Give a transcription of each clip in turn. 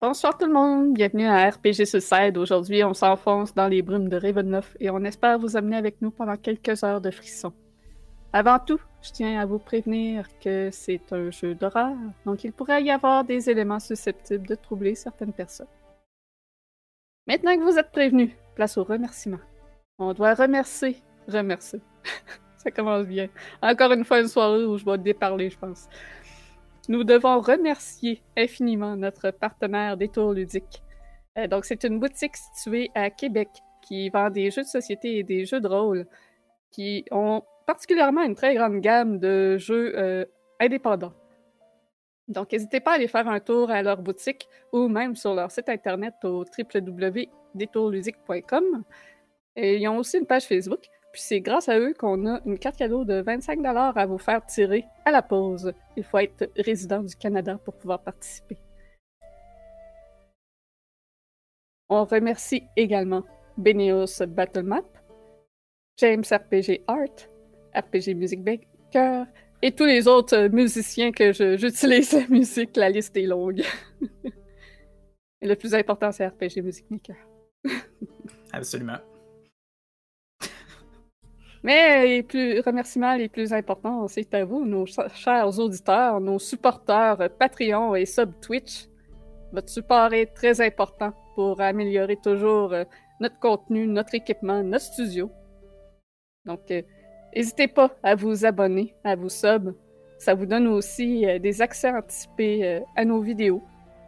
Bonsoir tout le monde, bienvenue à RPG Suicide. Aujourd'hui, on s'enfonce dans les brumes de Ravenloft et on espère vous amener avec nous pendant quelques heures de frissons. Avant tout, je tiens à vous prévenir que c'est un jeu d'horreur, donc il pourrait y avoir des éléments susceptibles de troubler certaines personnes. Maintenant que vous êtes prévenus, place au remerciement. On doit remercier, remercier. Ça commence bien. Encore une fois, une soirée où je vais déparler, je pense. Nous devons remercier infiniment notre partenaire Détour Ludique. Euh, donc, c'est une boutique située à Québec qui vend des jeux de société et des jeux de rôle qui ont particulièrement une très grande gamme de jeux euh, indépendants. Donc, n'hésitez pas à aller faire un tour à leur boutique ou même sur leur site internet au www.détourludique.com. Ils ont aussi une page Facebook. Puis c'est grâce à eux qu'on a une carte cadeau de 25 à vous faire tirer à la pause. Il faut être résident du Canada pour pouvoir participer. On remercie également Beneos Battlemap, James RPG Art, RPG Music Baker et tous les autres musiciens que j'utilise la musique. La liste est longue. et le plus important, c'est RPG Music Maker. Absolument. Mais les plus remerciements les plus importants, c'est à vous, nos chers auditeurs, nos supporters Patreon et sub Twitch. Votre support est très important pour améliorer toujours euh, notre contenu, notre équipement, notre studio. Donc, euh, n'hésitez pas à vous abonner, à vous sub. Ça vous donne aussi euh, des accès anticipés à nos vidéos.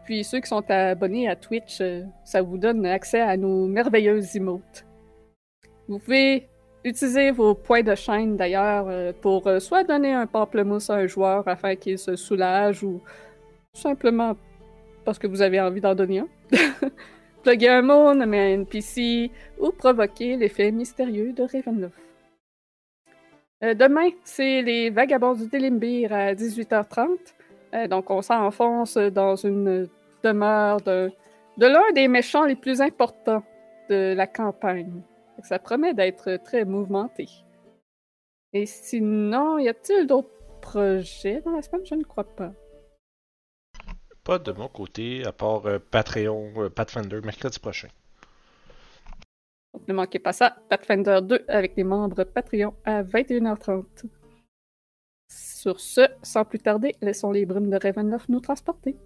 Puis ceux qui sont abonnés à Twitch, ça vous donne accès à nos merveilleuses emotes. Vous pouvez Utilisez vos points de chaîne d'ailleurs euh, pour euh, soit donner un pamplemousse à un joueur afin qu'il se soulage ou simplement parce que vous avez envie d'en donner un. Plugger un mot, nommer un NPC ou provoquer l'effet mystérieux de Ravenloft. Euh, demain, c'est les Vagabonds du Délimbir à 18h30. donc, on s'enfonce dans une demeure de, de l'un des méchants les plus importants de la campagne. Ça promet d'être très mouvementé. Et sinon, y a-t-il d'autres projets dans la semaine? Je ne crois pas. Pas de mon côté, à part euh, Patreon, euh, Pathfinder, mercredi prochain. Donc, ne manquez pas ça, Pathfinder 2 avec les membres Patreon à 21h30. Sur ce, sans plus tarder, laissons les brumes de Ravenloft nous transporter.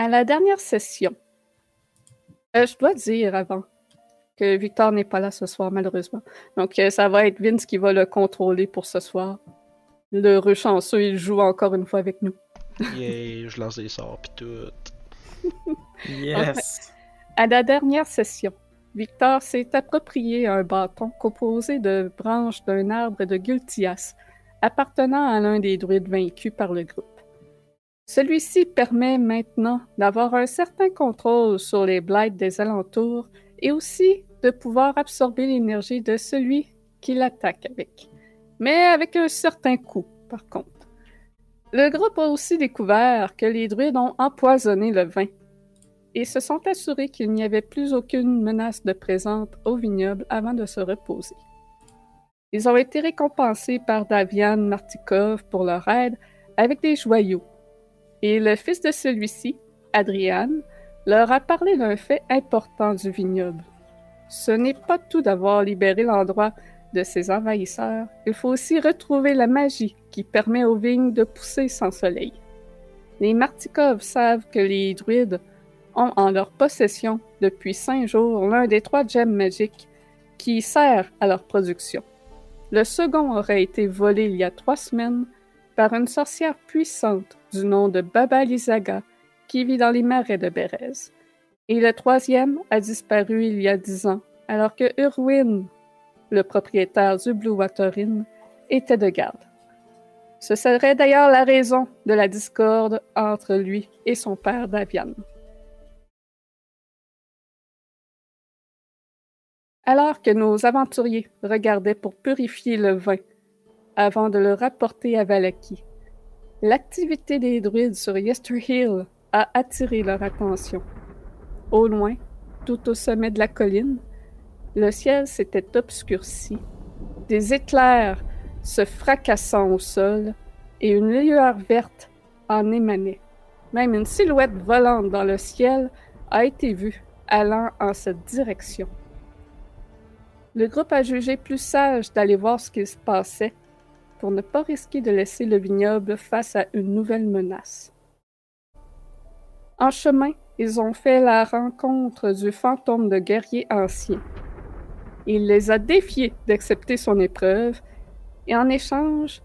À la dernière session, euh, je dois dire avant que Victor n'est pas là ce soir, malheureusement. Donc, euh, ça va être Vince qui va le contrôler pour ce soir. Le rechanceux, il joue encore une fois avec nous. yeah, je lance des sorts pis tout. yes! à la dernière session, Victor s'est approprié un bâton composé de branches d'un arbre de Gultias, appartenant à l'un des druides vaincus par le groupe. Celui-ci permet maintenant d'avoir un certain contrôle sur les blights des alentours et aussi de pouvoir absorber l'énergie de celui qui l'attaque avec. Mais avec un certain coût, par contre. Le groupe a aussi découvert que les druides ont empoisonné le vin et se sont assurés qu'il n'y avait plus aucune menace de présente au vignoble avant de se reposer. Ils ont été récompensés par Davian Martikov pour leur aide avec des joyaux et le fils de celui-ci, Adrian, leur a parlé d'un fait important du vignoble. Ce n'est pas tout d'avoir libéré l'endroit de ses envahisseurs, il faut aussi retrouver la magie qui permet aux vignes de pousser sans soleil. Les Martikov savent que les druides ont en leur possession depuis cinq jours l'un des trois gemmes magiques qui sert à leur production. Le second aurait été volé il y a trois semaines par une sorcière puissante du nom de Baba Lizaga qui vit dans les marais de Bérez. Et le troisième a disparu il y a dix ans, alors que Urwin, le propriétaire du Blue Water Inn, était de garde. Ce serait d'ailleurs la raison de la discorde entre lui et son père Davian. Alors que nos aventuriers regardaient pour purifier le vin avant de le rapporter à Valaki, l'activité des druides sur Yesterhill a attiré leur attention. Au loin, tout au sommet de la colline, le ciel s'était obscurci. Des éclairs se fracassant au sol et une lueur verte en émanait. Même une silhouette volante dans le ciel a été vue allant en cette direction. Le groupe a jugé plus sage d'aller voir ce qui se passait pour ne pas risquer de laisser le vignoble face à une nouvelle menace. En chemin, ils ont fait la rencontre du fantôme de guerrier ancien. Il les a défiés d'accepter son épreuve et en échange,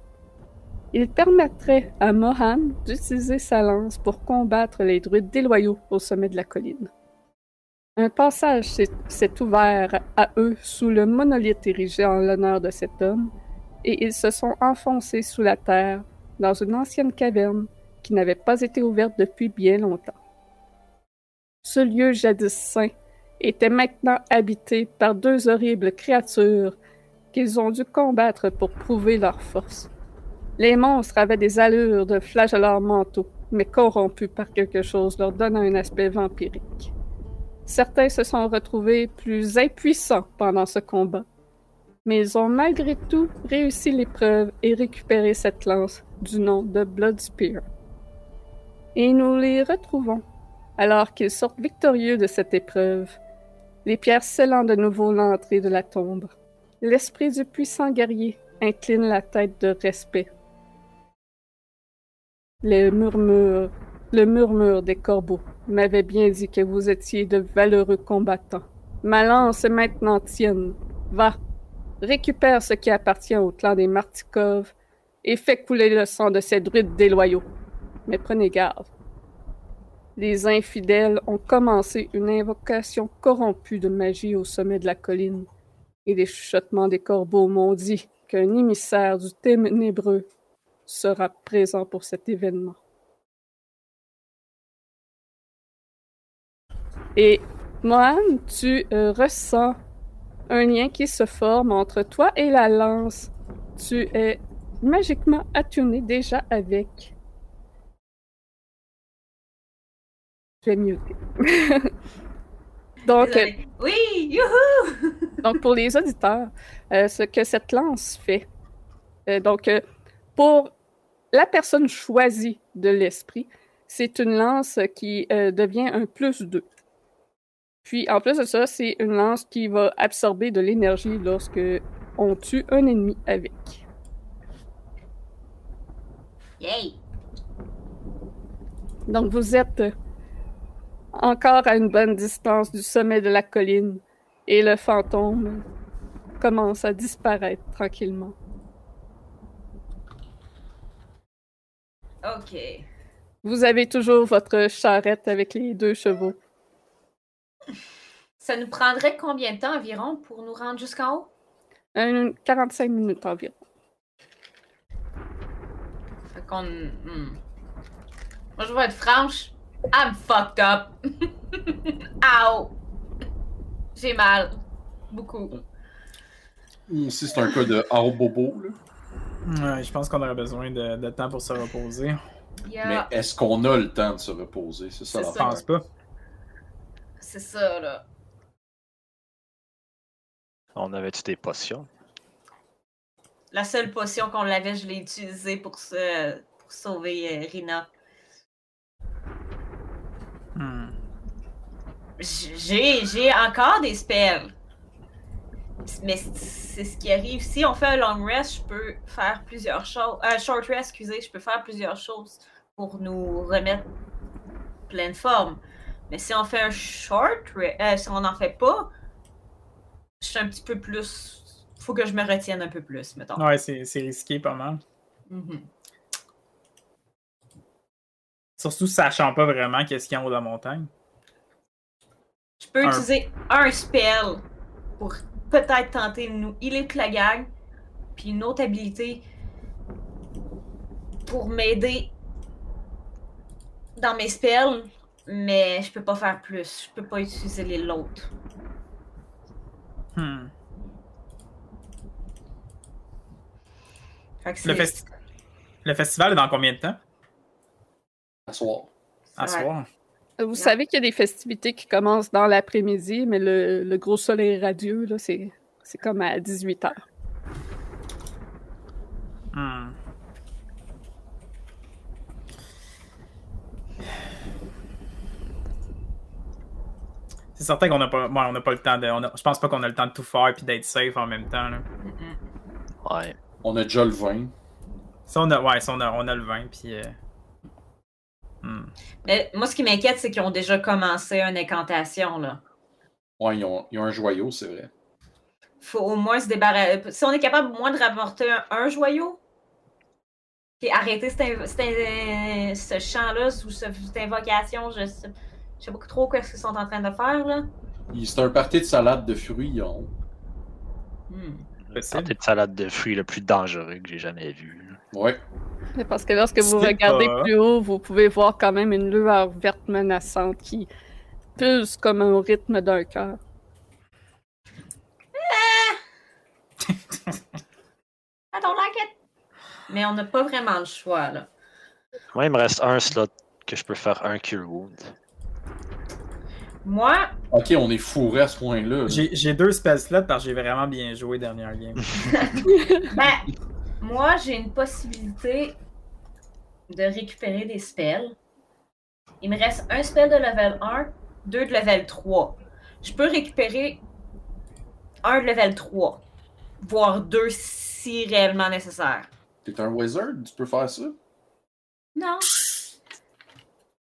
il permettrait à Mohan d'utiliser sa lance pour combattre les druides déloyaux au sommet de la colline. Un passage s'est ouvert à eux sous le monolithe érigé en l'honneur de cet homme, et ils se sont enfoncés sous la terre dans une ancienne caverne qui n'avait pas été ouverte depuis bien longtemps. Ce lieu jadis saint était maintenant habité par deux horribles créatures qu'ils ont dû combattre pour prouver leur force. Les monstres avaient des allures de flagelleurs mentaux, mais corrompus par quelque chose leur donnant un aspect vampirique. Certains se sont retrouvés plus impuissants pendant ce combat, mais ils ont malgré tout réussi l'épreuve et récupéré cette lance du nom de Blood Spear. Et nous les retrouvons alors qu'ils sortent victorieux de cette épreuve, les pierres scellant de nouveau l'entrée de la tombe. L'esprit du puissant guerrier incline la tête de respect. Le murmure des corbeaux m'avait bien dit que vous étiez de valeureux combattants. Ma lance est maintenant tienne. Va, récupère ce qui appartient au clan des Martikov et fais couler le sang de ces druides déloyaux. Mais prenez garde. Les infidèles ont commencé une invocation corrompue de magie au sommet de la colline, et les chuchotements des corbeaux m'ont dit qu'un émissaire du ténébreux sera présent pour cet événement. Et Mohan, tu euh, ressens un lien qui se forme entre toi et la lance. Tu es magiquement attuné déjà avec. Je vais muter. donc, euh, oui, youhou! donc pour les auditeurs, euh, ce que cette lance fait. donc, pour la personne choisie de l'esprit, c'est une lance qui devient un plus 2. Puis en plus de ça, c'est une lance qui va absorber de l'énergie lorsque on tue un ennemi avec. Yay! Donc vous êtes encore à une bonne distance du sommet de la colline et le fantôme commence à disparaître tranquillement. Ok. Vous avez toujours votre charrette avec les deux chevaux. Ça nous prendrait combien de temps environ pour nous rendre jusqu'en haut? 45 minutes environ. Fait qu'on. Hmm. Moi, je vais être franche. I'm fucked up. Ow! J'ai mal. Beaucoup. Si c'est un cas de hors bobo, là. Ouais, je pense qu'on aurait besoin de, de temps pour se reposer. Yeah. Mais est-ce qu'on a le temps de se reposer? C'est ça la Je pense pas. C'est ça, là. On avait-tu des potions? La seule potion qu'on l'avait, je l'ai utilisée pour, se... pour sauver euh, Rina. Hmm. J'ai j'ai encore des spells. Mais c'est ce qui arrive. Si on fait un long rest, je peux faire plusieurs choses. Un short rest, excusez, je peux faire plusieurs choses pour nous remettre pleine forme. Mais si on fait un short euh, si on n'en fait pas, je suis un petit peu plus. Faut que je me retienne un peu plus, mettons. Ouais, c'est risqué pas mal. Mhm. Surtout sachant pas vraiment qu'est-ce qu'il y a en haut de la montagne. Je peux Un. utiliser un spell pour peut-être tenter de nous healer toute la gang. Puis une autre habilité pour m'aider dans mes spells, mais je peux pas faire plus. Je peux pas utiliser les l'autre. Hmm. Le, festi- le festival est dans combien de temps? À soir. À soir. Vous savez qu'il y a des festivités qui commencent dans l'après-midi, mais le, le gros soleil radieux, là, c'est, c'est comme à 18h. Hmm. C'est certain qu'on n'a pas, ouais, on n'a pas le temps de. on a- je pense pas qu'on a le temps de tout faire et d'être safe en même temps. Là. Ouais. On a déjà le vin. Ça, on a, ouais, ça, on a, on a le vin puis. euh, hmm. Mais moi, ce qui m'inquiète, c'est qu'ils ont déjà commencé une incantation, là. Ouais, ils ont, ils ont un joyau, c'est vrai. Faut au moins se débarrasser. Si on est capable au moins de rapporter un, un joyau, puis arrêter cette cette ce chant-là, sous ce- cette invocation, je sais, je sais pas trop ce qu'ils sont en train de faire, là. C'est un party de salade de fruits, ils ont. Hmm. Possible. C'est de salade de fruits le plus dangereux que j'ai jamais vu. Ouais. Parce que lorsque vous regardez pas- plus haut, vous pouvez voir quand même une lueur verte menaçante qui pulse comme au rythme d'un cœur. I don't like it. Mais on n'a pas vraiment le choix, là. Moi, il me reste un slot que je peux faire un Cure Wound. Moi, Ok, on est fourré à ce point-là. là. J'ai j'ai deux spell slots parce que j'ai vraiment bien joué dernière game. ben, moi, j'ai une possibilité de récupérer des spells. Il me reste un spell de level 1, deux de level 3. Je peux récupérer un de level 3, voire deux si réellement nécessaire. T'es un wizard, tu peux faire ça? Non.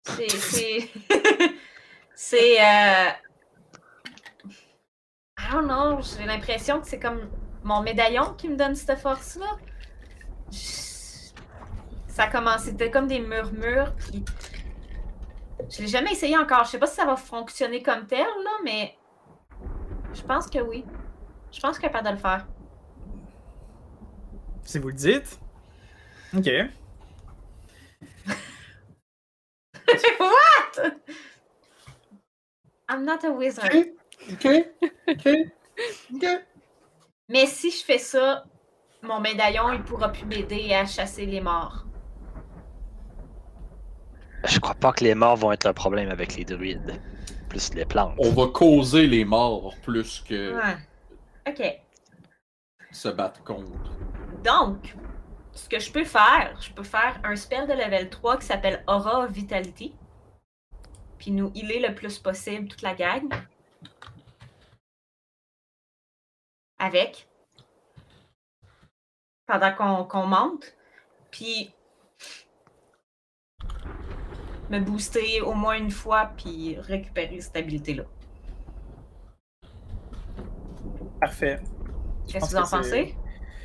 C'est. C'est. Euh... I don't know. J'ai l'impression que c'est comme mon médaillon qui me donne cette force-là. Je- Ça a commencé. C'était comme des murmures. Puis. Je l'ai jamais essayé encore. Je sais pas si ça va fonctionner comme tel, là, mais. Je pense que oui. Je pense qu'elle est capable de le faire. Si vous le dites. Ok. What? I'm not a wizard. Ok. Ok. Ok. Mais si je fais ça, mon médaillon, il pourra plus m'aider à chasser les morts. Je crois pas que les morts vont être un problème avec les druides. Plus les plantes. On va causer les morts plus que Ouais. Ok. se battre contre. Donc, ce que je peux faire, je peux faire un spell de level 3 qui s'appelle Aura of Vitality. Puis nous healer le plus possible toute la gang. Avec. Pendant qu'on monte. Puis me booster au moins une fois, puis récupérer cette habilité-là. Parfait. Qu'est-ce que vous en pensez?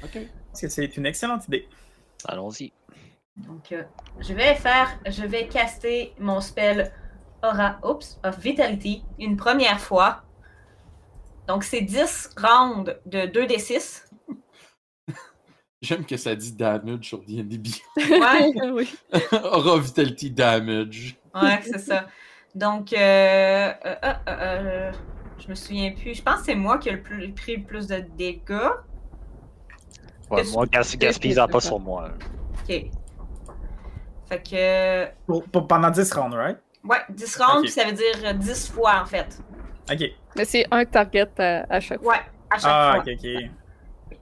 Ok. Parce que c'est une excellente idée. Allons-y. Donc, euh, je vais faire, je vais caster mon spell Aura oups, of Vitality une première fois. Donc, c'est 10 rounds de 2d6. J'aime que ça dit damage sur D&D. Ouais, oui. Aura Vitality Damage. ouais, c'est ça. Donc, euh, euh, euh, euh, je me souviens plus. Je pense que c'est moi qui ai le plus, pris le plus de dégâts. Ouais, moi, gas gaspille-en pas sur moi. Ok. Fait que, Pour, pour- pendant 10 rounds, right? Ouais, 10 rounds, Ok. puis ça veut dire euh, 10 fois en fait. Ok. Mais c'est un target à, à chaque fois. Ouais, à chaque Ah, fois. ok, ok.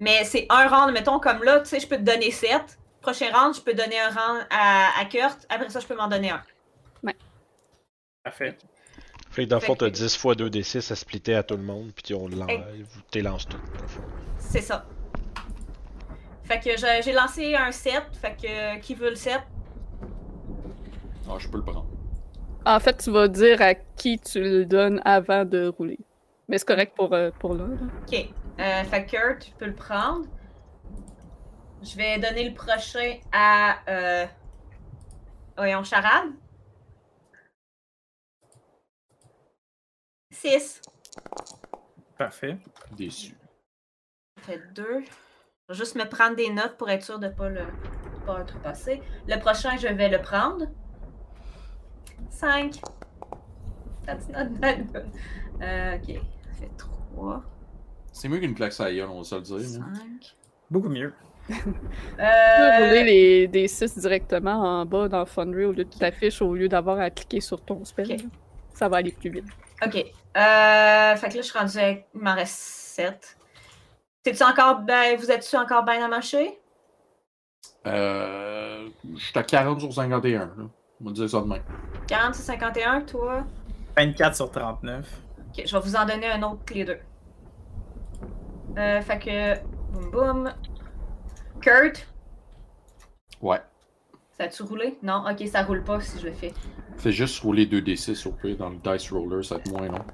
Mais c'est un round, mettons, comme là, tu sais, je peux te donner 7. Prochain round, je peux donner un round à, à Kurt. Après ça, je peux m'en donner un. Parfait. Fait que dans le fond, t'as 10 fois 2d6 à splitter à tout le monde, puis on l'enlève, vous t'élances tout. C'est ça. Fait que j'ai j'ai lancé un 7. Fait que qui veut le 7? Ah, je peux le prendre. En fait, tu vas dire à qui tu le donnes avant de rouler. Mais c'est correct pour, euh, pour là. Ok. Euh, fait que Kurt, tu peux le prendre. Je vais donner le prochain à. Euh... Voyons, Charade. 6. Parfait. Déçu. Ça fait 2. Je vais juste me prendre des notes pour être sûr de pas le pas outrepassé. Le prochain, je vais le prendre. 5. That's not that good. Euh, ok, ça fait 3, C'est mieux qu'une claque à la gueule, on va se le dire. 5. hein. Beaucoup mieux. Tu peux Euh, rouler les, des 6 directement en bas dans Foundry au lieu de t'afficher, au lieu d'avoir à cliquer sur ton spell. Ok. là. Ça va aller plus vite. Ok. Euh, fait que là, je suis rendue avec. Il m'en reste 7. T'es-tu encore. Ben, vous êtes-tu encore bien amoché? Euh, je suis à 40 sur 51. Là. On va dire ça demain. 40 sur 51, toi? 24 sur 39. Ok, je vais vous en donner un autre les deux. Euh, fait que. Boum boum. Kurt, Ouais. ça a-tu roulé? Non, ok, ça roule pas si je le fais. Fais juste rouler 2d6 au pire dans le dice roller, ça va être moins long.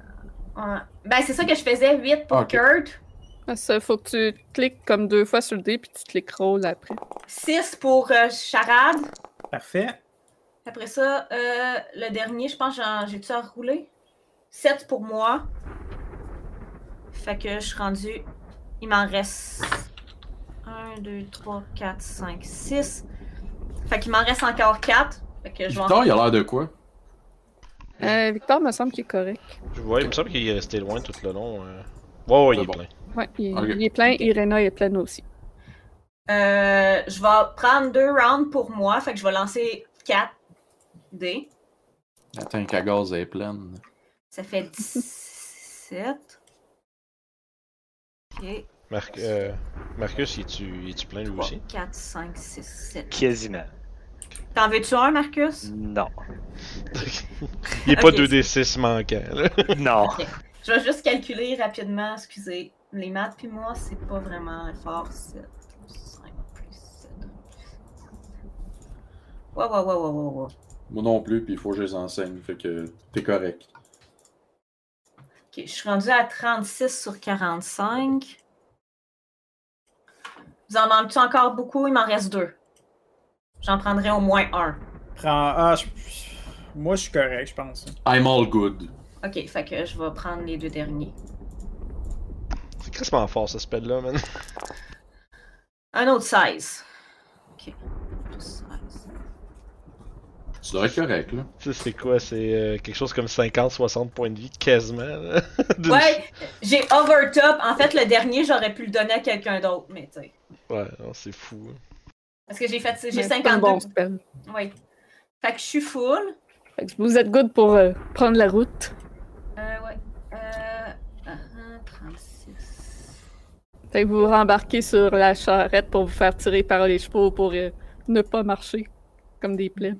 Ouais. Ben, c'est ça que je faisais, 8 pour Ok. Kurt, Ah, Ça, faut que tu cliques comme deux fois sur le dé, puis tu cliques roll après. 6 pour euh, Charade. Parfait. Après ça, euh, le dernier, je pense, j'ai-tu à rouler? 7 pour moi. Fait que je suis rendue. Il m'en reste 1, 2, 3, 4, 5, 6. Fait qu'il m'en reste encore 4. Fait que je Victor, il a l'air de quoi? Euh, Victor me semble qu'il est correct. Je vois, il me semble qu'il est resté loin tout le long. euh. Ouais, ouais, il est bon. plein. Ouais, il, Ok. il est plein. Irena est pleine aussi. Euh, je vais prendre deux rounds pour moi. Fait que je vais lancer 4 dés. Attends, qu'à gaz est pleine. Ça fait 17. Ok. Mar- euh, Marcus, es-tu es plein lui 3, aussi? 4, 5, 6, 7. Quasiment. T'en veux-tu un, Marcus? Non. Il est pas Ok. 2d6 manquant. là. Non. Je vais juste calculer rapidement, excusez. Les maths puis moi, c'est pas vraiment fort. 7 plus 5 plus 7. Wow, wow, wow, wow, wow, wow. Moi non plus, puis il faut que je les enseigne, fait que t'es correct. Ok, je suis rendue à 36 sur 45. Vous en manquez encore beaucoup? Il m'en reste deux. J'en prendrai au moins un. Prends. Ah, je- Moi, je suis correct, je pense. I'm all good. Ok, fait que je vais prendre les deux derniers. C'est crissement fort ce spell-là, man. Un autre 16. Ok. Plus 16. Tu dois être correct, là. Tu sais, c'est quoi? C'est euh, quelque chose comme 50-60 points de vie, quasiment. là. Ouais, j'ai overtop. En fait, le dernier, j'aurais pu le donner à quelqu'un d'autre, mais tu sais. Ouais, non, c'est fou. hein. Parce que j'ai fait, j'ai Mais c'est un 52. bon spell. Oui. Fait que je suis full. Fait que vous êtes good pour euh, prendre la route. Euh, ouais. Euh. ah, ah, 36. Fait que vous vous rembarquez sur la charrette pour vous faire tirer par les chevaux pour euh, ne pas marcher comme des plebs.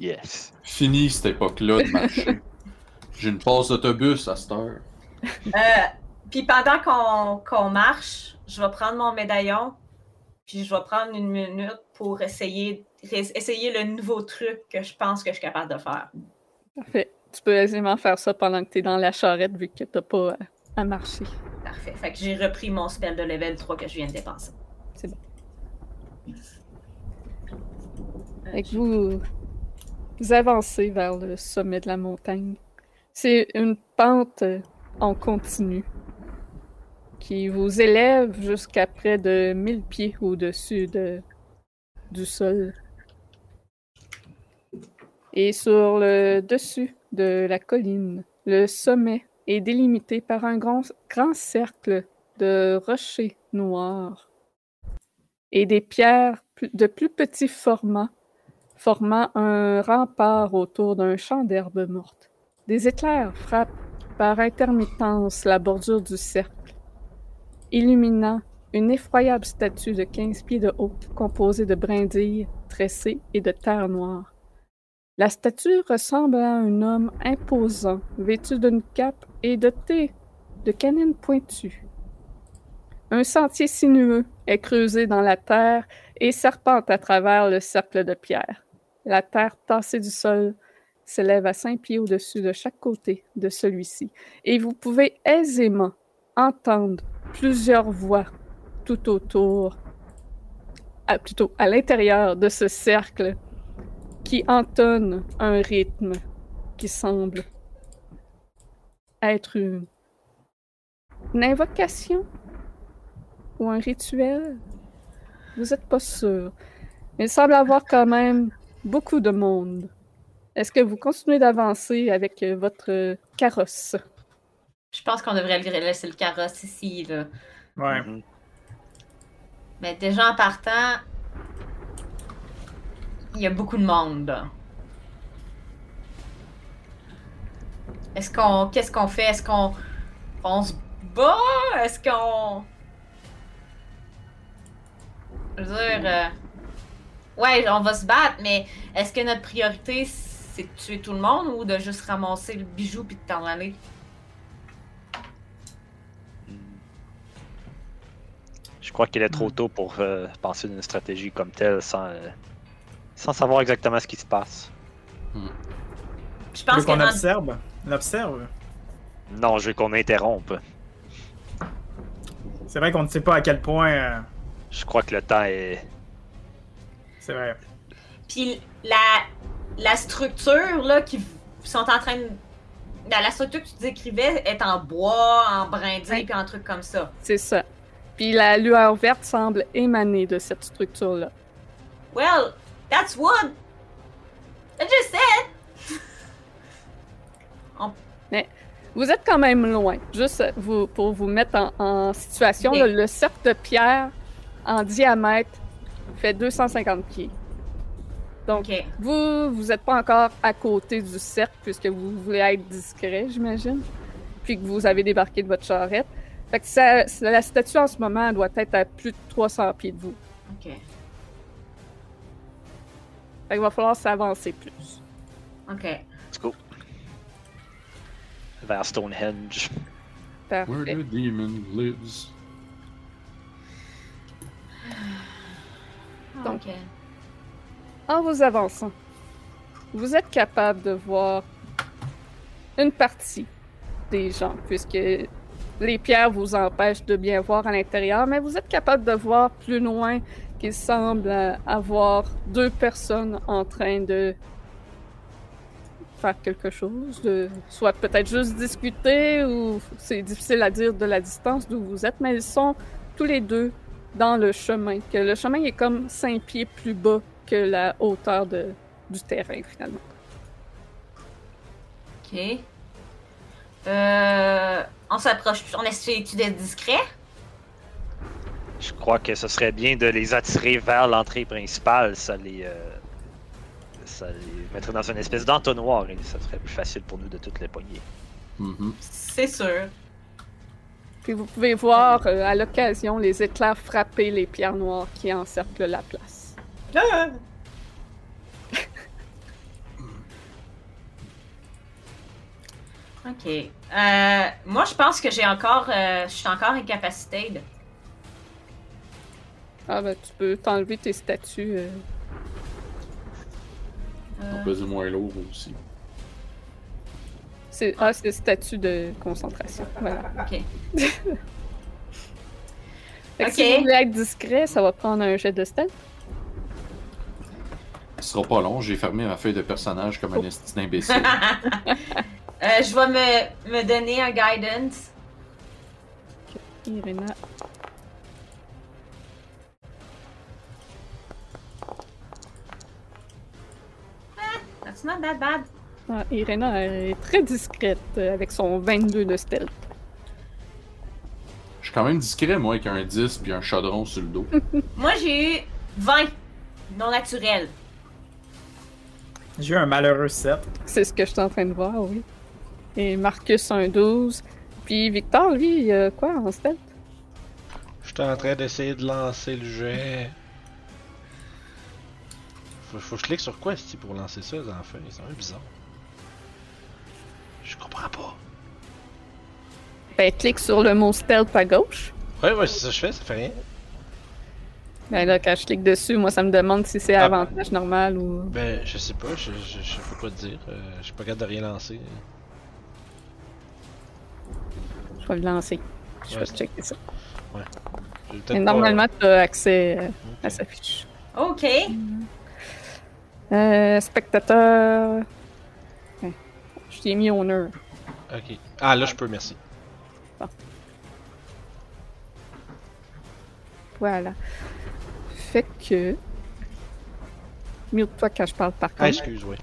Yes. Fini cette époque-là de marcher. J'ai une passe d'autobus à cette heure. Euh, puis pendant qu'on qu'on marche, je vais prendre mon médaillon, puis je vais prendre une minute pour essayer, essayer le nouveau truc que je pense que je suis capable de faire. Parfait. Tu peux aisément faire ça pendant que t'es dans la charrette vu que t'as pas à, à marcher. Parfait. Fait que j'ai repris mon spell de level 3 que je viens de dépenser. C'est bon. Euh, Fait que vous, vous avancez vers le sommet de la montagne. C'est une pente en continu qui vous élève jusqu'à près de 1000 pieds au-dessus de, du sol. Et sur le dessus de la colline, le sommet est délimité par un grand, grand cercle de rochers noirs et des pierres de plus petits formats formant un rempart autour d'un champ d'herbe morte. Des éclairs frappent par intermittence la bordure du cercle, illuminant une effroyable statue de 15 pieds de haut, composée de brindilles tressées et de terre noire. La statue ressemble à un homme imposant, vêtu d'une cape et doté de canines pointues. Un sentier sinueux est creusé dans la terre et serpente à travers le cercle de pierre. La terre tassée du sol s'élève à cinq pieds au-dessus de chaque côté de celui-ci, et vous pouvez aisément entendre plusieurs voix tout autour, plutôt à l'intérieur de ce cercle, qui entonnent un rythme qui semble être une, une invocation ou un rituel. Vous n'êtes pas sûr. Il semble avoir quand même beaucoup de monde. Est-ce que vous continuez d'avancer avec euh, votre carrosse? Je pense qu'on devrait laisser le carrosse ici, là. Ouais. Mhm. Mais déjà en partant, il y a beaucoup de monde. Est-ce qu'on. Qu'est-ce qu'on fait? Est-ce qu'on. On se bat? Est-ce qu'on. Je veux dire. euh, Ouais, on va se battre, mais est-ce que notre priorité c'est de tuer tout le monde ou de juste ramasser le bijou puis de t'en aller? Je crois qu'il est trop tôt pour euh, penser d'une stratégie comme telle sans, euh, sans savoir exactement ce qui se passe. Je Tu pense qu'on observe? On observe? Non, je veux qu'on interrompe. C'est vrai qu'on ne sait pas à quel point. euh, Je crois que le temps est. C'est vrai. Puis la, la structure là, qui sont en train de. La, la structure que tu décrivais est en bois, en brindille, Ouais. puis en truc comme ça. C'est ça. Puis la lueur verte semble émaner de cette structure-là. Well, that's wood! I just said! Vous êtes quand même loin. Juste vous, pour vous mettre en, en situation, là, le cercle de pierre en diamètre fait 250 pieds. Donc, vous, vous n'êtes pas encore à côté du cercle puisque vous voulez être discret, j'imagine. Puis que vous avez débarqué de votre charrette. Fait que ça, la statue en ce moment elle doit être à plus de 300 pieds de vous. Ok. Fait qu'il va falloir s'avancer plus. Ok. Let's go. Vers Stonehenge. Where Parfait. the demon lives? Donc, Ok. En vous avançant, vous êtes capable de voir une partie des gens, puisque les pierres vous empêchent de bien voir à l'intérieur, mais vous êtes capable de voir plus loin qu'il semble avoir deux personnes en train de faire quelque chose, de soit peut-être juste discuter ou c'est difficile à dire de la distance d'où vous êtes, mais ils sont tous les deux dans le chemin. Que le chemin est comme cinq pieds plus bas que la hauteur de, du terrain finalement. Ok. Euh. On s'approche. On essaie-tu d'être discret? Je crois que ce serait bien de les attirer vers l'entrée principale. Ça les, euh, ça les mettrait dans une espèce d'entonnoir et ça serait plus facile pour nous de toutes les pogner. Mhm. C'est sûr. Puis vous pouvez voir euh, à l'occasion les éclairs frapper les pierres noires qui encerclent la place. Ok. Euh, moi, je pense que j'ai encore. euh, je suis encore incapacité. Ah ben tu peux t'enlever tes statues. euh. On faisait moins lourd aussi. C'est ah c'est statue de concentration. Voilà. Ok. Fait que Ok. Si vous voulez être discret, ça va prendre un jet de stealth. Ce sera pas long, j'ai fermé ma feuille de personnage comme un esti d'imbécile. Euh, je vais me, me donner un guidance. Irena. That's not that bad. Ah, Irena est très discrète euh, avec son 22 de stealth. Je suis quand même discret, moi, avec un 10 puis un chaudron sur le dos. Moi, j'ai eu 20. Non naturel. J'ai eu un malheureux 7. C'est ce que je suis en train de voir, oui. Et Marcus un 12. Puis Victor, lui, il a quoi en stealth? J'étais en train d'essayer de lancer le jet. Faut, faut que je clique sur quoi, ici pour lancer ça, les enfants? C'est un peu bizarre. Je comprends pas. Ben, clique sur le mot stealth à gauche. Ouais, ouais, c'est ça que je fais, ça fait rien. Ben là, quand je clique dessus, moi, ça me demande si c'est Ah. avantage normal ou... Ben, je sais pas, je, je, je peux pas te dire. Euh, je suis pas capable de rien lancer. Je vais le lancer. Je vais Ouais. checker ça. Mais pas- normalement, tu as accès euh, à sa fiche. Ok. Euh, spectateur... Je t'ai mis honneur. Ok. Ah, là, je peux, merci. Voilà. Fait que... Mute-toi quand je parle par contre. Ah, excuse, oui.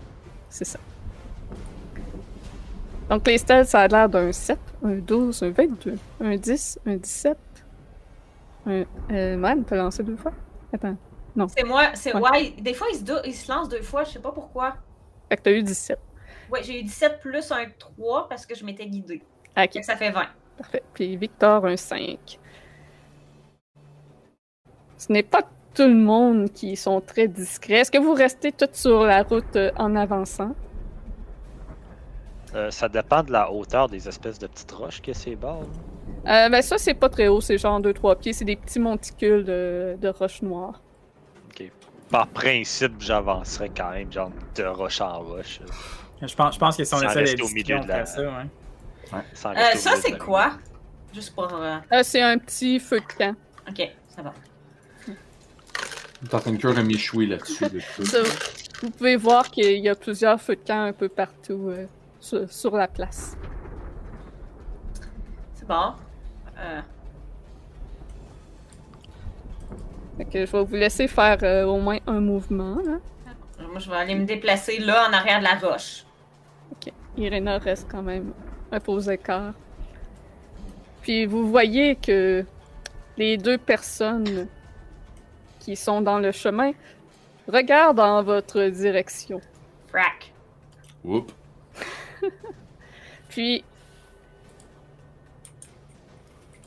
C'est ça. Donc les stealth, ça a l'air d'un 7, un 12, un 22, un 10, un 17. Un... Euh, man, t'as lancé deux fois? Attends. C'est moi, c'est Ouais. ouais. Des fois, il se, do- il se lance deux fois, je sais pas pourquoi. Fait que t'as eu 17. Ouais, j'ai eu 17 plus un 3 parce que je m'étais guidée. Ah, Ok, ça fait 20. parfait. Puis Victor, un 5. Ce n'est pas tout le monde qui sont très discrets. Est-ce que vous restez toutes sur la route euh, en avançant? Euh, ça dépend de la hauteur des espèces de petites roches que c'est bas. Euh, ben ça, c'est pas très haut, c'est genre 2-3 pieds. C'est des petits monticules de, de roches noires. Par principe, j'avancerais quand même, genre de roche en roche. Je pense, je pense que si on Sans essaie d'être au milieu de la- ça, ouais. Euh, ça, c'est quoi? Juste pour. euh, Euh, c'est un petit feu de camp. Ok, ça va. T'es en train de cœur à m'échouer là-dessus. vous pouvez voir qu'il y a plusieurs feux de camp un peu partout euh, sur, sur la place. C'est bon. Euh, Fait que je vais vous laisser faire euh, au moins un mouvement. Là. moi, je vais aller me déplacer là, en arrière de la roche. Irena reste quand même un faux écart. Puis vous voyez que les deux personnes qui sont dans le chemin regardent en votre direction. Frack. Oups. Puis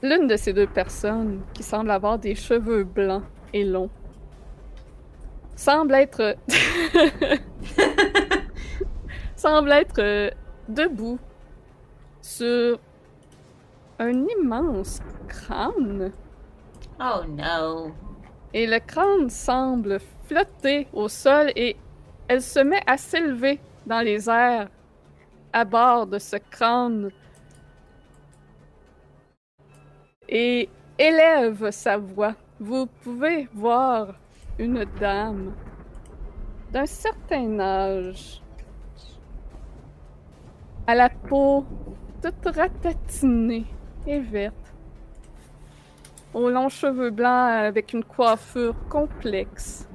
l'une de ces deux personnes, qui semble avoir des cheveux blancs et longs, semble être semble être euh, debout sur un immense crâne. Oh no. Et le crâne semble flotter au sol et elle se met à s'élever dans les airs à bord de ce crâne et élève sa voix. Vous pouvez voir une dame d'un certain âge, à la peau toute ratatinée et verte, aux longs cheveux blancs avec une coiffure complexe.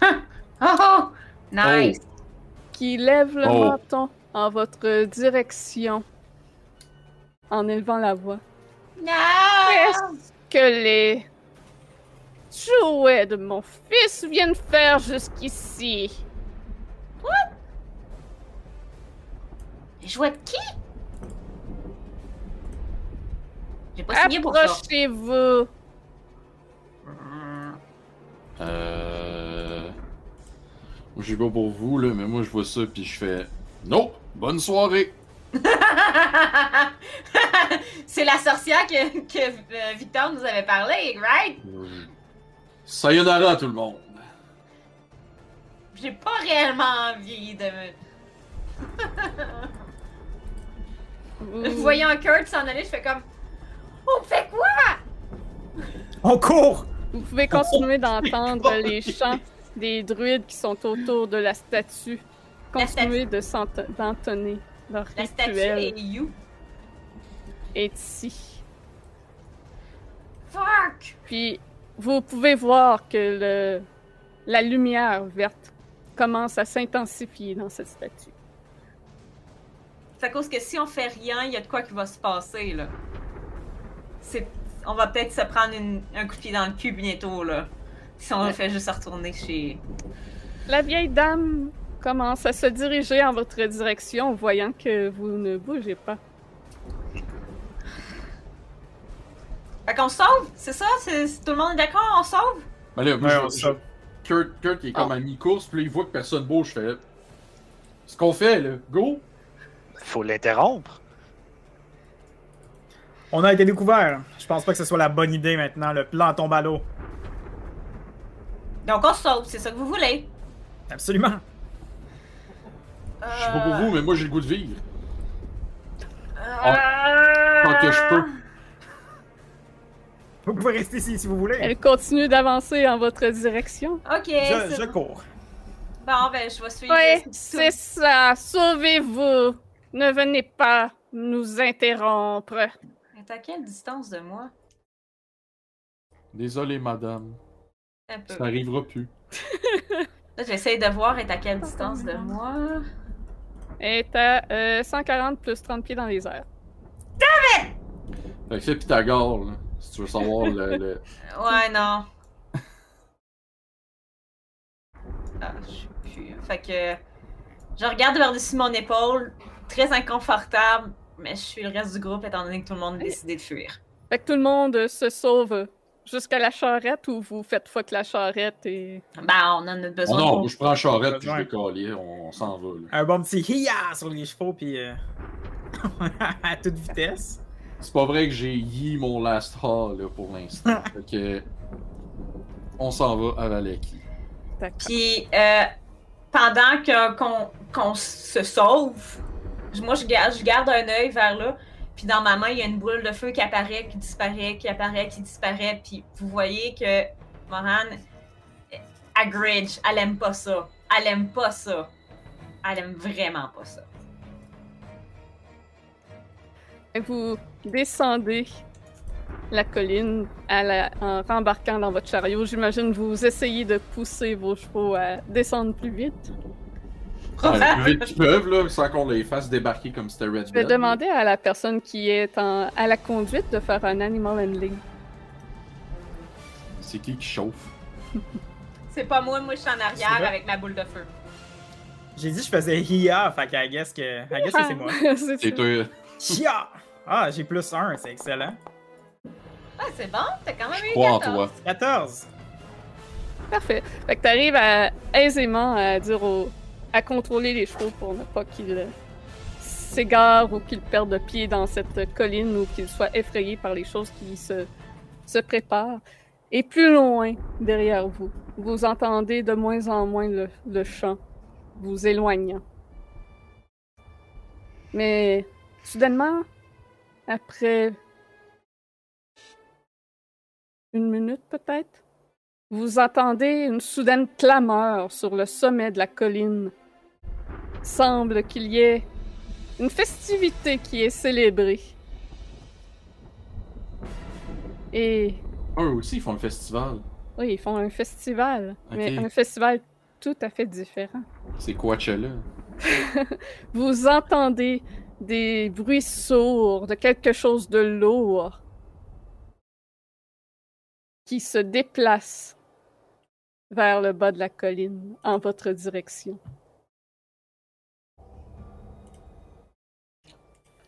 Oh, oh! Nice. qui lève le Oh. menton en votre direction en élevant la voix. No! Qu'est-ce que les jouets de mon fils viennent faire jusqu'ici? Les jouets de qui? J'ai pas signé pour ça. Approchez-vous. Euh. Moi, j'ai pas pour vous, là, mais moi, je vois ça, puis je fais. Non! Bonne soirée! C'est la sorcière que, que euh, Victor nous avait parlé, right? Sayonara, tout le monde! J'ai pas réellement envie de me. Vous, Voyant Kurt s'en aller, je fais comme. On fait quoi? On court! vous pouvez continuer d'entendre les chants des druides qui sont autour de la statue. La Continuez de d'entonner leur La statue est you. est ici. Fuck! Puis vous pouvez voir que le, la lumière verte commence à s'intensifier dans cette statue. C'est à cause que si on fait rien, il y a de quoi qui va se passer, là. C'est... On va peut-être se prendre une- un coup de pied dans le cul bientôt, là. Si on Ouais. fait juste retourner chez. La vieille dame commence à se diriger en votre direction, voyant que vous ne bougez pas. Fait qu'on sauve? C'est ça? C'est... Tout le monde est d'accord? On sauve? Ben là, moi, Ouais, on sauve. Kurt, Kurt, il est comme à mi-course, puis là, il voit que personne bouge, je fais. Ce qu'on fait, là, go! Faut l'interrompre. On a été découvert. Je pense pas que ce soit la bonne idée maintenant. Le plan tombe à l'eau. Donc on se sauve, c'est ça que vous voulez. Absolument. Je sais pas pour vous, mais moi, j'ai le goût de vivre. euh, Tant que je peux. Vous pouvez rester ici si vous voulez. Elle continue d'avancer en votre direction. Ok, Je, je cours. Bon, ben, je vais suivre. Oui, c'est ça. Sauvez-vous. Ne venez pas nous interrompre. Elle est à quelle distance de moi? Désolé, madame. Un peu. Ça arrivera plus. Là, j'essaye de voir est à quelle distance de moi. Elle est à euh, 140 plus 30 pieds dans les airs. Fait que c'est Pythagore, là. Si tu veux savoir le. le- Ouais, non. Ah, je sais plus. Fait que. Je regarde par-dessus mon épaule, très inconfortable, mais je suis le reste du groupe étant donné que tout le monde a décidé de fuir. Fait que tout le monde se sauve jusqu'à la charrette ou vous faites fuck la charrette et. Ben, on en a Oh besoin. non, pour- moi je prends la charrette puis je vais coller, on, on s'en va, là. Un bon petit hiya sur les chevaux, puis euh, à toute vitesse. C'est pas vrai que j'ai yi mon last haul, là, pour l'instant. fait que. On s'en va à Valaki. Puis, euh, pendant que- qu'on qu'on se sauve, moi, je garde, un œil vers là. Puis, dans ma main, il y a une boule de feu qui apparaît, qui disparaît, qui apparaît, qui disparaît. Puis, vous voyez que Moran, à Gridge, elle aime pas ça. Elle aime pas ça. Elle aime vraiment pas ça. Vous descendez la colline en rembarquant dans votre chariot. J'imagine que vous essayez de pousser vos chevaux à descendre plus vite. Ah, le plus vite qu'ils peuvent, là, sans qu'on les fasse débarquer comme c'était Red Je vais demander à la personne qui est en- à la conduite de faire un animal handling. C'est qui qui chauffe? C'est pas moi, moi, je suis en arrière avec ma boule de feu. J'ai dit que je faisais hiya, fait qu'à guess que. I guess que c'est moi. C'est toi. Hiya! Ah, j'ai plus un, c'est excellent. Ah, c'est bon, t'as quand même eu Crois en 14. toi. 14! Parfait. Fait que t'arrives à, aisément à dire au- à contrôler les chevaux pour ne pas qu'ils euh, s'égarent ou qu'ils perdent pied dans cette colline ou qu'ils soient effrayés par les choses qui se, se préparent. Et plus loin, derrière vous, vous entendez de moins en moins le, le chant, vous éloignant. Mais soudainement, après une minute peut-être, vous entendez une soudaine clameur sur le sommet de la colline. Semble qu'il y ait une festivité qui est célébrée. Et Eux aussi, ils font le festival. oui, ils font un festival, mais un festival tout à fait différent. C'est Coachella. Vous entendez des bruits sourds de quelque chose de lourd qui se déplace vers le bas de la colline en votre direction.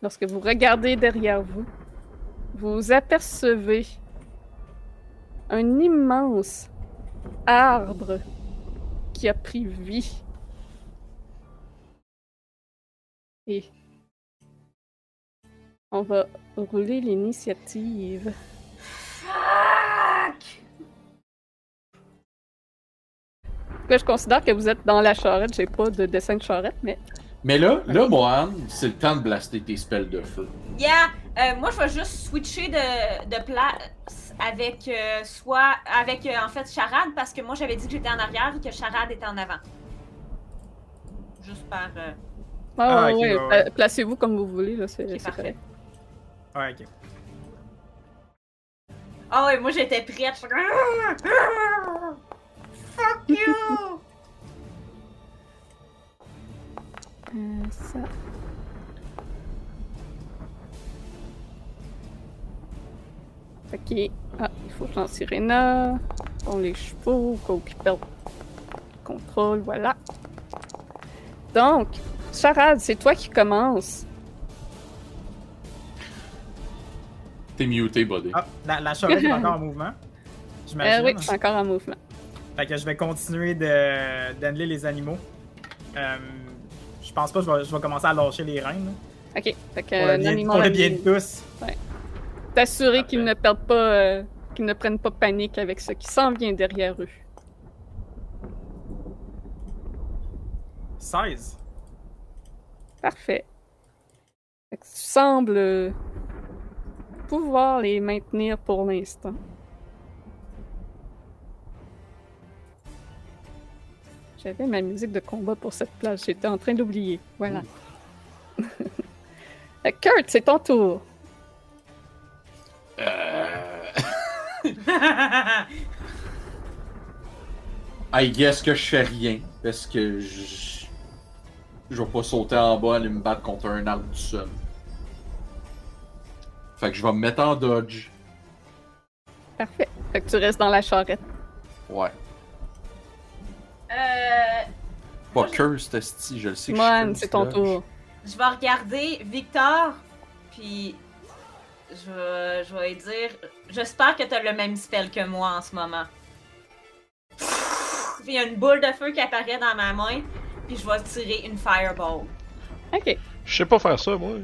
Lorsque vous regardez derrière vous, vous apercevez un immense arbre qui a pris vie. Et on va rouler l'initiative. Fuck! Là, je considère que vous êtes dans la charrette. J'ai pas de dessin de charrette, mais Mais là, là, Mohan, c'est le temps de blaster tes spells de feu. Yeah! Euh, moi, je vais juste switcher de, de place avec euh, soit avec euh, en fait Charade parce que moi j'avais dit que j'étais en arrière et que Charade était en avant. Juste par. euh, Ah, ouais, ok, ouais, ouais, ouais. pla- placez-vous comme vous voulez. Là, c'est, Ok, c'est parfait. correct. Ouais, ok. Ah ouais, moi j'étais prête. Je suis comme, Fuck you! Euh, ça. Ok. Ah, il faut que Sirena. Pour les chevaux, où ils perdent le contrôle, voilà. Donc, Charade, c'est toi qui commences. T'es muté, buddy. Ah, la, la charrette est encore en mouvement. Euh, J'imagine. oui, c'est encore en mouvement. Fait que je vais continuer de d'annuler les animaux. Euh, je pense pas que je vais, je vais commencer à lâcher les reins. là. Ok. Fait que, Pour le euh, bien, Nani pour le bien Morandi, de tous. t'assurer qu'ils ne perdent pas, euh, qu'ils ne prennent pas panique avec ce qui s'en vient derrière eux. 16. Parfait. Fait que tu sembles euh, pouvoir les maintenir pour l'instant. J'avais ma musique de combat pour cette place, j'étais en train d'oublier. Voilà. Que Kurt, c'est ton tour. Euh... I guess que je fais rien parce que je. Je vais pas sauter en bas aller me battre contre un arbre du seul. Fait que je vais me mettre en dodge. Parfait. Fait que tu restes dans la charrette. Ouais. Euh, Pas curse, esti, je le sais que Moine, c'est ton tour. je vais regarder Victor, puis je vais, je vais lui dire J'espère que t'as le même spell que moi en ce moment. Puis il y a une boule de feu qui apparaît dans ma main, puis je vais tirer une fireball. Ok. Je sais pas faire ça, moi.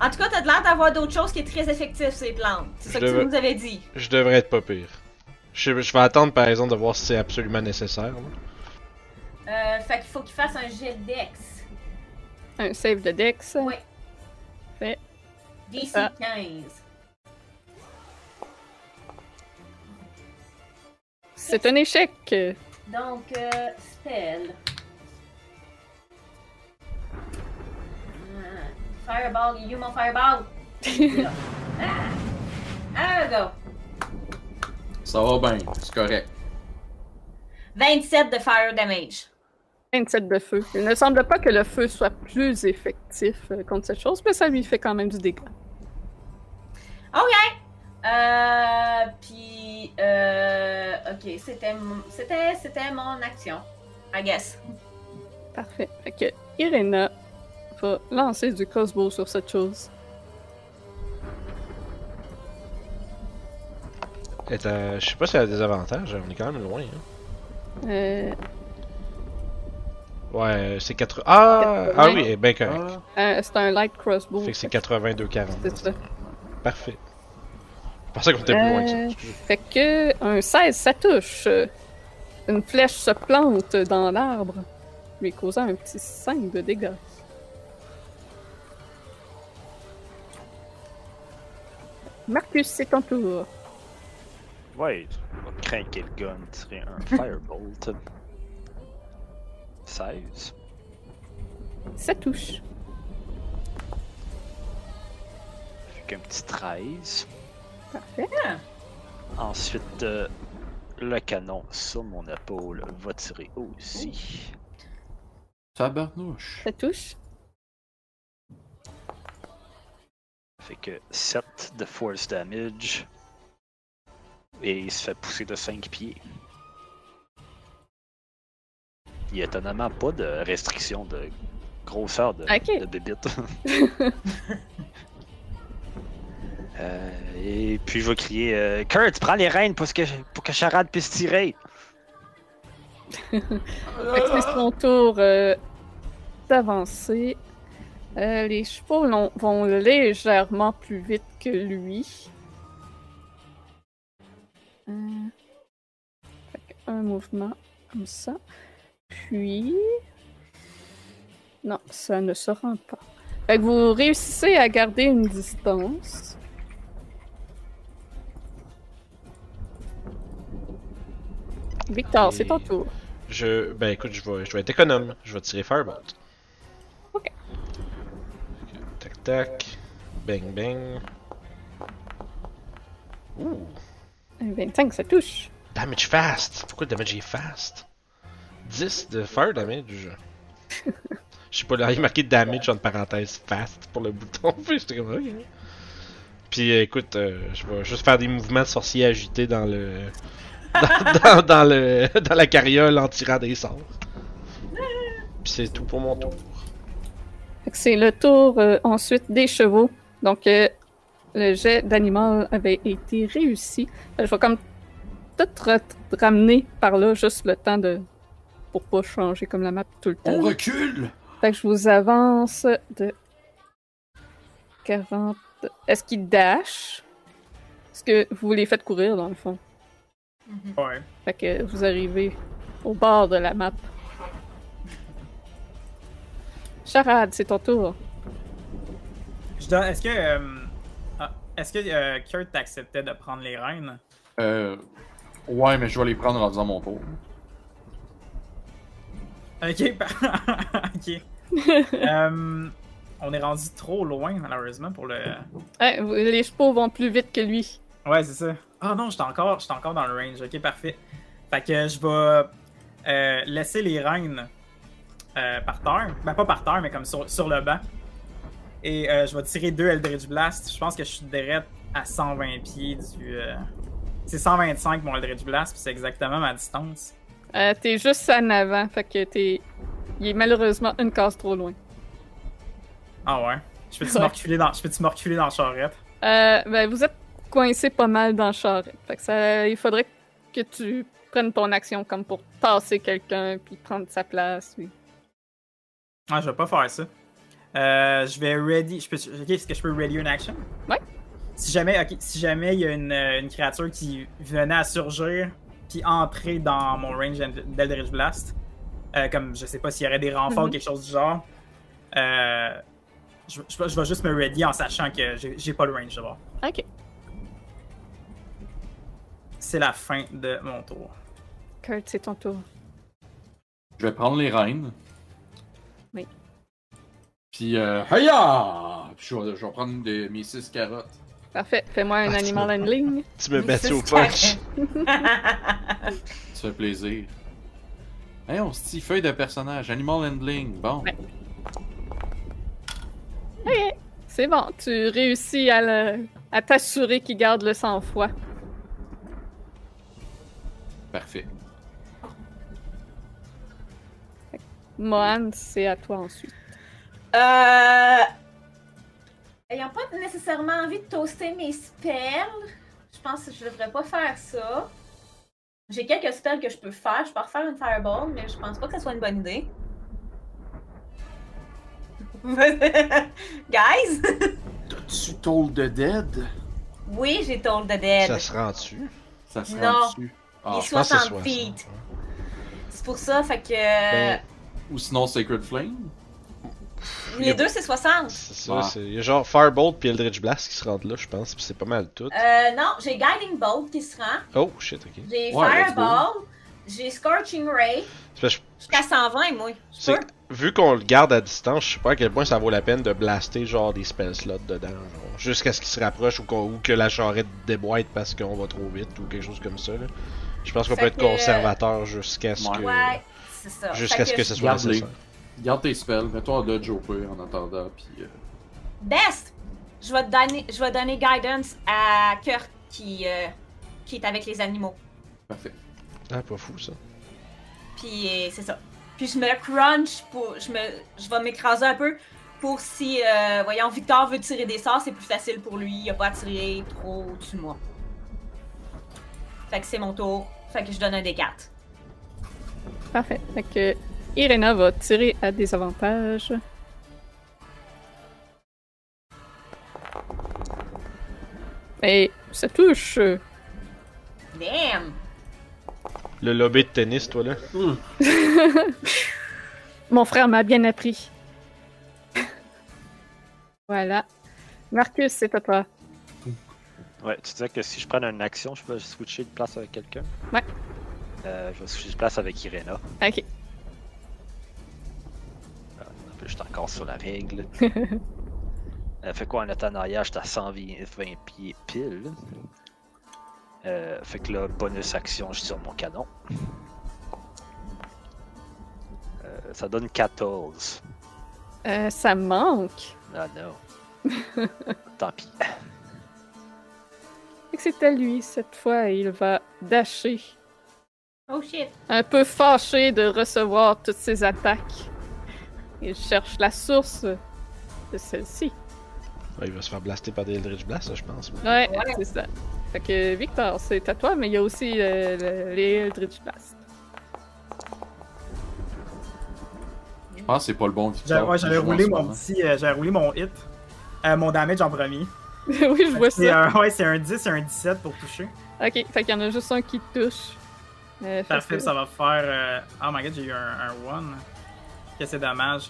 En tout cas, t'as de l'air d'avoir d'autres choses qui est très effectif ces plantes. C'est ça que tu nous avais dit. Je devrais être pas pire. Je, je vais attendre, par exemple, de voir si c'est absolument nécessaire. là. Euh, fait qu'il faut qu'il fasse un jet de dex. Un save de Dex? Oui. Fait. DC Ah. 15. C'est un échec. Donc, euh, spell. Ah, Fireball, you mon fireball? Ah! Ah, go. Ça va bien, c'est correct. 27 de fire damage. 27 de feu. Il ne semble pas que le feu soit plus effectif euh, contre cette chose, mais ça lui fait quand même du dégât. Ok. Euh, puis, euh, ok, c'était, mon- c'était, c'était mon action, I guess. Parfait. Fait que Irena va lancer du crossbow sur cette chose. Est à- Je sais pas si elle a des avantages, on est quand même loin. Hein. Euh, Ouais, c'est 80. Ah, ah oui, ben correct. Ah, euh, c'est un light crossbow. Fait que c'est 82-40. C'est ça. Parfait. Je pensais qu'on était plus loin que ça. Euh, excusez. Fait que un 16, ça touche. Une flèche se plante dans l'arbre, lui causant un petit 5 de dégâts. Marcus, c'est ton tour. Ouais, on va craquer le gun, tirer un firebolt. 16. Ça touche. Fait qu'un petit 13. Parfait. Ensuite, euh, le canon sur mon épaule va tirer aussi. tabarnouche. Ça touche. Fait que 7 de force damage. Et il se fait pousser de 5 pieds. Il y a étonnamment pas de restriction de grosseur de, Ok. de bébite. Euh, et puis je vais crier euh, Kurt, prends les rênes pour que, pour que Charade puisse tirer. C'est son tour euh, d'avancer. Les chevaux vont légèrement plus vite que lui. Euh, un mouvement comme ça. Puis. Non, ça ne se rend pas. Fait que vous réussissez à garder une distance. Victor, c'est ton tour. Je. Ben écoute, je vais, je vais être économe. Je vais tirer Firebolt. Ok. Tac tac. Bang bang. Ouh. Un 25, ça touche. Damage fast! Pourquoi le damage est fast? 10 de fire damage. Je sais pas, là, il est marqué damage entre parenthèses fast pour le bouton. J'étais comme, ok. Puis euh, écoute, euh, je vais juste faire des mouvements de sorcier agités dans le. dans, dans- dans le. dans la carriole en tirant des sorts. Puis c'est tout pour mon tour. C'est le tour euh, ensuite des chevaux. Donc, euh, le jet d'animal avait été réussi. Euh, je vais comme tout ra- ramener par là, juste le temps de. pour pas changer comme la map tout le temps. On recule! Fait que je vous avance de 40. Est-ce qu'il dash? Est-ce que vous les faites courir dans le fond? Ouais. Fait que vous arrivez au bord de la map. Charade, c'est ton tour. Est-ce que. euh, Est-ce que euh, Kurt acceptait de prendre les rênes? Euh. Ouais, mais je vais les prendre en faisant mon tour. Ok, ok. Euh, on est rendu trop loin, malheureusement, pour le. Ouais, les chevaux vont plus vite que lui. Ouais, c'est ça. Ah non, j'étais encore, j'étais encore dans le range. Ok, parfait. Fait que je vais euh, laisser les reines euh, par terre. Ben, pas par terre, mais comme sur, sur le banc. Et euh, je vais tirer deux Eldritch Blast. Je pense que je suis direct à 120 pieds du. euh, C'est 125 mon Eldritch Blast, puis c'est exactement ma distance. Euh, t'es juste en avant, fait que t'es. Il est malheureusement une case trop loin. Ah ouais? Je peux-tu Ouais. me reculer dans, je me reculer dans la charrette? Euh, ben, vous êtes coincé pas mal dans le charrette. Fait que ça, il faudrait que tu prennes ton action comme pour tasser quelqu'un puis prendre sa place. puis- Ah, je vais pas faire ça. Euh, je vais ready. Je peux, ok, est-ce que je peux ready une action? Ouais. Si jamais, ok, si jamais il y a une, euh, une créature qui venait à surgir puis entrer dans mon range d'Eldritch Blast, euh, comme je sais pas s'il y aurait des renforts ou Mhm. quelque chose du genre, euh, je, je, je vais juste me ready en sachant que j'ai j'ai pas le range d'abord. Ok. C'est la fin de mon tour. Kurt, c'est ton tour. Je vais prendre les reines. Puis, euh, hiya! Puis je vais, je vais prendre des, mes 6 carottes. Parfait. Fais-moi un Ah, tu animal me- handling. Tu me c'est au punch. Ça fait plaisir. Hey, on se dit feuille de personnage, animal handling. Bon. Ouais. Ok. C'est bon. Tu réussis à, le- à t'assurer qu'il garde le sang-froid. Parfait. Mohan, c'est à toi ensuite. Euh. Ayant pas nécessairement envie de toaster mes spells, je pense que je devrais pas faire ça. J'ai quelques spells que je peux faire. Je peux refaire une fireball, mais je pense pas que ça soit une bonne idée. Guys? T'as-tu Toll the Dead? Oui, j'ai told the dead. Ça se rend dessus. Ça se Non. rend dessus. Ah, Il est Je pense que c'est 60 60. feet. C'est pour ça, fait que. Ben, Ou sinon Sacred Flame? Les deux, c'est 60. C'est ça, Ah. c'est... il y a genre Firebolt puis Eldritch Blast qui se rendent là, je pense, puis c'est pas mal tout. Euh, non, j'ai Guiding Bolt qui se rend. Oh shit, ok. J'ai Ouais, Fireball. J'ai Scorching Ray. Que Jusqu'à 120, moi. Je vu qu'on le garde à distance, je sais pas à quel point ça vaut la peine de blaster genre des spell slots dedans, genre, jusqu'à ce qu'il se rapproche ou, que la charrette déboîte parce qu'on va trop vite ou quelque chose comme ça. Là. Je pense qu'on Fait peut être que- conservateur jusqu'à ce Ouais. que Ouais, c'est ça. jusqu'à Fait ce que ce soit nécessaire. Garde tes spells, mets-toi en dodge au pire en attendant, puis... euh, Best! Je vais, te donner, je vais donner guidance à Kurt qui, euh, qui est avec les animaux. parfait. Ah, pas fou ça. Puis euh, c'est ça. Puis je me crunch pour. Je, me, je vais m'écraser un peu pour si, euh, voyons, Victor veut tirer des sorts, c'est plus facile pour lui. Il a pas à tirer trop au-dessus de moi. Fait que c'est mon tour. Fait que je donne un des 4. Parfait. Fait que Irena va tirer à des avantages. Et ça touche. Damn! Le lobby de tennis, toi là. Mon frère m'a bien appris. voilà. Marcus, c'est à toi. Ouais, tu disais que si je prends une action, je peux switcher de place avec quelqu'un? Ouais. Euh, je vais switcher de place avec Irena. Ok. Je suis encore sur la règle. Elle fait quoi en étant en arrière? J'étais à 120 pieds pile. Euh, fait que là, bonus action, je tire mon canon. Euh, ça donne 14. Euh, ça manque. Ah non. Tant pis. C'est à lui cette fois. Il va dasher. Oh shit! Un peu fâché de recevoir toutes ces attaques. Il cherche la source de celle-ci. Ouais, il va se faire blaster par des Eldritch Blast, je pense. Ouais, Ouais. c'est ça. Fait que Victor, c'est à toi, mais il y a aussi euh, le- les Eldritch Blast. Je pense que c'est pas le bon Victor. ouais, qui j'avais roulé mon moment. petit. euh, j'avais roulé mon hit. Euh, mon damage en premier. oui, je vois ça. un, ouais, c'est un 10 et un 17 pour toucher. Ok, fait qu'il y en a juste un qui touche. Euh, fait Parfait, que- ça va faire. euh, Oh my god, j'ai eu un, un 1. Que c'est dommage.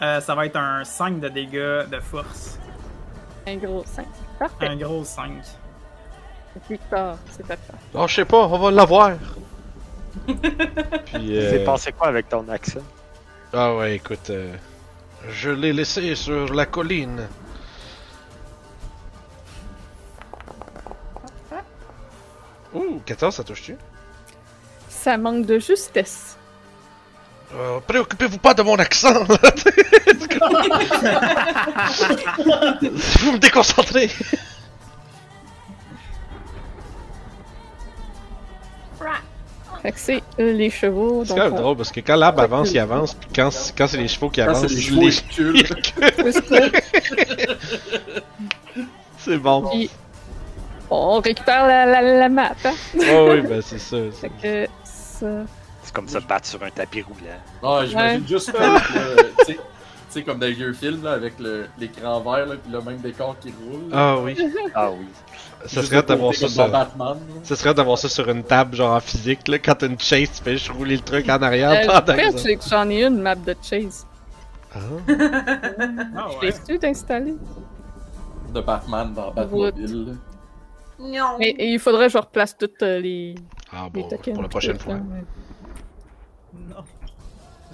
Euh, ça va être un 5 de dégâts de force. Un gros 5. Parfait. Un gros 5. Victor, c'est à toi. Oh, je sais pas, on va l'avoir. Puis. C'est Euh... passé quoi avec ton accent? Ah ouais, écoute. euh, Je l'ai laissé sur la colline. Ouh, 14, ça touche-tu? Ça manque de justesse. Euh, Préoccupez-vous pas de mon accent! Vous me déconcentrez! Fait que c'est euh, les chevaux. C'est quand même on- drôle parce que quand l'arbre avance, il avance, puis quand, quand c'est les chevaux qui Quand avancent, c'est les les- chevaux, ils c'est bon. Puis, on récupère la, la, la map. Hein? Oh oui, ben c'est ça. Fait que ça. C'est comme ça battre sur un tapis roulant. Ah, j'imagine Ouais. juste comme, euh, tu sais- comme dans les vieux films, là, avec l'écran vert, là, puis le même décor qui roule. Ah oui. Ah oui. Ça serait d'avoir ça comme sur... Batman. là. Ça serait d'avoir ça sur une table, genre en physique, là. Quand t'as une chase, tu fais juste rouler le truc en arrière Euh, pendant le pire, que ça- c'est que j'en ai une map de chase. Ah. Je ouais. l'ai-tu d'installer? De Batman dans Batmobile. là. Non. Mais et il faudrait que je replace toutes euh, les, Ah les bon, tokens. pour la prochaine tout, fois. ouais. Non.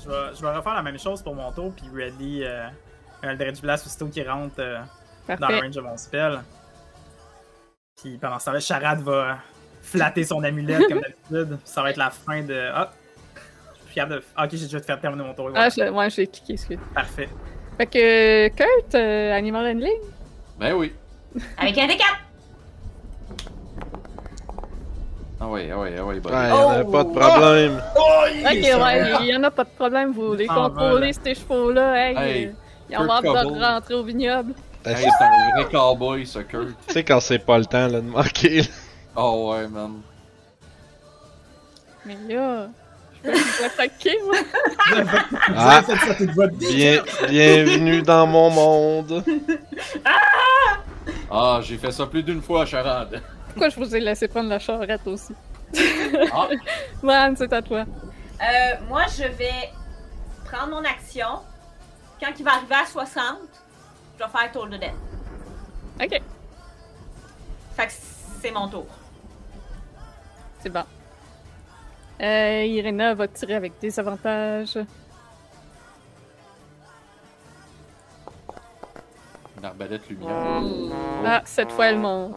Je vais, je vais refaire la même chose pour mon tour, puis ready euh, un Eldritch Blast aussitôt qu'il rentre euh, dans le range de mon spell. Puis pendant ce temps-là, Charade va flatter son amulette comme d'habitude. Ça va être la fin de. Ah! Je suis capable de. Ah, ok, j'ai déjà fait terminer mon tour. Ah, je, ouais, j'ai cliqué, excuse. Parfait. Fait que, Kurt, euh, Animal Handling? Ben oui. Avec un D4. Ah ouais, ah ouais, ah ouais, buddy. Ouais, y'en a Oh! pas de problème. Ok, ouais, il y en a pas de problème, vous les Ah, contrôlez, ces chevaux-là, hey! Hey, ils ont hâte de rentrer au vignoble. Hey, Hey, c'est un vrai cowboy, ce Kurt. Tu sais quand c'est pas le temps là, de manquer. là. Oh ouais, man. Mais là, je peux vous attaquer, moi. Ah, bien, bienvenue dans mon monde. Ah, j'ai fait ça plus d'une fois à Charade. Pourquoi je vous ai laissé prendre la charrette aussi? Ah, Man, c'est à toi. Euh, moi, je vais prendre mon action. Quand il va arriver à 60, je vais faire tour de death. Ok, Fait que c'est mon tour. c'est bon. Euh, Irena va tirer avec des avantages. une arbalète lumière. Ah, cette fois, elle manque.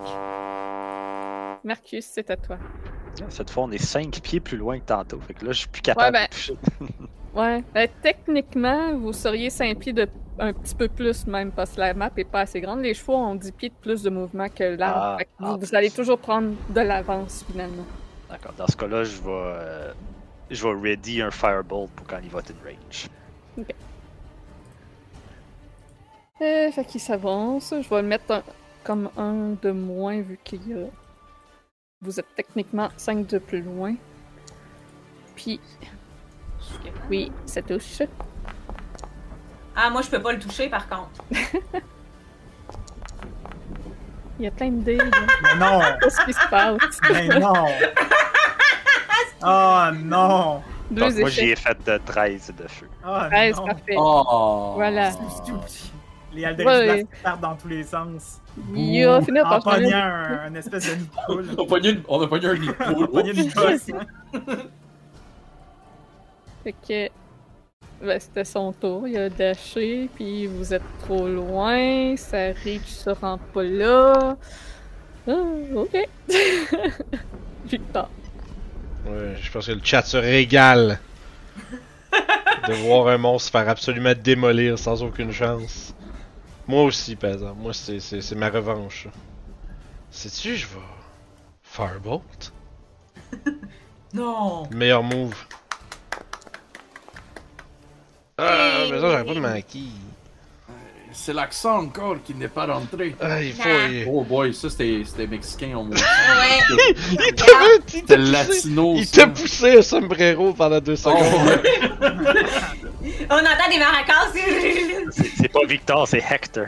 Marcus, c'est à toi. Cette fois, on est 5 pieds plus loin que tantôt. Fait que là, je suis plus capable Ouais, ben- de toucher. Ouais. Euh, techniquement, vous seriez 5 pieds de un petit peu plus même parce que la map est pas assez grande. Les chevaux ont 10 pieds de plus de mouvement que l'arbre. Ah, ah, vous, allez toujours prendre de l'avance finalement. D'accord. Dans ce cas-là, je vais. euh, je vais ready un firebolt pour quand il va être in range. Euh, fait qu'il s'avance. Je vais le mettre un- comme un de moins vu qu'il y a. Vous êtes techniquement 5 de plus loin. Puis, oui, ça touche. Ah, moi, je peux pas le toucher par contre. Il y a plein de dés. là. Mais non! Qu'est-ce qui se passe? Mais non! Oh non! Deux Donc, moi, j'y ai fait de 13 de feu. Oh 13, non! parfait. Oh! Voilà. Les Ouais. Blast partent dans tous les sens. Il va finir En par changer. pognant un, un espèce de nid de poule. On a pogné une- on a pogné un nid de On poule. a pogné une bosse. Fait que. Ben, c'était son tour. Il a dashé, puis vous êtes trop loin. Sa reach se rend pas là. Ah, ok. Victor. Ouais, je pense que le chat se régale de voir un monstre se faire absolument démolir sans aucune chance. Moi aussi, par exemple. Moi, c'est, c'est, c'est ma revanche. Sais-tu, je vais. Firebolt Non! Meilleur move. Ah, mais ça, j'aurais pas de maquis. C'est l'accent encore qui n'est pas rentré. Ah, il faut. Ah. il- Oh boy, ça c'était c'était mexicain au moins. Ouais! Il t'a latino. il t'a poussé un sombrero pendant deux Oh, secondes. ouais. On entend des maracas! C'est c'est pas Victor, c'est Hector.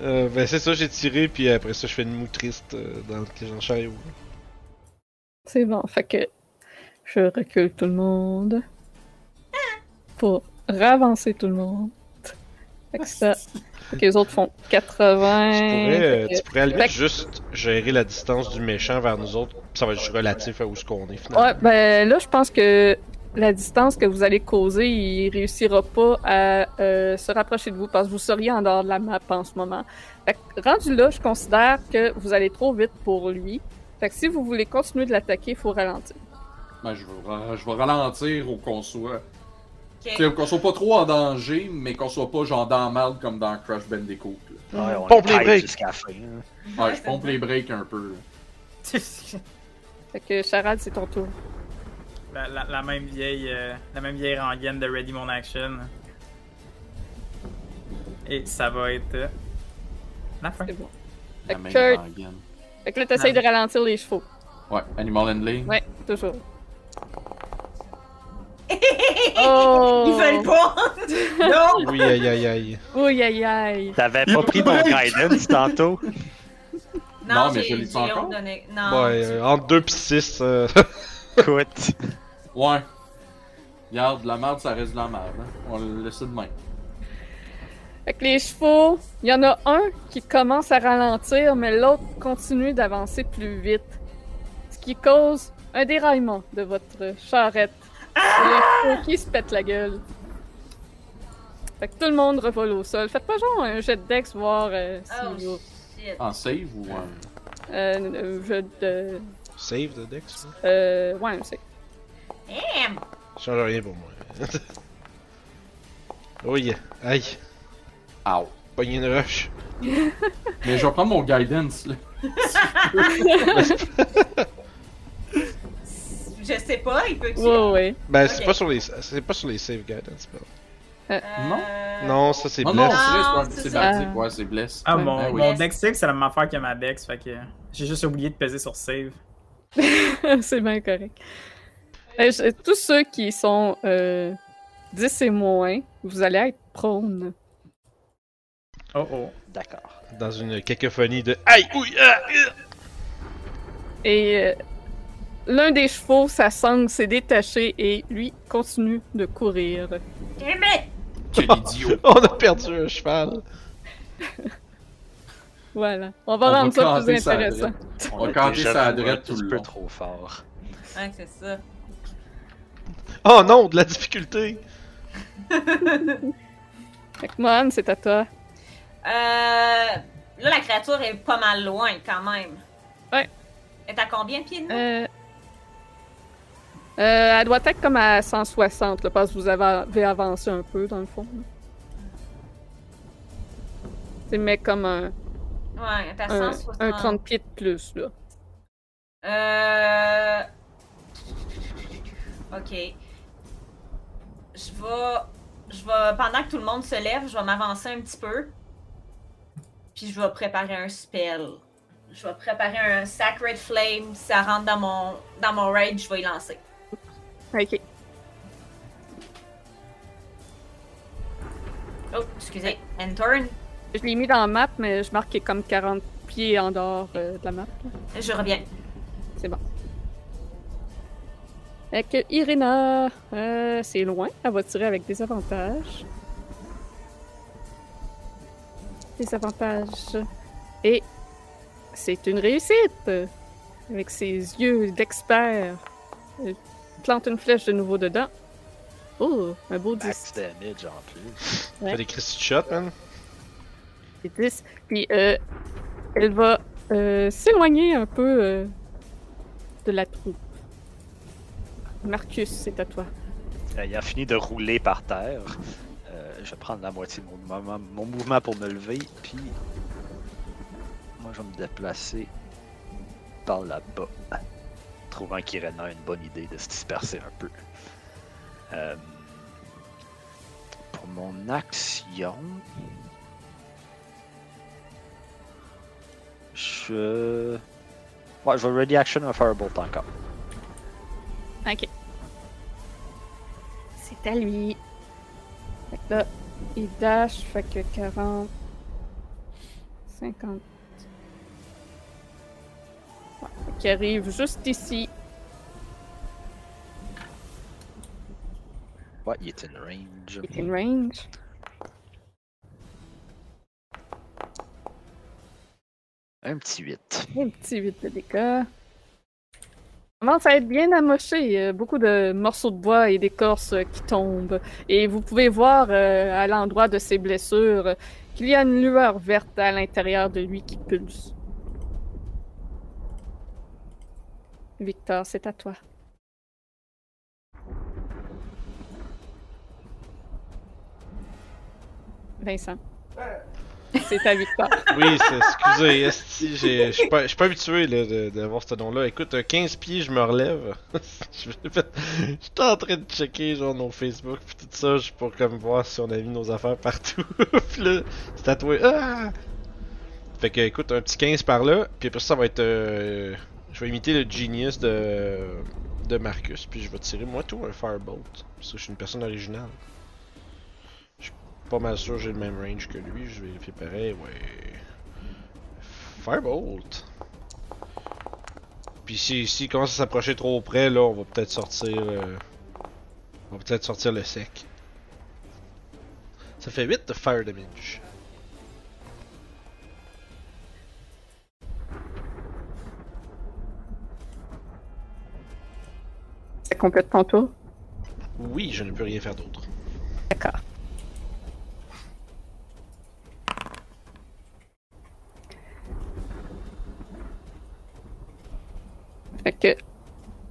Euh, ben c'est ça, j'ai tiré, puis après ça, je fais une moue triste euh, dans le chariot. C'est bon. Fait que. Je recule tout le monde. Pour ravancer tout le monde. Fait que ça. Fait que les autres font 80. Tu pourrais, euh, que- tu pourrais que- juste gérer la distance du méchant vers nous autres, ça va être juste relatif à où ce qu'on est finalement. Ouais, ben là, je pense que la distance que vous allez causer, il réussira pas à euh, se rapprocher de vous parce que vous seriez en dehors de la map en ce moment. Fait que, rendu là, je considère que vous allez trop vite pour lui. Fait que si vous voulez continuer de l'attaquer, il faut ralentir. Ben, je, vais, je vais ralentir ou qu'on soit. Ok. tu sais, Qu'on soit pas trop en danger, mais qu'on soit pas genre dans merde comme dans Crash Bandicoot. là. Ouais, on Pompe les breaks. jusqu'à la fin. hein. Ouais, je pompe les breaks un peu. Fait que Charade, c'est ton tour. la, la- la même vieille, euh, la même vieille rengaine de Ready Mon Action. Et ça va être euh, la fin. C'est bon. La Fait même rengaine. fait que là, t'essayes de ralentir les chevaux. Ouais, Animal Handling. Ouais, toujours. Oh! Ils veulent pas! non! Oui, aïe aïe aïe. Ouh, aïe, aïe. T'avais pas pris ton guidance tantôt? Non, mais j'ai- je l'ai j'ai encore? ordonné. Non. Ouais, euh, entre 2 pis 6, euh, Écoute. Ouais. Regarde, de la merde, ça reste de la merde. Hein. On le laisse de même. Fait que les chevaux, il y en a un qui commence à ralentir, mais l'autre continue d'avancer plus vite. Ce qui cause un déraillement de votre charrette. C'est les chevaux qui se pètent la gueule. Fait que tout le monde revole au sol. Faites pas genre un jet de dex, voir euh, si Oh shit. En save ou. euh, euh, un jet de... save de Dex. là. Euh, ouais, c'est... Damn! Ça change rien pour moi. oui, aïe. Ow. Pogner une rush. Mais je vais prendre mon guidance, là. Je sais pas, il peut Ouais, ouais. Ben, c'est pas sur les, c'est pas sur les save guidance. pardon. Euh, Non, ça c'est Non, non, bless. c'est Non, vrai, c'est c'est c'est ça. Ouais, c'est bless. Ah, Ouais. mon, Ben oui. mon Dex 6, c'est la même affaire que ma Dex, fait que j'ai juste oublié de peser sur save. c'est bien correct. Euh, je- tous ceux qui sont euh, 10 et moins, vous allez être prone. Oh oh. D'accord. Dans une cacophonie de aïe, oui, ah, ah. Et euh, l'un des chevaux, sa sangle s'est détachée et lui continue de courir. Quel idiot. On a perdu un cheval. Voilà. On va rendre ça plus sa intéressant. On va a canter sa un tout le peu trop fort. Ouais, c'est ça. Oh non, de la difficulté. Fait que Mohan, c'est à toi. Euh, là, la créature est pas mal loin quand même. Ouais. Elle est à combien de pieds de nous? Euh... euh, elle doit être comme à 160, là, parce que vous avez, avancé un peu, dans le fond. là. C'est mais comme un, Ouais, elle est à un, 160. un 30 pieds de plus, là. Euh. Ok. Je vais. Je vais. Pendant que tout le monde se lève, je vais m'avancer un petit peu. Puis je vais préparer un spell. Je vais préparer un Sacred Flame. Si ça rentre dans mon, dans mon rage, je vais y lancer. Ok. Oh, excusez. And turn. Je l'ai mis dans la map, mais je marque comme 40 pieds en dehors euh, de la map. Je reviens. C'est bon. Que Irina, euh, c'est loin. Elle va tirer avec des avantages. Des avantages. Et c'est une réussite. Avec ses yeux d'expert. Plante une flèche de nouveau dedans. Oh, un beau 10. Max damage en plus. Ouais. Des Christy shots, man. C'est 10. Puis euh, elle va euh, s'éloigner un peu euh, de la troupe. Marcus, c'est à toi. Euh, Il a fini de rouler par terre. Euh, je vais prendre la moitié de mon mouvement, mon mouvement pour me lever, puis moi je vais me déplacer par là-bas, trouvant qu'Irena a une bonne idée de se disperser un peu. Euh, pour mon action, je, ouais, je vais ready action un firebolt encore. Ok. C'est à lui. Fait que là, il dash, fait que 40. 50 qui arrive juste ici. Ouais, il in range. In range. Un petit 8. Un petit 8 de dégâts. Commence à être bien amoché. Beaucoup de morceaux de bois et d'écorce qui tombent. Et vous pouvez voir euh, à l'endroit de ses blessures qu'il y a une lueur verte à l'intérieur de lui qui pulse. Victor, c'est à toi. Vincent. C'est à Victor. Oui, excusez, esti, je suis pas, pas habitué là, de, de voir ce nom-là. Écoute, euh, 15 pieds, je me relève. J'étais en train de checker genre nos Facebook pis tout ça, pour comme voir si on a mis nos affaires partout. pis là, c'est à toi. Ah! Fait que écoute, un petit 15 par là, puis après ça, ça va être. euh, je vais imiter le genius de, Marcus, puis je vais tirer moi tout un Firebolt. Parce que je suis une personne originale. Je suis pas mal sûr j'ai le même range que lui, je vais vérifier pareil, ouais. Firebolt. Puis si, si il commence à s'approcher trop près, là, on va peut-être sortir. euh, on va peut-être sortir le sec. Ça fait 8 de fire damage. Ça complète ton tour. Oui, je ne peux rien faire d'autre. D'accord. Fait que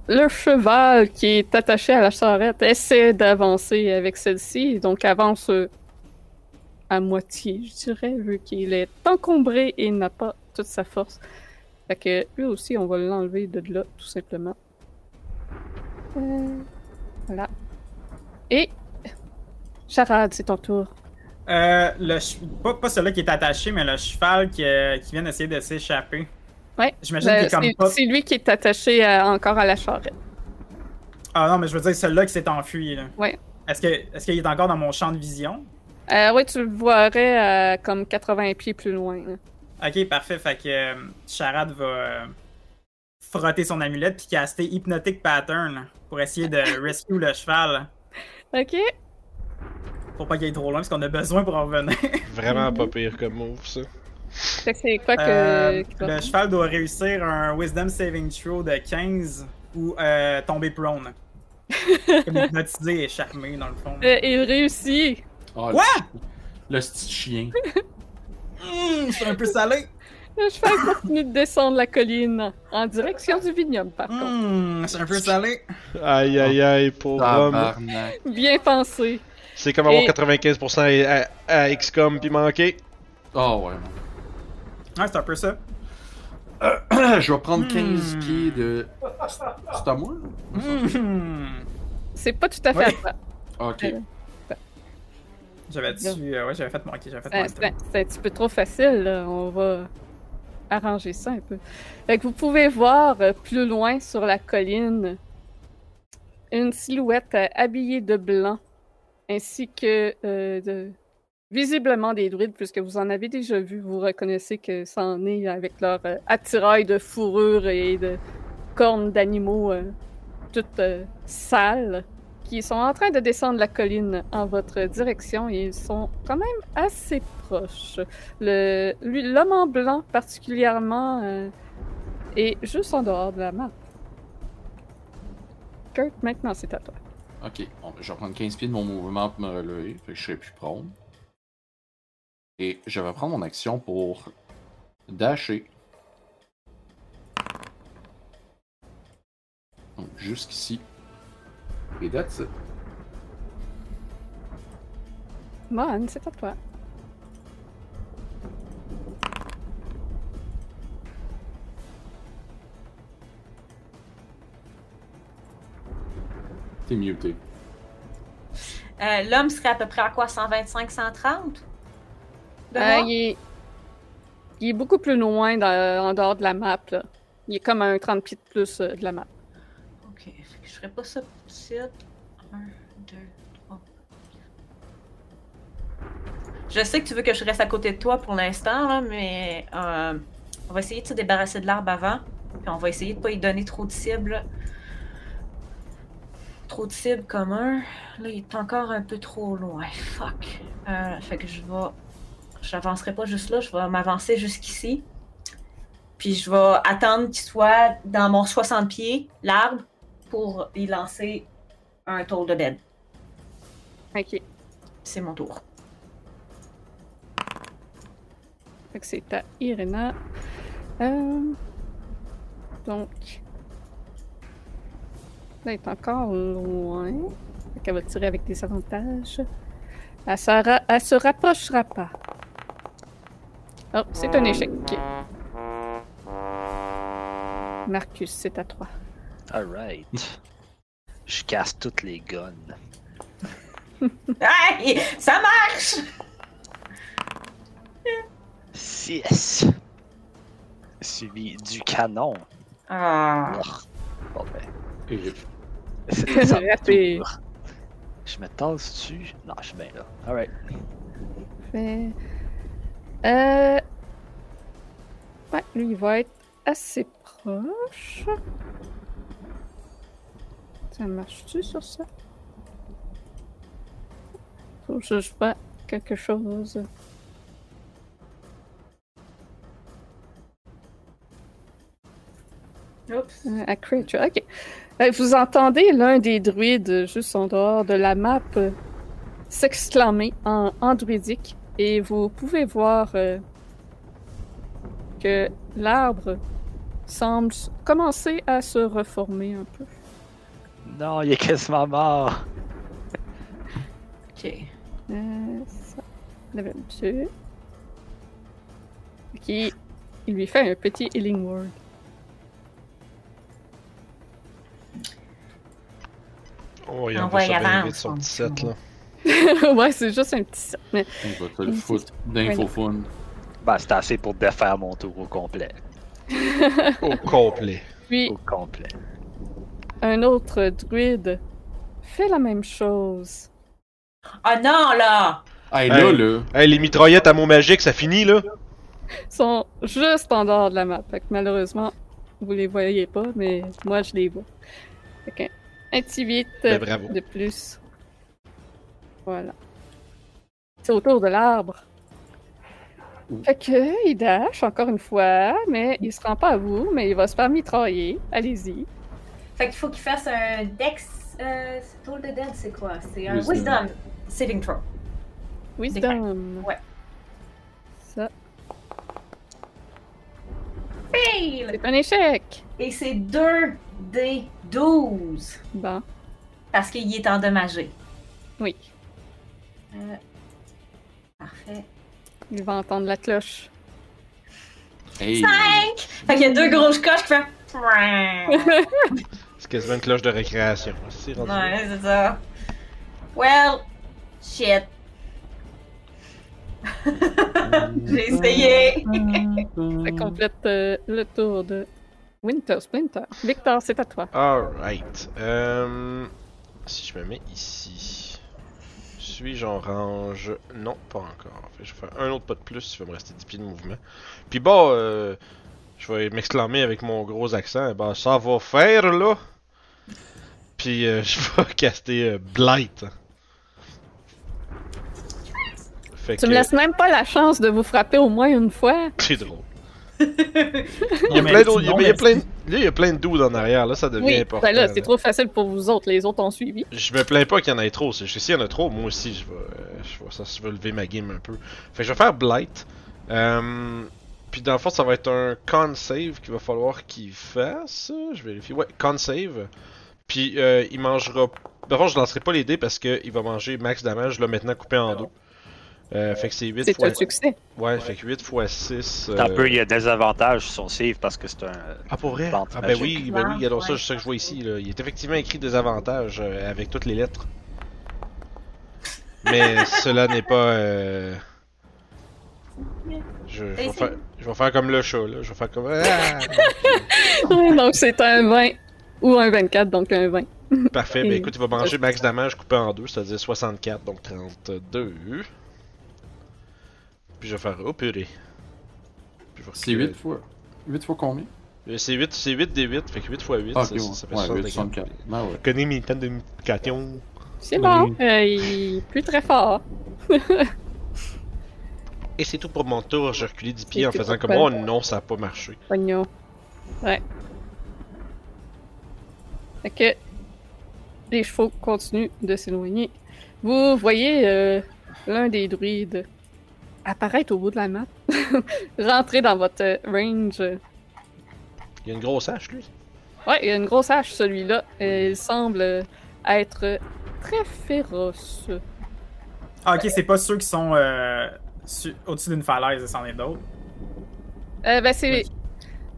le cheval qui est attaché à la charrette essaie d'avancer avec celle-ci, donc avance euh, à moitié, je dirais, vu qu'il est encombré et n'a pas toute sa force. Fait que lui aussi, on va l'enlever de là, tout simplement. Euh, voilà. Et Charade, c'est ton tour. Euh, le pas, pas celui qui est attaché, mais le cheval qui, euh, qui vient d'essayer de s'échapper. Ouais. J'imagine Ben, qu'il est comme c'est pas. c'est lui qui est attaché à- encore à la charrette. Ah non, mais je veux dire celui-là qui s'est enfui. Là. Ouais. Est-ce que est-ce qu'il est encore dans mon champ de vision? Euh, oui, tu le voirais à comme 80 pieds plus loin. là. Ok, parfait. Fait que euh, Charade va euh, frotter son amulette puis caster Hypnotic Pattern pour essayer de rescue le cheval. Ok. Pour pas qu'il aille trop loin, parce qu'on a besoin pour en revenir. Vraiment pas pire comme move, ça. Fait que c'est quoi que. Euh, le cheval doit réussir un Wisdom Saving Throw de 15 ou euh, tomber prone. Comme hypnotisé et charmé, dans le fond. Euh, il réussit. Ah, Quoi? Le, le petit chien. Hum, c'est un peu salé. Le cheval continue de descendre la colline en direction du vignoble, par contre. C'est un peu salé. Aïe aïe aïe, pauvre homme. Bien pensé. C'est comme avoir Et- 95% à, XCOM puis manquer. Ah ouais. Ouais, c'est un peu ça. Je vais prendre 15 Hmm. pieds de. C'est à moi? Hum. C'est pas tout à fait Ouais. à toi. Ok. Euh, J'avais dessus. euh, ouais, j'avais fait mon. ok, j'avais fait Euh, mon C'est c'est un petit peu trop facile, là. On va arranger ça un peu. Vous pouvez voir euh, plus loin sur la colline une silhouette euh, habillée de blanc, ainsi que euh, visiblement des druides, puisque vous en avez déjà vu. Vous reconnaissez que ça en est avec leur attirail de fourrure et de cornes d'animaux toutes sales qui sont en train de descendre la colline en votre direction et ils sont quand même assez proches. L'homme en blanc particulièrement euh, est juste en dehors de la map. Kurt, maintenant c'est à toi. Ok. Bon, je vais prendre 15 pieds de mon mouvement pour me relever. Que je serai plus prone. Et je vais prendre mon action pour dasher. Donc jusqu'ici. Et that's it. Mon, c'est à toi. T'es muté. Euh, L'homme serait à peu près à quoi 125, 130 de Euh, il, est, il est beaucoup plus loin dans- en dehors de la map. Là. Il est comme à un 30 pieds de plus euh, de la map. Ok, fait que je ferais pas ça tout de suite. 1, 2, 3. Je sais que tu veux que je reste à côté de toi pour l'instant, mais euh, on va essayer de se débarrasser de l'arbre avant. Puis on va essayer de pas y donner trop de cibles. Trop de cibles commun. Là, il est encore un peu trop loin. Fuck. Euh, fait que je vais. J'avancerai pas juste là, je vais m'avancer jusqu'ici. Puis je vais attendre qu'il soit dans mon 60 pieds, l'arbre, pour y lancer un tour de dead. Ok. C'est mon tour. Fait que c'est à Irena. Euh, donc. Là, elle est encore loin. Fait qu'elle va tirer avec des avantages. Elle se, ra- elle se rapprochera pas. Oh, c'est un échec. Marcus, c'est à toi. Alright. Je casse toutes les guns. Hey! Ça marche! 6. Suivi du canon. Ah. Bon ben. Ça. tour. Je me tasse dessus. Non, je suis bien là. Alright. Fait... Euh... Ouais, lui, il va être assez proche. Ça marche-tu sur ça? Faut que je vois quelque chose. Oups. Euh, à creature, ok. Euh, Vous entendez l'un des druides juste en dehors de la map euh, s'exclamer en, en druidique et vous pouvez voir euh, que l'arbre semble commencer à se reformer un peu. Non, il est quasiment mort. Ok. Euh, ça, level 2. Qui il lui fait un petit healing word. Oh, il Envoie, envoie bien vite, son petit set, là. ouais, c'est juste un petit set, mais on va te le foutre d'info fun. Ben, c'était assez pour défaire mon tour au complet. Au complet. puis Au complet. Un autre druide fait la même chose. Ah non, là! Hey, là, Hey. là. Hey, les mitraillettes à mots magiques, ça finit, là? Ils sont juste en dehors de la map. Fait que malheureusement, vous les voyez pas, mais moi je les vois. Fait qu'un un petit 8 Ben, bravo. de plus. Voilà. C'est autour de l'arbre. Fait que il dash encore une fois, mais il se rend pas à vous, mais il va se faire mitrailler. Allez-y. Fait qu'il faut qu'il fasse un Dex. Euh, tour de dead, c'est quoi? C'est un Wisdom. Wisdom saving throw. Wisdom. Ouais. Ça, Fail! c'est un échec. Et c'est 2 des 12. Bon, Parce qu'il est endommagé. oui. Euh, Parfait. Il va entendre la cloche. Hey. 5! Fait qu'il y a deux grosses coches qui font. Ouais, quasiment une cloche de récréation. C'est là. c'est ça. Well, shit. J'ai essayé. Ça complète euh, le tour de Winter Splinter. Victor, c'est à toi. Alright. Euh, si je me mets ici. Suis-je en range? Non, pas encore. Fait je vais faire un autre pas de plus, il va me rester 10 pieds de mouvement. Puis bon, euh, je vais m'exclamer avec mon gros accent. Bah, ça va faire là. Puis euh, je vais caster euh, Blight. Fait Tu me laisses même pas la chance de vous frapper au moins une fois. C'est drôle. Il y a plein d'autres. il y a- mais il y a plein de- Là, il y a plein de dudes en arrière. Là, ça devient Oui, important. ben là, c'est trop facile pour vous autres. Les autres ont suivi. Je me plains pas qu'il y en ait trop. C'est s'il y en a trop, moi aussi, je vais, euh, je vais, ça, je vais lever ma game un peu. Fait que je vais faire Blight. Euh, puis dans le fond, ça va être un con save qu'il va falloir qu'il fasse. Je vérifie. Ouais, con save. Puis euh, il mangera. D'abord, je lancerai pas les dés parce qu'il va manger max damage là maintenant coupé en deux. Euh, fait que c'est 8 C'est fois. un succès. Ouais, fait que 8 fois 6. Un peu, il y a des avantages sur son save parce que c'est un. Ah, pour vrai? Ah, ben oui, ben oui, alors ça, Ouais. c'est ça que je vois ici. Là. Il est effectivement écrit des avantages euh, avec toutes les lettres. Mais cela n'est pas. euh, Je, je, vais Et faire, je vais faire comme le chat, là. Je vais faire comme. Ah! donc c'est un 20 ou un 24, donc un 20. Parfait, ben écoute, il va manger max damage coupé en deux, c'est-à-dire 64, donc 32. Puis je vais faire. Oh purée. Puis je vais C'est reculer. 8 fois. 8 fois combien? Euh, C'est 8, c'est 8 des 8, fait que 8 fois 8, Ah, ça, ok, ça, ça fait ouais. Ouais, 8, 64. 64. Ben ouais. Je connais mes temps de multiplication. C'est bon. Euh, il est plus très fort. Et c'est tout pour mon tour. J'ai reculé 10 pieds en c'est faisant comme oh non, ça a pas marché. Pognon. Ouais. Fait que les chevaux continuent de s'éloigner. Vous voyez euh, l'un des druides apparaître au bout de la map, rentrer dans votre range. Il y a une grosse hache, lui. Ouais, il y a une grosse hache, celui-là. Et Il semble être très féroce. Ah, ok, c'est pas ceux qui sont euh, su- au-dessus d'une falaise, c'en est d'autres. Euh, ben, c'est.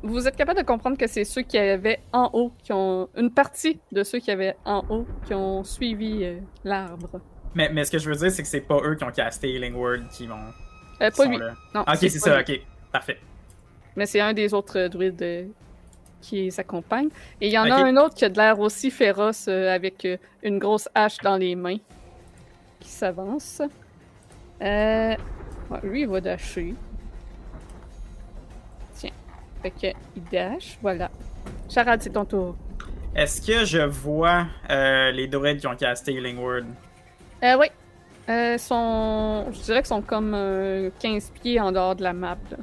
Vous êtes capable de comprendre que c'est ceux qui avaient en haut, qui ont. Une partie de ceux qui avaient en haut, qui ont suivi euh, l'arbre. Mais, mais ce que je veux dire, c'est que c'est pas eux qui ont casté Healing Word qui vont. Euh, qui pas sont lui. là. Non, Ok, c'est ça, lui. ok. Parfait. Mais c'est un des autres euh, druides euh, qui les accompagne. Et il y en a un autre qui a de l'air aussi féroce euh, avec une grosse hache dans les mains qui s'avance. Ouais, lui, il va dasher. Fait que, il dash, voilà. Charade, c'est ton tour. Est-ce que je vois euh, les druides qui ont casté Healing Word? Euh, oui. Euh, sont... Je dirais qu'ils sont comme euh, 15 pieds en dehors de la map. là.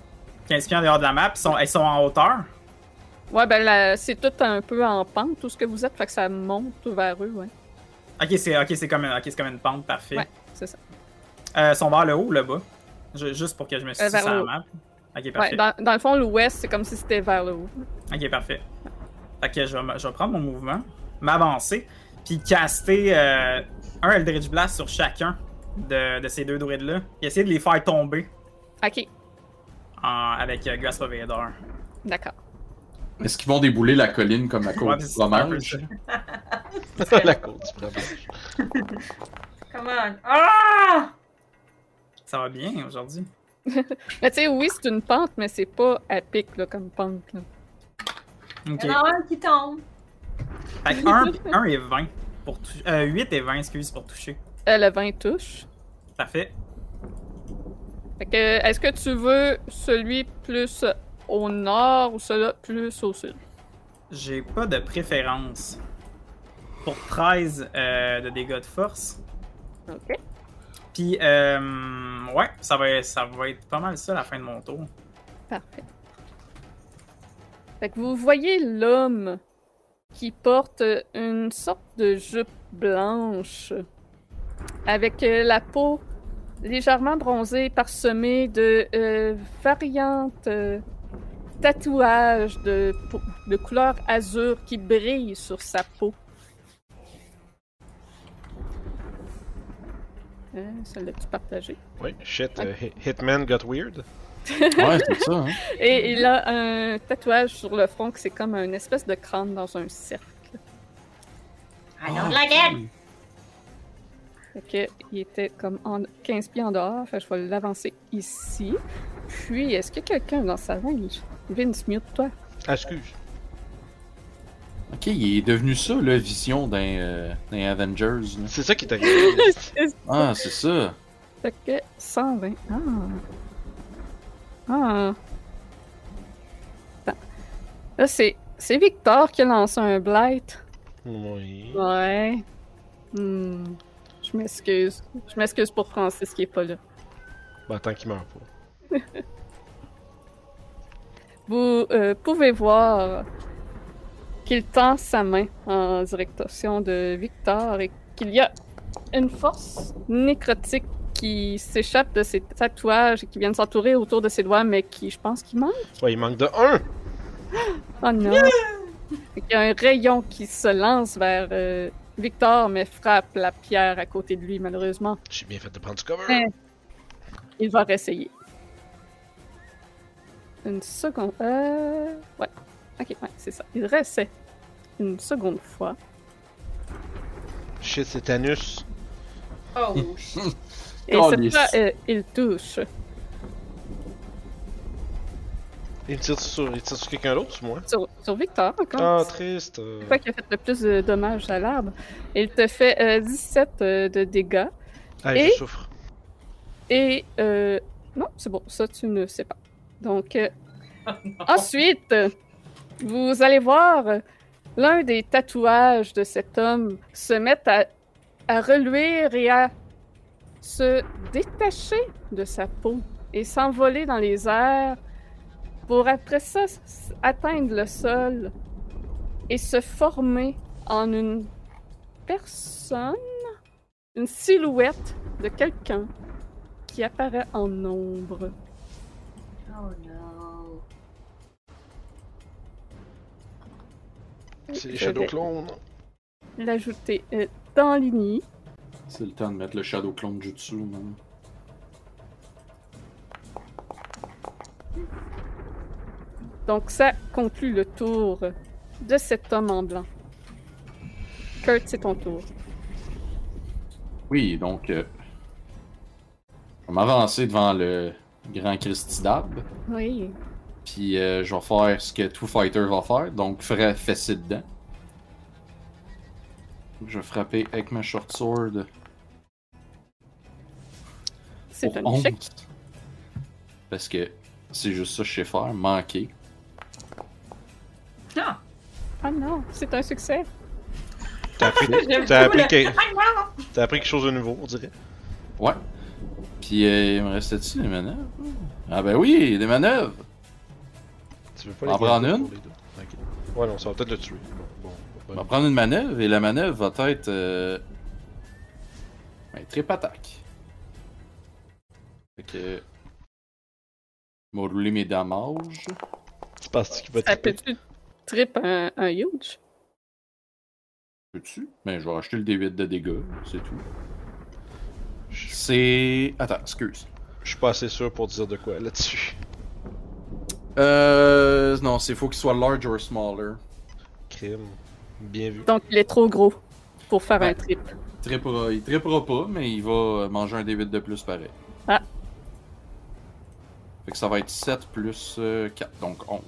15 pieds en dehors de la map, ils sont, ils sont en hauteur? Ouais, ben c'est tout un peu en pente, tout ce que vous êtes, fait que ça monte vers eux, ouais. Ok, c'est comme, une- comme une pente, parfait. Ouais, c'est ça. Euh, ils sont vers le haut ou le bas Je- Juste pour que je me situe Euh, sur la map. Ok, Ouais, parfait. dans, dans le fond, l'ouest, c'est comme si c'était vers le haut. Ok, parfait. Fait que je vais, m- je vais prendre mon mouvement, m'avancer, puis caster euh, un Eldritch Blast sur chacun de, de ces deux druides-là. Et essayer de les faire tomber Ok, en- avec euh, Vader. d'accord. Est-ce qu'ils vont débouler la colline comme la Ouais, côte du c'est un peu fromage? la côte du fromage. Come on. Ah! Ça va bien aujourd'hui. Mais tu sais, oui, c'est une pente, mais c'est pas à pic, là, comme pente, là. Il y en a un qui tombe. Fait que 1, 1 et 20 pour toucher. Euh, 8 et 20, excuse, pour toucher. Euh, le 20 touche. Parfait. Fait que, est-ce que tu veux celui plus au nord ou celui plus au sud? J'ai pas de préférence. Pour 13 euh, de dégâts de force. Ok. Puis, euh, ouais, ça va, ça va être pas mal ça la fin de mon tour. Parfait. Fait que vous voyez l'homme qui porte une sorte de jupe blanche avec euh, la peau légèrement bronzée parsemée de euh, variantes tatouages de couleur azur qui brillent sur sa peau. Euh, ça l'a-tu partagé? Oui, shit, euh, Hit- Hitman got weird. Ouais, c'est ça. Hein? Et il a un tatouage sur le front qui c'est comme une espèce de crâne dans un cercle. I don't like it. Fait que il était comme en 15 pieds en dehors. Fait que je vais l'avancer ici. Puis, est-ce qu'il y a quelqu'un dans sa range? Vince, mute-toi. Ah, excuse. Ok, il est devenu ça, la vision d'un euh, Avengers. C'est ça qui est arrivé. Ah, c'est ça. Fait que 120. Ah. Ah. Attends. Là, c'est, c'est Victor qui a lancé un blight. oui. Ouais. Hmm. Je m'excuse. Je m'excuse pour Francis qui est pas là. Bah, tant qu'il meurt pas. Vous euh, pouvez voir qu'il tend sa main en direction de Victor et qu'il y a une force nécrotique qui s'échappe de ses tatouages et qui vient de s'entourer autour de ses doigts, mais qui, je pense, qu'il manque. Ouais, il manque de 1! Oh non! Qu'il y a un rayon qui se lance vers euh, Victor, mais frappe la pierre à côté de lui, malheureusement. J'ai bien fait de prendre du cover. Ouais. Il va réessayer. Une seconde. Euh. Ouais. Ok, ouais, c'est ça. Il réessaie. Une seconde fois. Shit, c'est Tanus. Oh, shit. Et Oh, cette fois, euh, il touche. Il tire sur, il tire sur quelqu'un d'autre, sur moi? Sur, sur Victor encore. Ah, triste. C'est toi qui a fait le plus de dommages à l'arbre. Il te fait euh, 17 euh, de dégâts. Ah, Et- je souffre. Et. Euh... Non, c'est bon, ça tu ne sais pas. Donc. euh, Ensuite, vous allez voir l'un des tatouages de cet homme se mettre à, reluire et à se détacher de sa peau. et s'envoler dans les airs pour après ça atteindre le sol et se former en une personne, une silhouette de quelqu'un qui apparaît en ombre. Oh no. C'est les Shadow Clones. L'ajouter euh, dans l'ini. C'est le temps de mettre le Shadow Clone Jutsu, man. Donc ça conclut le tour de cet homme en blanc. Kurt, c'est ton tour. Oui, donc. euh, je vais m'avancer devant le grand Christy Dab. Oui. Puis euh, je vais faire ce que tout fighter va faire, donc ferai fesser dedans. Je vais frapper avec ma short sword C'est un 11. échec. Parce que c'est juste ça que je sais faire, manquer. Ah! Ah non, c'est un succès. T'as appris, beaucoup appris, le- que- t'as appris quelque chose de nouveau, on dirait. Ouais. Puis euh, il me restait-tu des manœuvres? Ah ben oui, des manœuvres! Tu veux pas En les prendre garder une? pour les deux? Ok. Ouais, non, ça va peut-être le tuer. Bon, bon, On va prendre une manœuvre et la manœuvre va être. Euh... Ben, trip attaque. Fait que. Je vais rouler mes damages. Tu penses qu'il va Ça triper? peut-tu trip un, un huge? Peux-tu? Ben, je vais racheter le D8 de dégâts, c'est tout. Je C'est. Attends, excuse. je suis pas assez sûr pour dire de quoi là-dessus. Euh. Non, c'est faut qu'il soit large or smaller. Crime. Bien vu. Donc il est trop gros pour faire Ouais. un trip. Il trippera, il trippera pas, mais il va manger un D8 de plus pareil. Ah. Fait que ça va être 7 plus euh, 4, donc 11.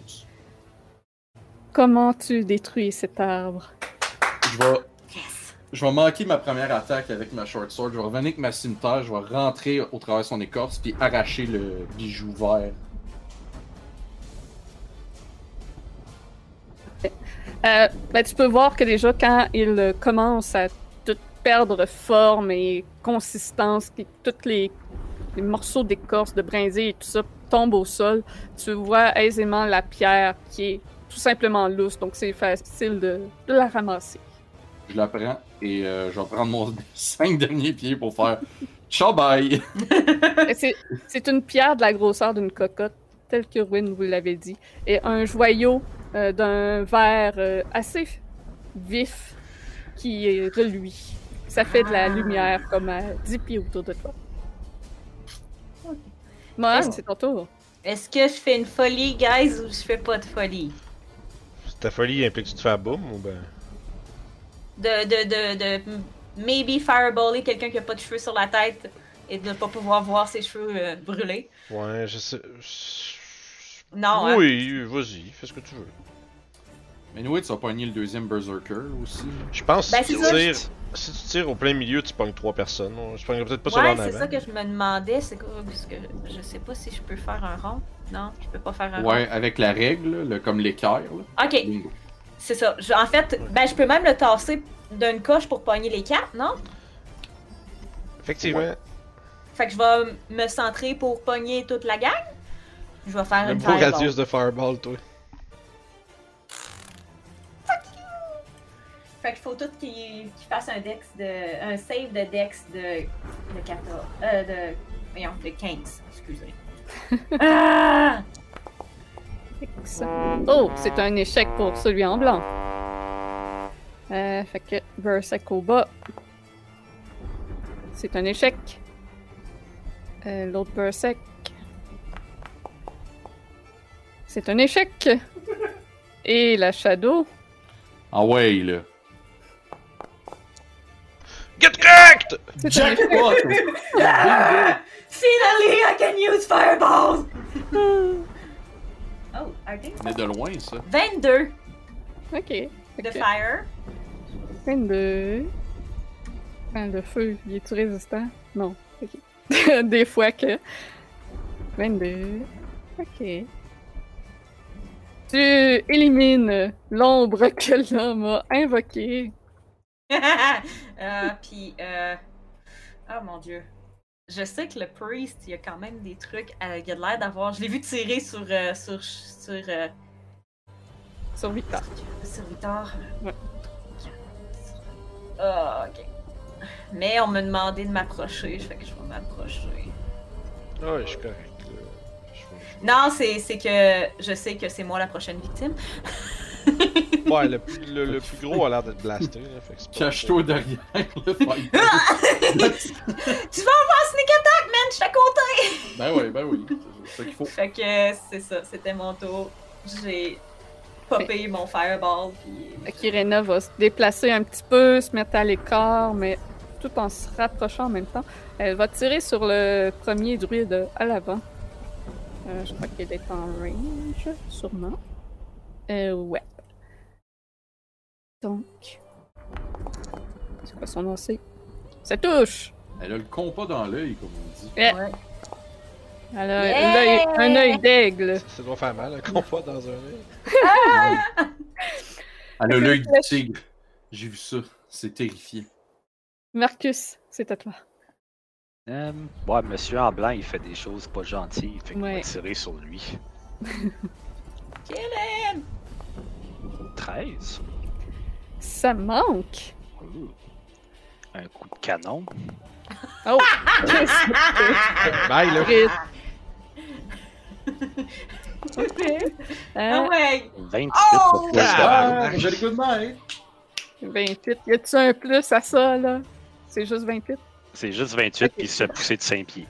Comment tu détruis cet arbre? Je vais. Yes! Je vais manquer ma première attaque avec ma short sword. Je vais revenir avec ma cimetière, je vais rentrer au travers de son écorce puis arracher le bijou vert. Euh, ben, tu peux voir que déjà, quand il commence à tout perdre forme et consistance, que tous les, les morceaux d'écorce, de brinzée et tout ça tombent au sol, tu vois aisément la pierre qui est tout simplement lousse, donc c'est facile de, de la ramasser. Je la prends et euh, je vais prendre mon 5 derniers pieds pour faire ciao bye. C'est- une pierre de la grosseur d'une cocotte, telle que Win vous l'avait dit, et un joyau euh, d'un verre euh, assez vif qui est reluit. Ça fait de la Ah. lumière comme à 10 pieds autour de toi. Mohan, Oh. c'est ton tour. Est-ce que je fais une folie, guys, ou je fais pas de folie? Ta folie implique que tu te fais à boum ou ben. De, de, de, de m- maybe fireballer quelqu'un qui a pas de cheveux sur la tête et de ne pas pouvoir voir ses cheveux euh, brûler. Ouais, je sais. je- Non, hein? Oui, vas-y, fais ce que tu veux. Mais anyway, tu vas pogner le deuxième Berserker aussi. Je pense Ben, que si tu c'est tires. Si tu tires au plein milieu, tu pognes trois personnes. Je pognerais peut-être pas celui Ouais, en c'est avant. ça que je me demandais. C'est quoi? Parce que je sais pas si je peux faire un rond. Non, je peux pas faire un Ouais, avec la règle, le, comme l'équerre. là. rond. Ok, c'est ça. Je- en fait, ben, je peux même le tasser d'une coche pour pogner les quatre, non? Effectivement. Fait que je vais me centrer pour pogner toute la gang? Je vais faire Le une beau fireball. radius de Fireball, toi. Fait qu'il faut tout qu'il qu'il fasse un dex de. un save de dex de. de 14. Euh, de. Voyons, de 15. Excusez. ah! Oh, c'est un échec pour celui en blanc. Euh, fait que Berserk au bas. C'est un échec. Euh, L'autre Berserk. C'est un échec. Et la Shadow. Ah ouais, là. Get cracked! Jackpot! Finally, I can use fireball! oh, I think. On est de loin, ça. 22 Ok. de Ok. fire. 22. Ah, le feu, il est-tu résistant? Non. Ok. Des fois que. 22. Ok. Tu élimines l'ombre que l'homme a invoquée. Euh, puis, euh... oh mon dieu. je sais que le priest, il y a quand même des trucs. euh, il a l'air d'avoir. Je l'ai vu tirer sur. euh, sur. sur. euh, Sur Victor. sur Victor. Ouais. Ah, ok. Mais on m'a demandé de m'approcher, fait que je vais m'approcher. Ah ouais, je suis correct. Non, c'est c'est que je sais que c'est moi la prochaine victime. Ouais, le, plus- le, le plus gros a l'air d'être blasté. Cache-toi derrière le tu vas avoir sneak attack, man, je suis à côté! ben oui, ben oui. C'est ça qu'il faut. Fait que c'est ça, c'était mon tour. J'ai popé mon fireball, puis. Qu'Irena va se déplacer un petit peu, se mettre à l'écart, mais tout en se rapprochant en même temps. Elle va tirer sur le premier druide à l'avant. Euh, je crois qu'elle est en range, sûrement. Euh, ouais. Donc. C'est quoi son AC? Ça touche! Elle a le compas dans l'œil, comme on dit. Ouais. Elle a Yeah! un œil- un œil d'aigle. Ça, ça doit faire mal, un combat dans un œil. Elle a l'œil du tigre. J'ai vu ça. C'est terrifiant. Marcus, c'est à toi. Euh, ouais, monsieur en blanc, il fait des choses pas gentilles. Fait qu'on Ouais. va tirer sur lui. Kill him! 13. Ça manque! Ouh. Un coup de canon. Oh! Bye, là. Ah Euh, ouais! 28 Oh! pour de Ah! damage. Very good night. 28. Y a-tu un plus à ça, là? C'est juste 28? C'est juste 28 puis il se fait pousser de 5 pieds.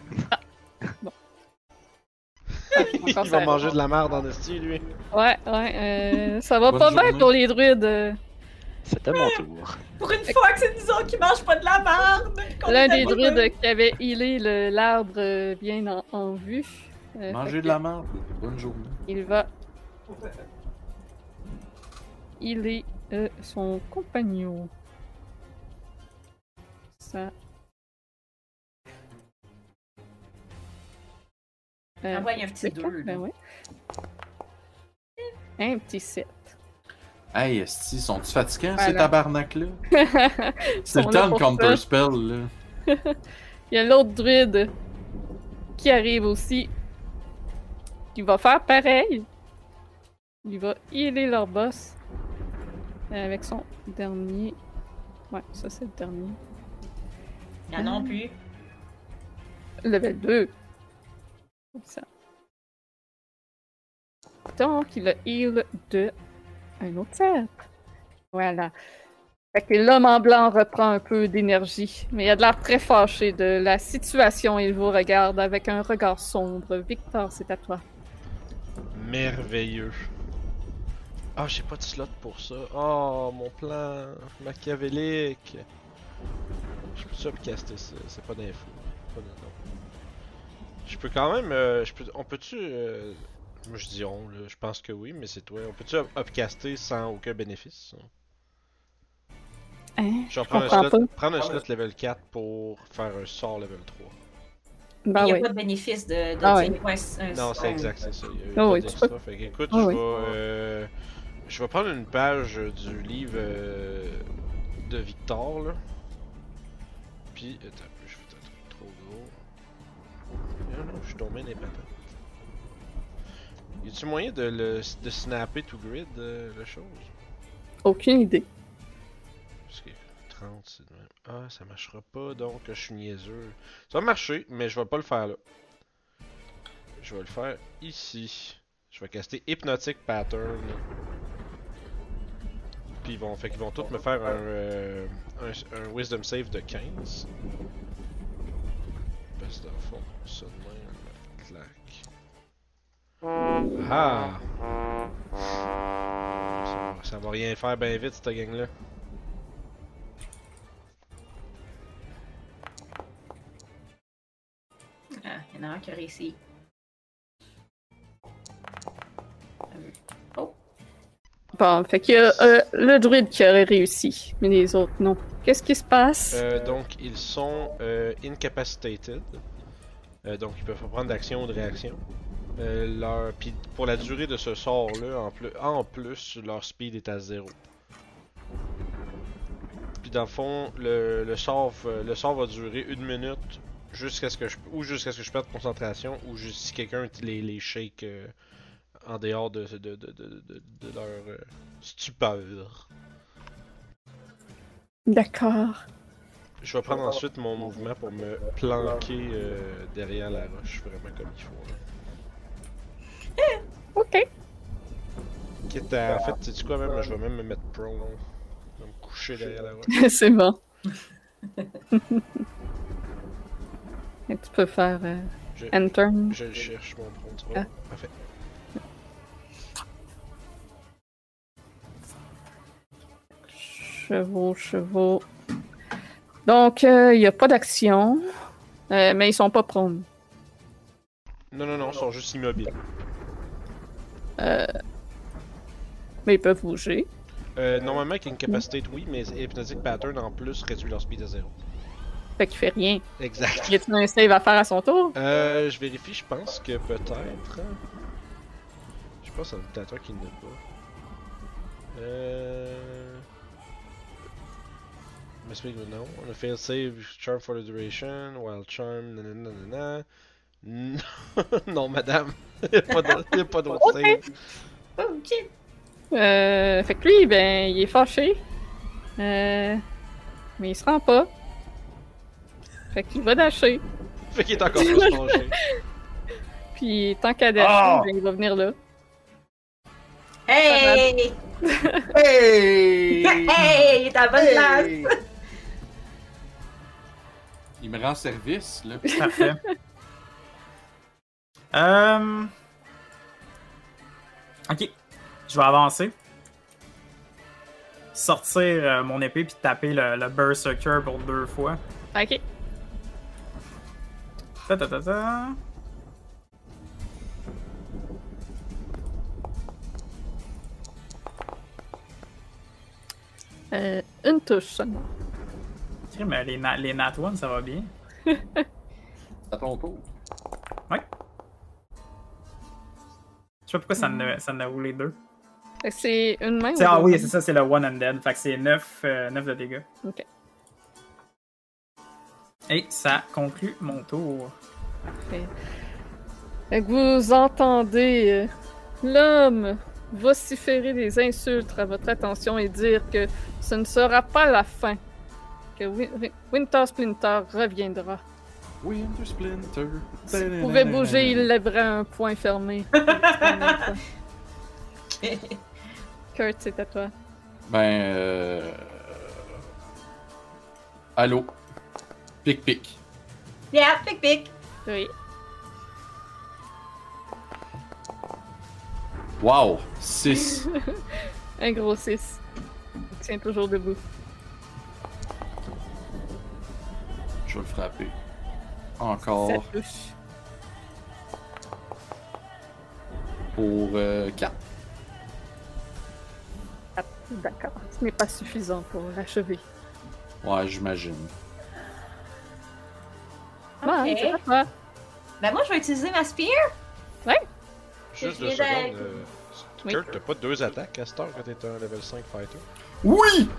Encore Il va manger de la merde en esti, lui. Ouais, ouais. euh, ça va Bonne pas bien journée. pour les druides. C'était mon tour. Pour une fois que c'est nous autres qui mangent pas de la merde! L'un des druides qui avait healé le- l'arbre euh, bien en, en vue. Euh, Mangez fait de la merde. Bonne journée. Il va healer euh, son compagnon. Ça. Euh, Ah ouais, il y a un petit c'est deux, quatre, là. ben ouais. Un petit 7. Hey, Esti, sont-ils fatigants, ces Voilà. tabarnak-là? C'est le là temps de pour counter ça. spell, là. Il y a l'autre druide qui arrive aussi. Qui va faire pareil. Il va healer leur boss. euh, Avec son dernier. Ouais, ça c'est le dernier. Il y en a non plus. Level 2. Comme ça. Donc, il a heal de un autre 7. Voilà. Fait que l'homme en blanc reprend un peu d'énergie, mais il a de l'air très fâché de la situation. Il vous regarde avec un regard sombre. Victor, c'est à toi. Merveilleux. Ah, j'ai pas de slot pour ça. Oh, mon plan machiavélique. Je peux upcaster ça, c'est pas d'info. Pas. Je peux quand même. euh, je peux, on peut-tu. euh, moi je dis on, là, je pense que oui, mais c'est toi. On peut-tu up- upcaster sans aucun bénéfice? Hein? Genre prendre un, slot, prendre un slot level 4 pour faire un sort level 3. Ben il n'y a oui. pas de bénéfice de, de Ah un- Non, c'est exact, c'est ça. Il y a eu Ah oui. Fait que, écoute, Ah je oui. vais. euh, je vais prendre une page du livre euh, de Victor, là. Puis. Attends, je suis tombé les patates. Y a-tu moyen de le de snapper to grid, euh, la chose? Aucune idée. Parce que 30, c'est de même. Ah, ça marchera pas, donc je suis niaiseux. Ça va marcher, mais je vais pas le faire là. Je vais le faire ici. Je vais caster Hypnotic Pattern. Puis ils vont, fait qu'ils vont tous me faire un, euh, un, un Wisdom Save de 15. Parce que dans le fond, ça de même, clac. Ah! Ça, va- ça va rien faire bien vite, cette gang-là. Ah, il y en a un qui a réussi. Bon, fait qu'il y a euh, le druide qui aurait réussi, mais les autres non. Qu'est-ce qui se passe? Euh, donc, ils sont euh, incapacitated. Euh, donc, ils peuvent pas prendre d'action ou de réaction. Leur... Puis, pour la durée de ce sort-là, en plus, en plus, leur speed est à zéro. Puis, dans le fond, le, le, sort, le sort va durer une minute Jusqu'à ce que je ou jusqu'à ce que je perde concentration ou juste si quelqu'un les, shake en dehors de, de, leur stupeur. D'accord. Je vais prendre ensuite mon mouvement pour me planquer euh, derrière la roche, vraiment comme il faut. là. Ok. Quitte à, en fait, sais-tu quoi même, je vais même me mettre prone. Je vais me coucher derrière la roche. C'est bon. Et tu peux faire euh, Je, Enter. je le cherche, mon prone. Ah. Parfait. Chevaux, chevaux. Donc, il n'y a pas d'action. Euh, mais ils sont pas prônes. Non, non, non, ils sont juste immobiles. Euh, mais ils peuvent bouger. Euh, normalement, avec Incapacitate, oui, mais Hypnotic Pattern en plus réduit leur speed à zéro. Fait qu'il fait rien. Exact. Y a-t-il un save à faire à son tour? Euh, je vérifie, je pense que peut-être. hein. Je pense c'est un dictateur qui ne pas. Euh. Must be non. On a failed save, charm for the duration, wild charm, nanana. Non, non madame. Il a pas de- y a pas d'autre Ok. save. Ok. Euh, fait que lui, ben, il est fâché. Euh, mais il se rend pas. Fait qu'il va dasher. Fait qu'il est encore plus penché. Puis tant qu'à dasher, ben, il va venir là. Hey! Hey! Hey! Il est à bonne place! Il me rend service, là. Parfait. Euh... Ok. Je vais avancer. Sortir euh, mon épée puis taper le, le Berserker pour deux fois. Ok. Ta ta ta ta. Euh, une touche seulement. Mais les, na- les Nat One, ça va bien. À ton tour. Je sais pas pourquoi ça ne, ça ne roule les deux. C'est une main. Ou ah deux oui, c'est ça, c'est le One and Dead. Fait que c'est 9, de dégâts. Ok. Et ça conclut mon tour. Fait que vous entendez euh, l'homme vociférer des insultes à votre attention et dire que ce ne sera pas la fin. Que Win- Win- Winter Splinter reviendra. Winter Splinter. Si vous pouvez bouger, il lèverait un point fermé. Kurt, c'est à toi. Ben, euh... Allô? Pic pic. Yeah, pic pic. Oui. Wow! 6. Un gros 6. Il tient toujours debout. Je vais le frapper. Ça Encore touche. pour euh, 4. Ah, D'accord. Ce n'est pas suffisant pour l'achever. Ouais, j'imagine. Ok. c'est à toi. Ben moi, je vais utiliser ma spear. Juste Je deux viens secondes. euh, Oui. Kurt, t'as pas deux attaques à cette heure quand t'es un level 5 fighter? Oui!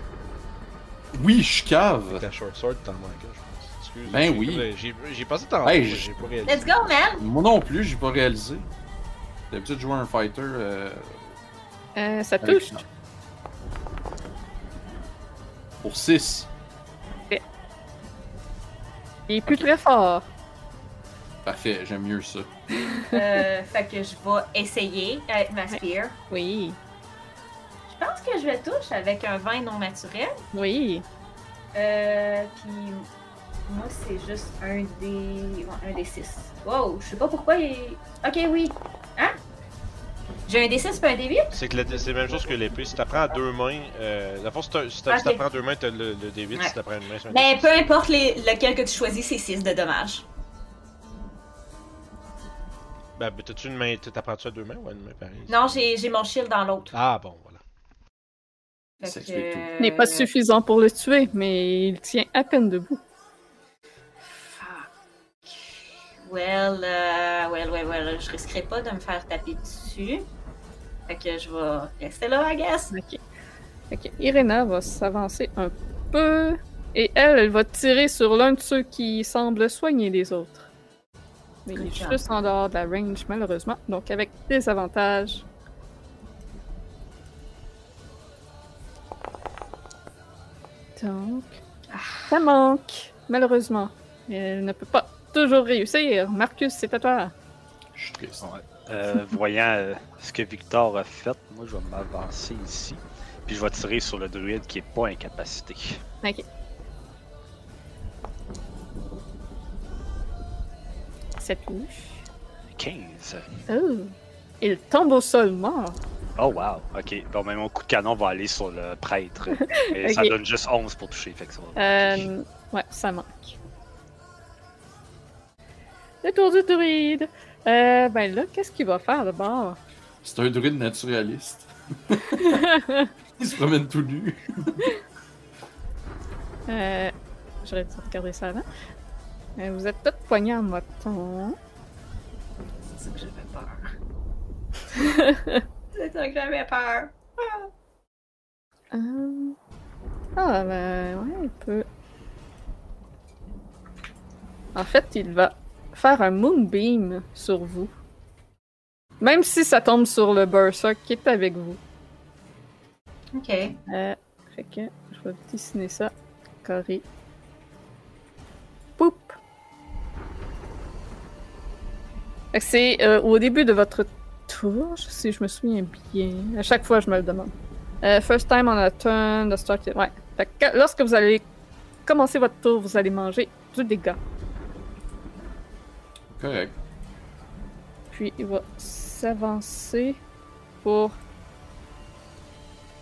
Oui, je cave! Ta short sword, t'en pense. Excuse. Ben oui. J'ai passé tant Hey, j'ai pas réalisé. Let's go, man! Moi non plus, j'ai pas réalisé. D'habitude, jouer un fighter. Euh, Euh, ça avec- touche. Pour 6. Il est plus très fort. Parfait, j'aime mieux ça. Euh, fait que je vais essayer avec ma spear. Oui. Je pense que je vais toucher avec un vin non naturel. Oui. Euh, puis moi, c'est juste un des. ouais, un des six. Wow, je sais pas pourquoi il est. Ok, oui. Hein? J'ai un des 6 pas un des 8? C'est que le- c'est la même chose que l'épée. Si t'apprends à deux mains, euh, dans le fond, si t'apprends à deux mains, t'as le, le D8. Ouais. Si t'apprends une main, c'est un Ben, D6. peu importe les, lequel que tu choisis, c'est 6 de dommages. Ben, ben, t'as-tu une main, t'apprends-tu à deux mains ou à une main pareille? Non, j'ai mon shield dans l'autre. Ah, bon, voilà. Fait Ça que, explique tout. Il n'est pas euh, suffisant pour le tuer, mais il tient à peine debout. Well, euh, well, well, well, je risquerai pas de me faire taper dessus. Fait que je vais rester là, I guess. Ok. Ok. Irena va s'avancer un peu. Et elle, elle va tirer sur l'un de ceux qui semblent soigner les autres. Mais il est juste en dehors de la range, malheureusement. Donc, avec des avantages. Donc, ça manque, malheureusement. Elle ne peut pas toujours réussir. Marcus, c'est à toi. Je suis triste. Euh, voyant euh, ce que Victor a fait, moi je vais m'avancer ici. Puis je vais tirer sur le druide qui est pas incapacité. Ok. Ça touche. 15. Oh! Il tombe au sol mort. Oh wow, ok. Bon, mais mon coup de canon va aller sur le prêtre. Et ça donne juste 11 pour toucher. Fait que ça va. Euh, ouais, ça manque. Le tour du druide. Euh, ben là, qu'est-ce qu'il va faire d'abord? C'est un druide naturaliste. Il se promène tout nu. Euh, J'aurais dû regarder ça avant. Euh, vous êtes toutes poignés en moton. C'est ça que j'avais peur. C'est ça que j'avais peur. Euh, Ah, ben ouais, il peut. En fait, il va faire un moonbeam sur vous. Même si ça tombe sur le Berserk qui est avec vous. Ok. Euh, fait que je vais dessiner ça. Carré. Poup! C'est euh, au début de votre tour, si je me souviens bien. À chaque fois, je me le demande. Euh, first time on a turn, the start. Ouais. Fait que lorsque vous allez commencer votre tour, vous allez manger du dégât. Correct. Puis il va s'avancer pour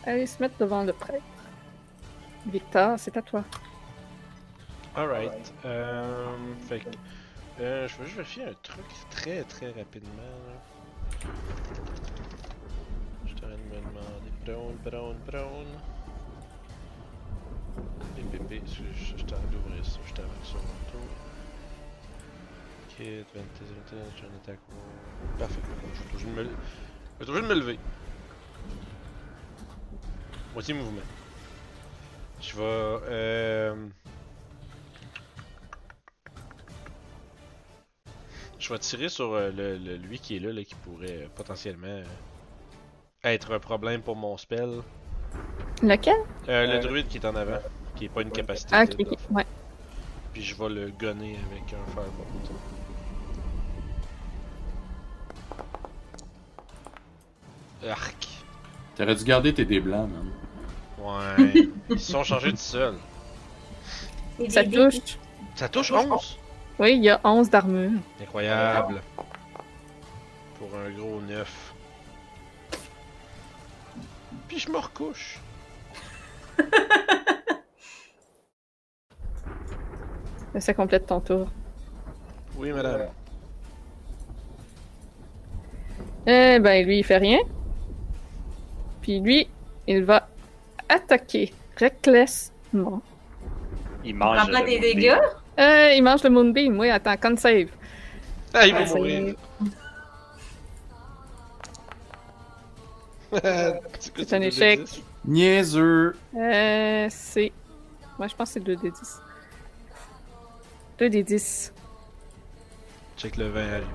aller se mettre devant le prêtre. Victor, c'est à toi. Alright. Euh, fait que. euh, je vais juste vérifier un truc très très rapidement. là. Je t'aurais de me demander. Brown, brown, brown. PPP, je je- je t'arrête d'ouvrir ça, je t'avance sur mon tour. Kit, 20, 20, j'ai un attaque. Parfait. Je vais toujours me, je vais toujours me lever. Moitié mouvement. Je vais. Euh... Je vais tirer sur euh, le, le- lui qui est là, là qui pourrait euh, potentiellement être un problème pour mon spell. Lequel? Euh, le Euh, druide qui est en avant, qui est pas une capacité. Ah, de- ok, ok. Ouais. Puis je vais le gunner avec un firebolt. Arc. T'aurais dû garder tes dés blancs, man. Ouais. Ils se sont changés tout seuls. Ça touche. Ça touche 11? Oui, il y a 11 d'armure. Incroyable. Pour un gros 9. Puis je me recouche. Ça complète ton tour. Oui, madame. Eh ben, lui, il fait rien. Puis lui, il va attaquer recklessement. Il mange. le moonbeam. dégâts? Euh, il mange le Moonbeam. Oui, attends, con save. Ah, il va Ah, mourir. C'est un échec. des? Niaiseux! Euh, c'est. Moi, je pense que c'est 2 des 10. 2 des 10. Check le 20 arriver.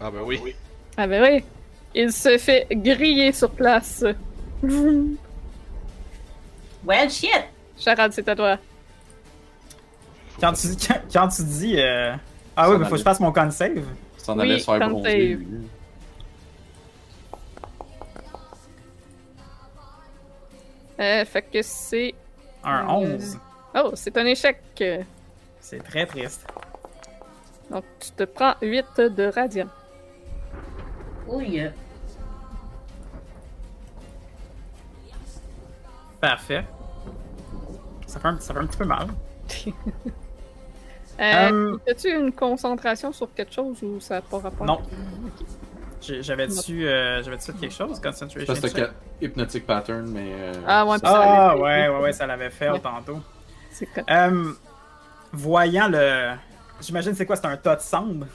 Ah, ben oui. Ah, ben oui. Il se fait griller sur place. Well, shit! Charade, c'est à toi. Quand tu, quand, quand tu dis. euh, Ah oui, Ça mais faut que je fasse mon con save. S'en Oui, allait se faire con bronzer, save. lui. Euh, fait que c'est. Un Euh, 11. Oh, c'est un échec. C'est très triste. Donc, tu te prends 8 de radiant. Oui. Parfait. Ça fait un, ça fait un petit peu mal. Euh, Hum. As-tu une concentration sur quelque chose ou ça n'a pas rapport? Non. J'avais-tu euh, quelque chose? Concentration? Ça, c'était Hypnotic Pattern, mais. euh, Ah, ouais, ça- Ah l'avait fait. ouais, ouais, ouais, ça l'avait fait Ouais. tantôt. C'est quoi? Euh, voyant le. J'imagine c'est quoi? C'est un tas de cendres?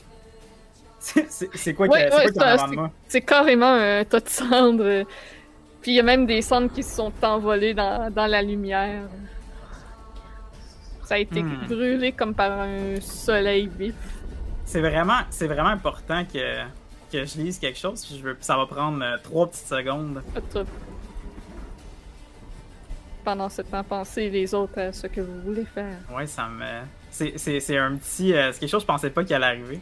C'est quoi Ouais, ouais, c'est- carrément un tas de cendres. Puis il y a même des cendres qui se sont envolées dans, dans la lumière. Ça a été Hmm. brûlé comme par un soleil vif. C'est vraiment, c'est vraiment important que, que je lise quelque chose. Je veux, ça va prendre euh, trois petites secondes. Pas de trouble. Pendant ce temps, pensez les autres à ce que vous voulez faire. Ouais, ça me. C'est un petit. euh, c'est quelque chose que je pensais pas qu'il allait arriver.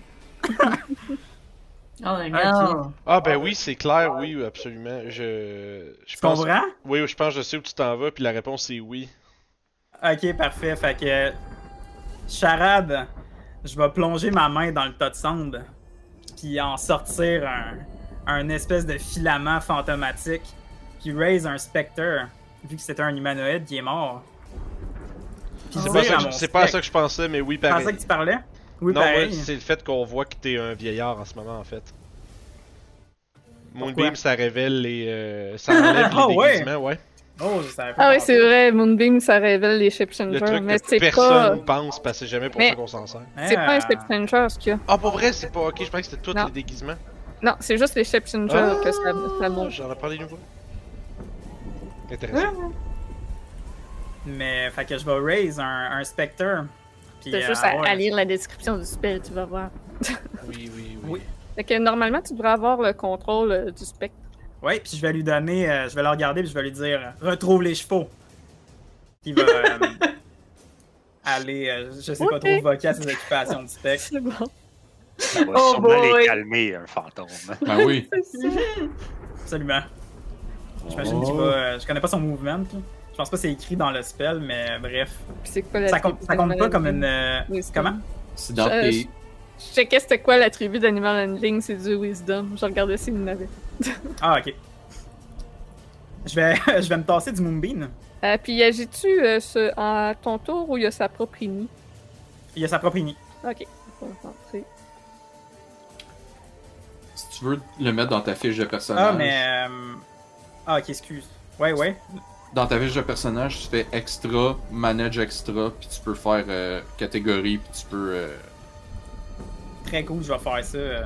Oh non! Ah ben oui, c'est clair, oui, absolument. Je, je Tu pense... comprends? Oui, je pense que je sais où tu t'en vas, puis la réponse c'est oui. Ok, parfait. Fait que. Charade, je vais plonger ma main dans le tas de cendres. Puis en sortir un, un espèce de filament fantomatique. Puis raise un spectre. Vu que c'était un humanoïde qui est mort. C'est pas, ça à que- mon c'est pas à ça que je pensais, mais oui, C'est pareil. ça que tu parlais? Oui, non, c'est le fait qu'on voit que t'es un vieillard en ce moment, en fait. Pourquoi? Moonbeam, ça révèle les... euh, ça enlève Ah les ouais! déguisements, ouais. Oh, je savais pas. Ah oui, c'est vrai, Moonbeam, ça révèle les Shape Le Changers, truc mais que personne pas... pense, parce que c'est jamais pour Mais- ça qu'on s'en sert. C'est pas un Ah. Shape Changer, ce qu'il y a. Ah, pour vrai, c'est pas... Ok, je pensais que c'était tous les déguisements. Non, c'est juste les Shape Changers Ah, que ça, ça montre. J'en apprends des nouveaux. Intéressant. Mais, fait que je vais raise un, un spectre. Puis, C'est euh, juste à, lire la description du spell, tu vas voir. Oui, oui, oui. Oui. Fait que normalement, tu devrais avoir le contrôle euh, du spectre. Ouais, puis je vais lui donner, euh, je vais le regarder, puis je vais lui dire retrouve les chevaux. Il va euh, aller, euh, je sais pas trop, voquer à ses occupations du spectre. C'est bon. Ça va Oh sûrement les boy. calmer, un fantôme. Ben oui. Absolument. J'imagine qu'il va, euh, je connais pas son mouvement. là. Je pense pas que c'est écrit dans le spell, mais bref. Puis c'est quoi la Ça compte, ça compte pas comme une. euh, Wisdom. comment? C'est dans Euh, tes. Je checkais c'était quoi l'attribut d'Animal Handling, c'est du Wisdom. Je regardais s'il en avait. Ah, ok. Je vais, je vais me tasser du Moonbeam. Euh, puis agis-tu euh, ce- à ton tour ou il y a sa propre ini? Il a sa propre ini. Ok. On va rentrer. Si tu veux le mettre dans ta fiche de personnage. Ah, mais. euh, Ah, ok, excuse. Ouais, ouais. Dans ta fiche de personnage, tu fais extra, manage extra, puis tu peux faire euh, catégorie, puis tu peux. euh, Très cool, je vais faire ça. euh.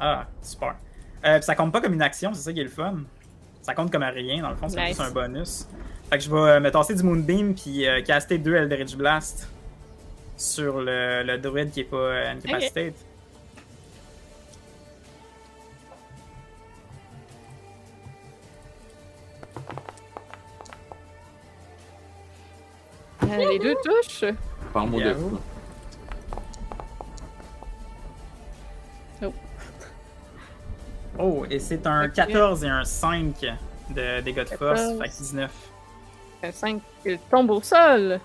Ah, super. Euh, puis ça compte pas comme une action, c'est ça qui est le fun. Ça compte comme à rien, dans le fond, c'est Nice. juste un bonus. Fait que je vais euh, me tasser du Moonbeam puis euh, caster deux Eldritch Blast sur le, le druide qui est pas incapacitated. Euh, les deux touches. Parle-moi de Yahoo. quoi. Oh, et c'est un Ok. 14 et un 5 de dégâts de force, 14. fait que 19. Un 5 il tombe au sol.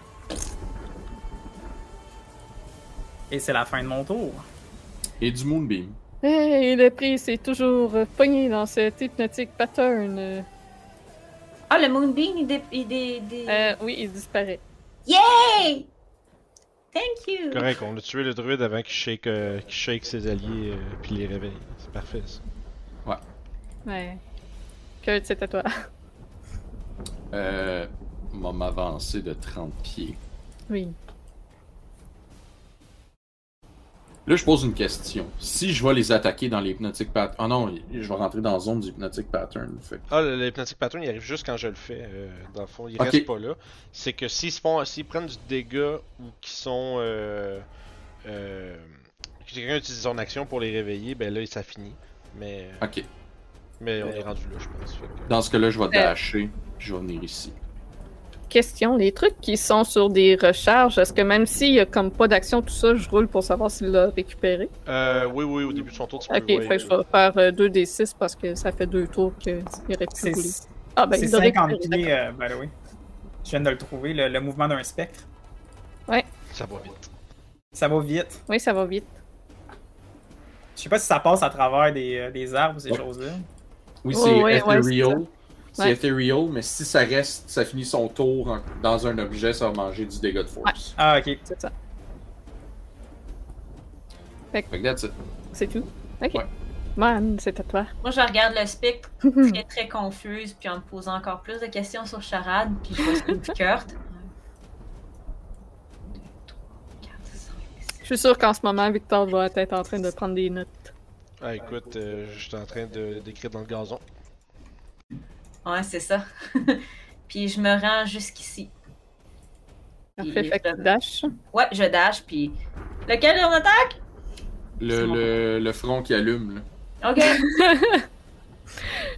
Et c'est la fin de mon tour. Et du Moonbeam. Et le prix s'est toujours pogné dans cet hypnotic pattern. Ah, le Moonbeam, il, dé... il dé- dé- euh, oui, il disparaît. Yay! Thank you! Correct, on a tué le druide avant qu'il shake, euh, qu'il shake ses alliés euh, puis les réveille. C'est parfait ça. Ouais. Kurt, c'est à toi. Euh. Va m'avancer de 30 pieds. Oui. Là, je pose une question. Si je vais les attaquer dans l'hypnotic pattern. Ah non, je vais rentrer dans la zone du hypnotic pattern. Fait. Ah, le, le hypnotic pattern, il arrive juste quand je le fais. euh, dans le fond, il Ok. reste pas là. C'est que s'ils se font, s'ils prennent du dégât ou qu'ils sont, euh, euh, que quelqu'un utilise son action pour les réveiller, ben là, ça finit. Mais, Ok. mais on est rendu là, je pense. que- Dans ce cas-là, je vais dasher, puis je vais venir ici. Question, les trucs qui sont sur des recharges, est-ce que même s'il y a comme pas d'action, tout ça, je roule pour savoir s'il l'a récupéré? Euh, oui, oui, au début de son tour, tu peux. Ok, ouais, fait je vais faire euh, 2d6 parce que ça fait deux tours qu'il aurait pu C'est rouler. Ah ben, c'est il l'a 50 récupéré, pieds, euh, by the way. Je viens de le trouver, le, le mouvement d'un spectre. Ça va vite. Ça va vite. Oui, ça va vite. Je sais pas si ça passe à travers des, euh, des arbres ces Ouais. choses-là. Oui, Oh, c'est ouais, ouais, ethereal. C'est Ouais. ethereal, mais si ça reste, ça finit son tour en- dans un objet, ça va manger du dégât de force. Ah, ok. C'est ça. Fait que that's it. C'est tout? Ok. Ouais. Man, c'est à toi. Moi, je regarde le spectre très très confuse, puis en me posant encore plus de questions sur Charade, puis je vais suivre Kurt. Je suis sûr qu'en ce moment, Victor doit être en train de prendre des notes. Ah, écoute, euh, je suis en train de d'écrire dans le gazon. Ouais, c'est ça. puis je me rends jusqu'ici. Parfait, fait que je- dash. Ouais, je dash, puis. Lequel on attaque? Le, le, le front qui allume, là. Ok.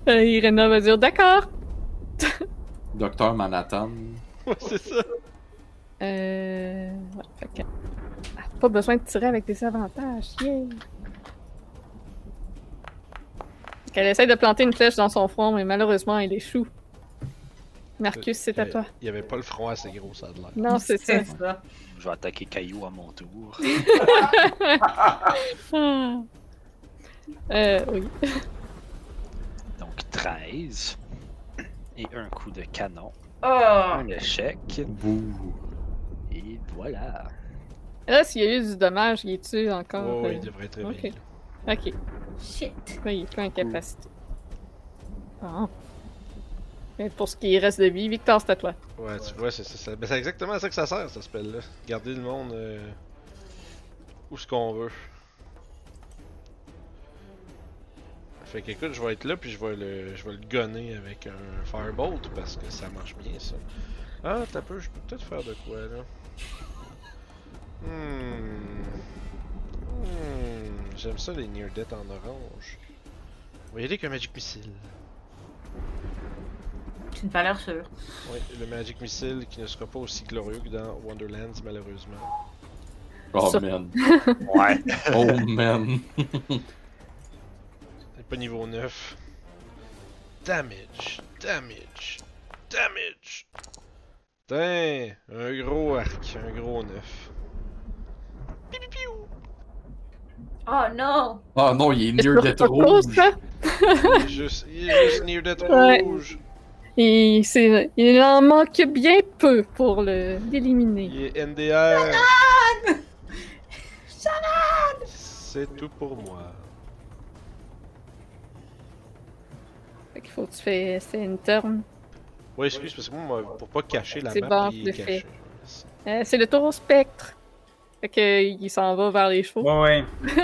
Euh, Irena va dire d'accord. Docteur Manhattan. Ouais, c'est ça. Euh. Ouais, fait que. ah, Pas besoin de tirer avec des avantages. Yeah! Qu'elle essaie de planter une flèche dans son front, mais malheureusement, elle échoue. Marcus, c'est à y toi. Il y avait pas le front assez gros, ça de l'air. Non, c'est ça. Je vais attaquer Caillou à mon tour. Ah. Euh, oui. Donc 13. Et un coup de canon. Oh! Un échec. Bouh. Et voilà. Là, s'il y a eu du dommage, il est-tu encore. Oh, euh, il devrait être. Ok. Shit. Là, il est plus incapacité. Ah. Mais pour ce qui reste de vie, Victor, c'est à toi. Ouais, tu vois, c'est ça. Ben, c'est exactement à ça que ça sert, ce spell-là. Garder le monde euh, où ce qu'on veut. Fait que écoute, je vais être là puis je vais le, je vais le gonner avec un firebolt parce que ça marche bien ça. Ah, t'as peu, je peux peut-être faire de quoi là? Hmm. Hmm. J'aime ça les near death en orange. On va y aller avec un magic missile. C'est une valeur sûre. Oui, le Magic Missile qui ne sera pas aussi glorieux que dans Wonderlands, malheureusement. Oh Ça- man. Ouais. Oh man. C'est pas niveau 9. Damage, damage, damage. Putain, un gros arc, un gros 9. Pipi piou. Oh non! Oh non, il est near death rouge. cause, ça? Il est juste, il est juste near death Ouais. rouge. Et c'est- il en manque bien peu pour le- l'éliminer. Il est NDR. C'est tout pour moi. Fait qu'il faut que tu fais c'est une turn. Ouais, excuse, parce que moi, pour pas cacher la C'est map, bon, il je est caché. Euh, c'est le taureau spectre. Fait que il s'en va vers les chevaux. Ouais, ouais.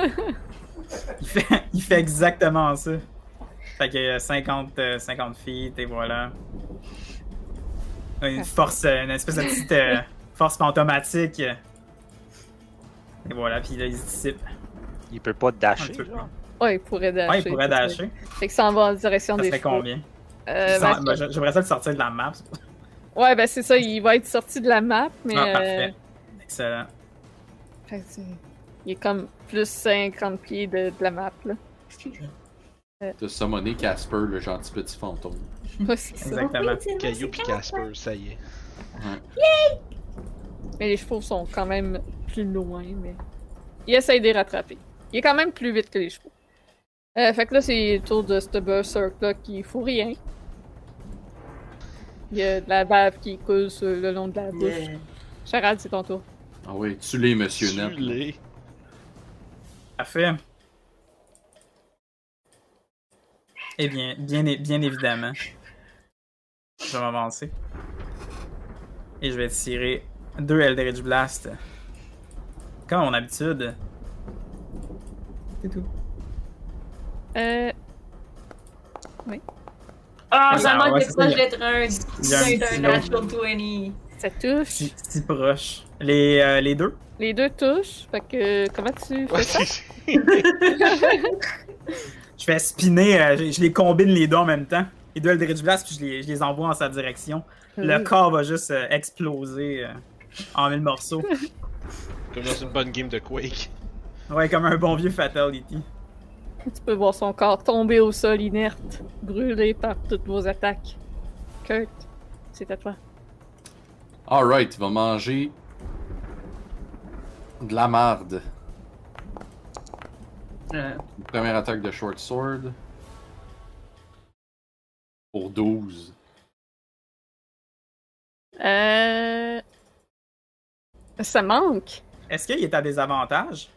il, fait, il fait exactement ça. Fait que euh, 50, euh, 50 feet, et voilà. Une force, euh, une espèce de petite euh, force fantomatique. Et voilà, puis là, il se dissipe. Il peut pas dasher. Ouais, il pourrait dasher. Ouais, il pourrait dasher. Fait que ça en va en direction Ça des serait chevaux. combien? Euh, ben, ben, J'aimerais ça le sortir de la map. Ouais, ben c'est ça, il va être sorti de la map, mais. Ah, euh, parfait. Excellent. Il est comme plus 50 pieds de, de la map, là. T'as summoné Casper, le gentil petit fantôme. Ouais, c'est ça. Exactement. Caillou pis Casper, ça y est. Mais les chevaux sont quand même plus loin, mais. Il essaye de les rattraper. Il est quand même plus vite que les chevaux. Euh, fait que là, c'est le tour de ce berserk-là qui fout rien. Il y a de la bave qui coule sur le long de la bouche. Yeah. Charade, c'est ton tour. Ah oui, tu l'es, monsieur Net. Tue-les. Parfait. Eh bien, bien, bien évidemment. Je vais m'avancer. Et je vais tirer deux Eldritch Blast. Comme mon habitude. C'est tout. Euh. Ah, Ah, ça manque ouais, de c'est ça, proche d'être un, a un natural 20. Ça touche. Si, si proche. Les, euh, les deux? Les deux touchent. Fait que. Comment tu fais ça? Je fais spinner, euh, je, je les combine les deux en même temps. Les deux Eldritch Blast, puis je les, je les envoie en sa direction. Le corps va juste euh, exploser euh, en mille morceaux. Comme dans une bonne game de Quake. Ouais, comme un bon vieux Fatality. Tu peux voir son corps tomber au sol inerte, brûlé par toutes vos attaques. Kurt, c'est à toi. Alright, il va manger de la marde. Euh, Première attaque de Short Sword. Pour 12. Euh. Ça manque. Est-ce qu'il est à des avantages?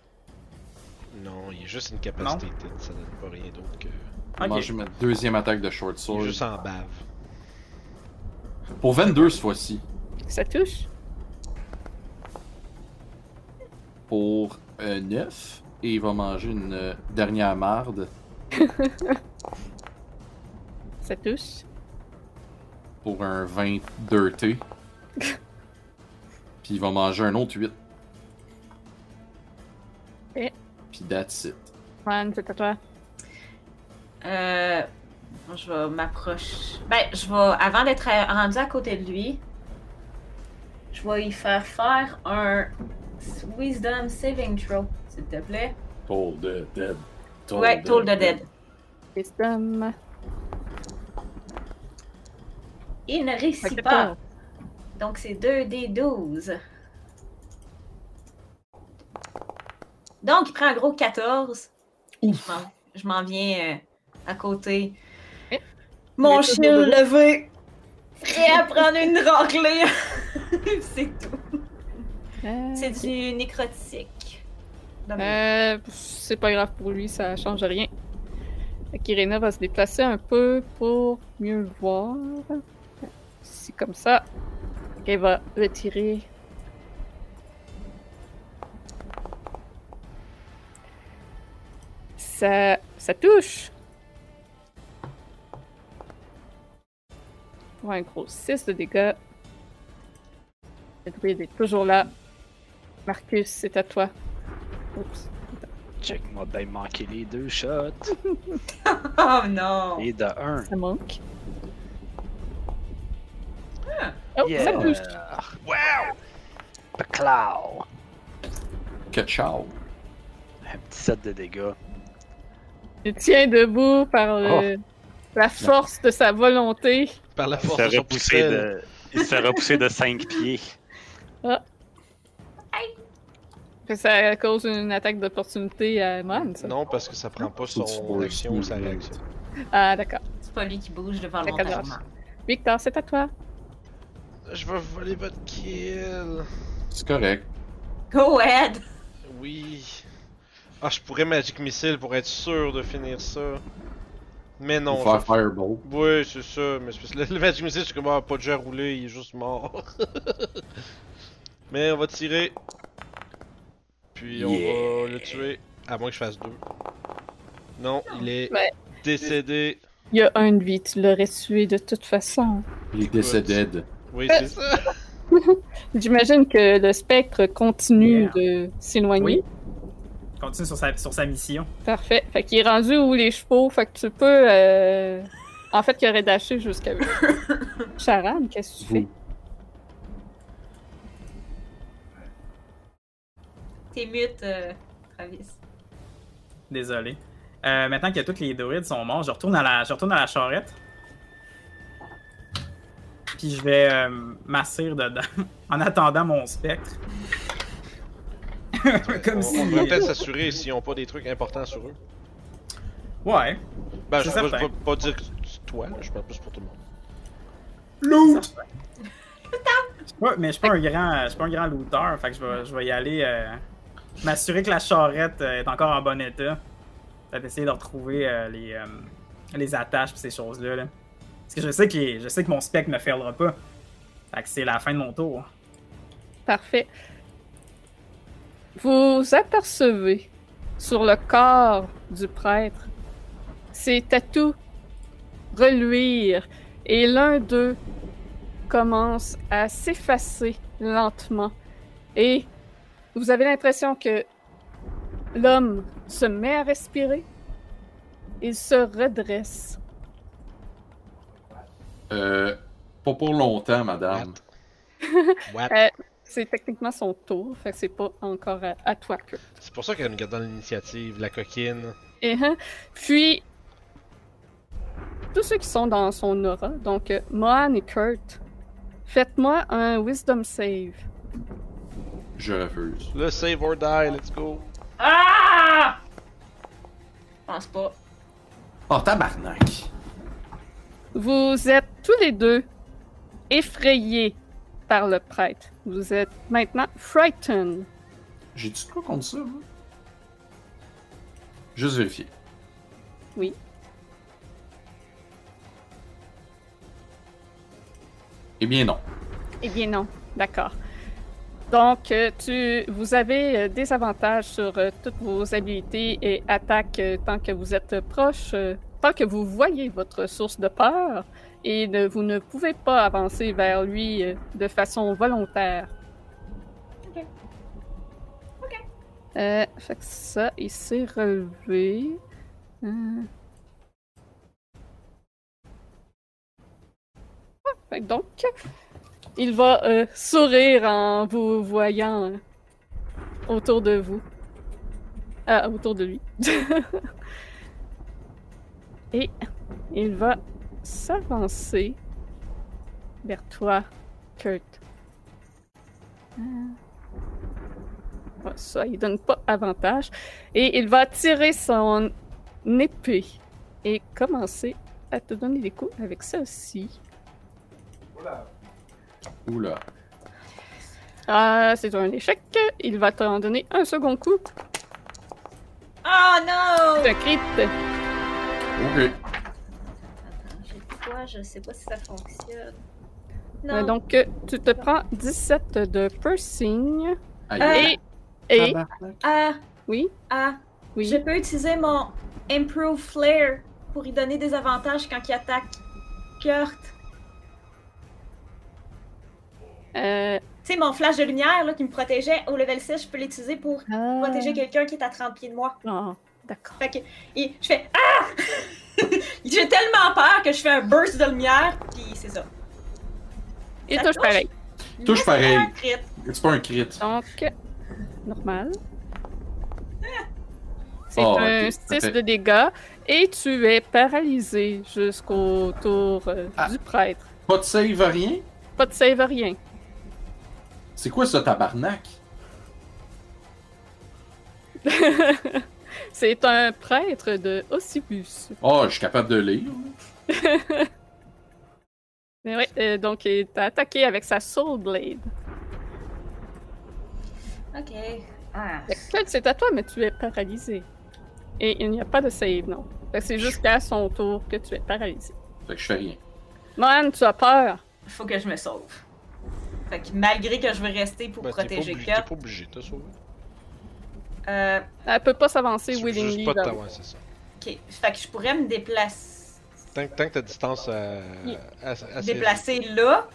Non, il est juste une capacité, ça donne pas rien d'autre que. Il va Ok. manger ma deuxième attaque de Short Il est Sword. juste en bave. Pour 22 cette fois-ci. Ça touche. Pour euh, 9. Et il va manger une euh, dernière marde. Ça touche. pour un 20 dirty. Puis il va manger un autre 8. Et? Puis that's it. Juan, c'est à toi. Euh, je vais m'approcher. Ben, je vais, avant d'être à- rendu à côté de lui, je vais y faire faire un Wisdom Saving Throw, s'il te plaît. Toll the dead. ouais, Toll the Dead. Wisdom. Il ne réussit pas. Donc, c'est 2d12. Donc, il prend un gros 14. Je m'en- Je m'en viens euh, à côté. Mon de levé. Prêt à prendre une raclée. c'est tout. Euh, C'est du nécrotique. Euh, c'est pas grave pour lui, ça change rien. Qu'Irena va se déplacer un peu pour mieux le voir. C'est comme ça. Elle va retirer. Ça, ça touche. Pour un gros 6 de dégâts. Le druide est toujours là. Marcus, c'est à toi. Oups. Check-moi bien manquer les deux shots. Oh non! Et de un. Ça manque. Oh, Yeah. ça touche. Wow! Paclaw! Que ciao. Un petit set de dégâts. Il tient debout par le- la force de sa volonté. Par la force de de, il se fait repousser de 5 pieds. Que ça cause une attaque d'opportunité à Man, ça. Non, parce que ça prend pas son action ou sa réaction. Ah, d'accord. C'est pas lui qui bouge devant D'accord. volontairement. Victor, c'est à toi. Je vais voler votre kill. C'est correct. Go ahead! Oui. Ah, je pourrais Magic Missile pour être sûr de finir ça. Mais non. Pour faire je- Fireball. Oui, c'est ça. Mais le, le Magic Missile, je suis comme, ah, pas de jet à rouler, il est juste mort. mais on va tirer. Puis on Yeah. va le tuer. À moins que je fasse deux. Non, il est Ouais. décédé. Il y a un de vie, tu l'aurais tué de toute façon. Il est décédé. Oui, c'est ça. J'imagine que le spectre continue de s'éloigner. Oui. Continue sur sa, sur sa mission. Parfait. Fait qu'il est rendu où les chevaux, fait que tu peux. euh, En fait, il aurait dashé jusqu'à eux. Charan, qu'est-ce que tu fais? T'es mute, euh, Travis. Désolé. Euh, maintenant que tous les druides sont morts, je retourne à la, je retourne à la charrette. Puis je vais euh, m'asseoir dedans en attendant mon spectre. Comme on, si. on devrait peut-être s'assurer s'ils n'ont pas des trucs importants sur eux. Ouais. Ben, je certain. pas, pas dire que c'est toi, là, je parle plus pour tout le monde. Loot! Ouais, mais je suis pas un grand, je suis pas un grand looter, fait que je vais, je vais y aller. euh, M'assurer que la charrette euh, est encore en bon état. Peut-être essayer de retrouver euh, les, euh, les attaches et ces choses-là. là. Parce que je sais que, je sais que mon spec ne failera pas. Que c'est la fin de mon tour. Parfait. Vous apercevez sur le corps du prêtre ces tatous reluire et l'un d'eux commence à s'effacer lentement et vous avez l'impression que l'homme se met à respirer, il se redresse. Euh, pas pour longtemps, madame. Euh, c'est techniquement son tour, fait que c'est pas encore à, à toi que. C'est pour ça qu'elle nous garde dans l'initiative, la coquine. Et, hein, Puis, tous ceux qui sont dans son aura, donc euh, Mohan et Kurt, faites-moi un Wisdom Save. Je refuse. Le save or die, let's go. Ah! Je pense pas. Oh, tabarnak! Vous êtes tous les deux effrayés par le prêtre. Vous êtes maintenant frightened. J'ai dit quoi contre ça, moi? Juste vérifier. Oui. Eh bien, non. Eh bien non, d'accord. Donc, euh, tu, vous avez euh, des avantages sur euh, toutes vos habilités et attaques tant que vous êtes proche tant que vous voyez votre source de peur et ne- vous ne pouvez pas avancer vers lui de façon volontaire. Ok. Ok. Euh, fait que ça, il s'est relevé. Ah, fait que donc, il va euh, sourire en vous voyant euh, autour de vous. Ah, autour de lui. Et il va s'avancer vers toi, Kurt. Euh, Ça, il donne pas avantage. Et il va tirer son épée et commencer à te donner des coups avec ça aussi. Oula. Ah, c'est un échec. Il va t'en donner un second coup. Oh non! C'est un crit. Ok. Attends, j'ai quoi? Je sais pas si ça fonctionne. Non. Euh, donc, euh, tu te prends 17 de piercing. Aïe, Euh. Et. et Tabarnak. Ah, oui, ah, oui. je peux utiliser mon Improve Flare pour y donner des avantages quand il attaque Kurt. Euh, Tu sais, mon flash de lumière là, qui me protégeait au level 6, je peux l'utiliser pour ah, protéger quelqu'un qui est à 30 pieds de moi. ah, d'accord. Fait que et je fais Ah! J'ai tellement peur que je fais un burst de lumière, puis c'est ça. Il Ça touche touche? pareil. Touche Mais pareil. c'est un crit. C'est pas un crit. Donc, normal. C'est Oh, un ok, 6 parfait. de dégâts. Et tu es paralysé jusqu'au tour euh, Ah. du prêtre. Pas de save, rien? Pas de save, rien. C'est quoi ça, tabarnak? C'est un prêtre de Ossibus. Oh, je suis capable de lire. Mais ouais, euh, donc il t'a attaqué avec sa Soul Blade. Ok. Ah. C'est à toi, mais tu es paralysé. Et il n'y a pas de save, non. C'est jusqu'à son tour que tu es paralysé. Fait que je fais rien. Man, tu as peur. Faut que je me sauve. Fait que malgré que je veux rester pour Ben, protéger obligé, t'es Kurt, pas obligé de te sauver. euh, Elle peut pas s'avancer willingly. pas de ouais, c'est ça. ok. Fait que je pourrais me déplacer, Tant, que- tant que ta distance euh, Yeah. assez- assez- déplacer là.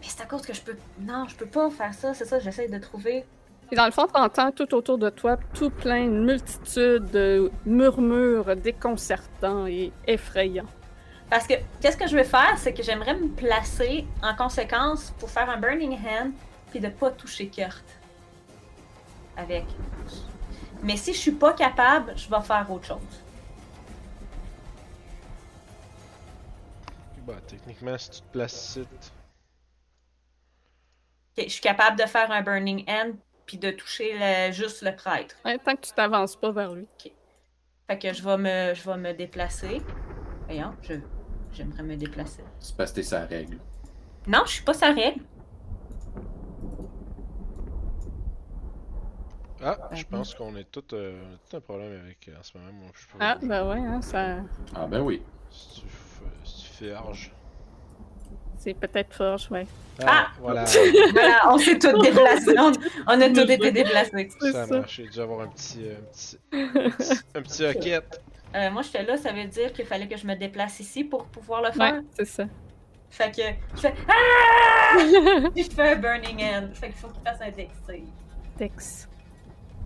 Mais c'est à cause que je peux. Non, je peux pas faire ça. C'est ça, j'essaie de trouver. Et dans le fond, t'entends tout autour de toi tout plein, une multitude de murmures déconcertants et effrayants. Parce que qu'est-ce que je vais faire, c'est que j'aimerais me placer en conséquence pour faire un Burning Hand puis de pas toucher Kurt. Avec. Mais si je suis pas capable, je vais faire autre chose. Bah, techniquement, si tu te places ici, je suis capable de faire un Burning Hand puis de toucher le- juste le prêtre. Ouais, tant que tu t'avances pas vers lui. Fait que je vais me, je vais me déplacer. Voyons, je, j'aimerais me déplacer. C'est parce que t'es sa règle. Non, je suis pas sa règle. Ah, je pense qu'on est tout, euh, on a tout un problème avec euh, en ce moment. Moi, je peux Ah, ben ouais, hein, ça... Ah ben oui. Si tu, f- si tu ferges. c'est peut-être forge, ouais. Ah! Voilà, Voilà, on s'est tous déplacés. On, on a tous été déplacés. Ça ça. marche. J'ai dû avoir un petit, euh, un petit, un petit rocket. Euh, moi, j'étais là, ça veut dire qu'il fallait que je me déplace ici pour pouvoir le faire. Ouais, c'est ça. Fait que je fais Ah! Je fais un Burning Hand. Fait qu'il faut qu'il fasse un save. Dex.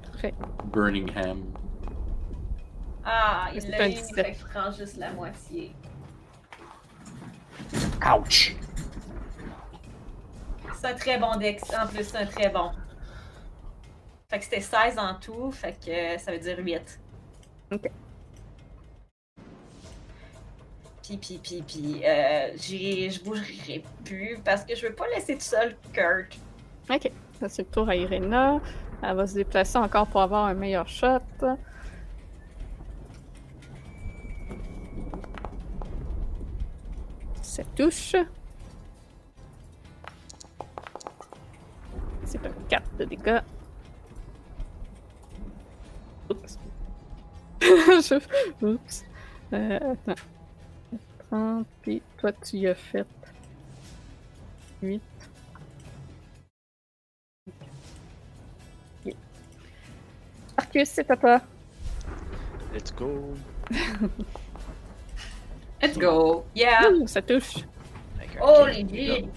Parfait. Birmingham. Ah, il l'a un eu, 17. fait qu'il prend juste la moitié. Ouch! C'est un très bon deck. En plus, c'est un très bon. Fait que c'était 16 en tout, fait que euh, ça veut dire 8. Ok. Puis, puis, puis, euh, je bougerai plus parce que je veux pas laisser tout seul Kurt. Ok. C'est le tour à Irena. Elle va se déplacer encore pour avoir un meilleur shot. Ça touche. C'est un 4 de dégâts. Oups. Oups. Euh. 30, puis toi tu y as fait 8. Ok. Arcus, c'est à toi. Let's go. Let's go. Yeah. Ouh, ça touche. Oh, 15 les de vies. dégâts.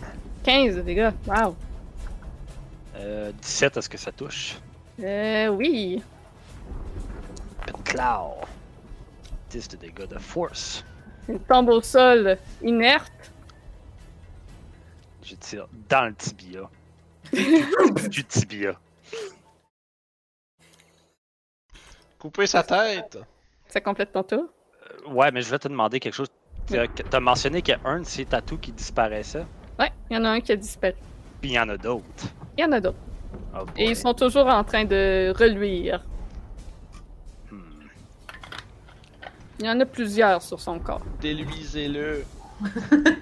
15 dégâts. Wow. Euh, 17, est-ce que ça touche? Euh, oui. Claw. 10 de dégâts de force. Il tombe au sol inerte. Je tire dans le tibia. du tibia. Couper sa tête! Ça complète ton tour? Euh, Ouais, mais je vais te demander quelque chose. T'as t'as mentionné qu'il y a un de ces tatous qui disparaissait, Ouais, il y en a un qui a disparu. puis il y en a d'autres. Il y en a d'autres. Oh Et ils sont toujours en train de reluire. Hmm. Il y en a plusieurs sur son corps. Déluisez-le!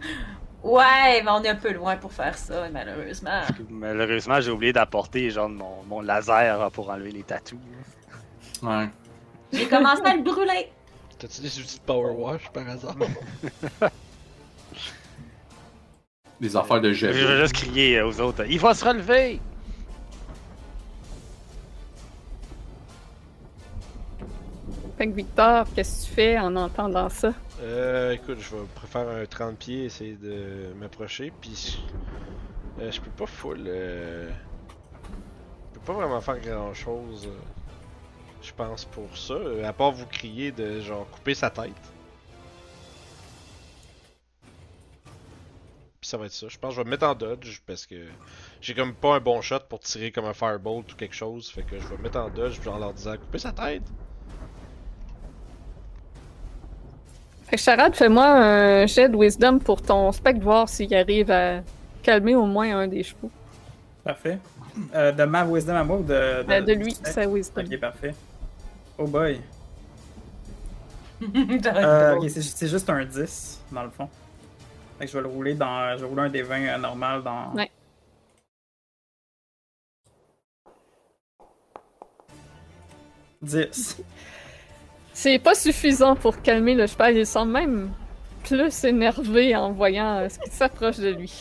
Ouais, mais on est un peu loin pour faire ça, malheureusement. Malheureusement, j'ai oublié d'apporter genre mon, mon laser pour enlever les tatous. Ouais. J'ai commencé à le brûler. T'as-tu des outils de Power Wash par hasard? Des affaires de Je jet. vais juste crier aux autres. Il va se relever! Fait que Victor, qu'est-ce que tu fais en entendant ça? Euh, écoute, je vais préférer un 30 pieds, essayer de m'approcher, puis euh, je peux pas full. Euh... Je peux pas vraiment faire grand chose, je pense, pour ça, euh, à part vous crier de genre couper sa tête. Puis ça va être ça. Je pense que je vais me mettre en dodge parce que j'ai comme pas un bon shot pour tirer comme un firebolt ou quelque chose. Fait que je vais me mettre en dodge puis en leur disant couper sa tête. Fait que Charade, fais-moi un jet de wisdom pour ton spectre, voir s'il arrive à calmer au moins un des chevaux. Parfait. Euh, de ma wisdom à moi ou de. Euh, de lui, sa wisdom. Ok, parfait. Oh boy. Euh, pas. ok, c'est c'est juste un 10, dans le fond. Fait que je vais le rouler dans. Je vais rouler un des 20 euh, normal dans. Ouais. Dix. C'est pas suffisant pour calmer le cheval, il semble même plus énervé en voyant euh, ce qui s'approche de lui.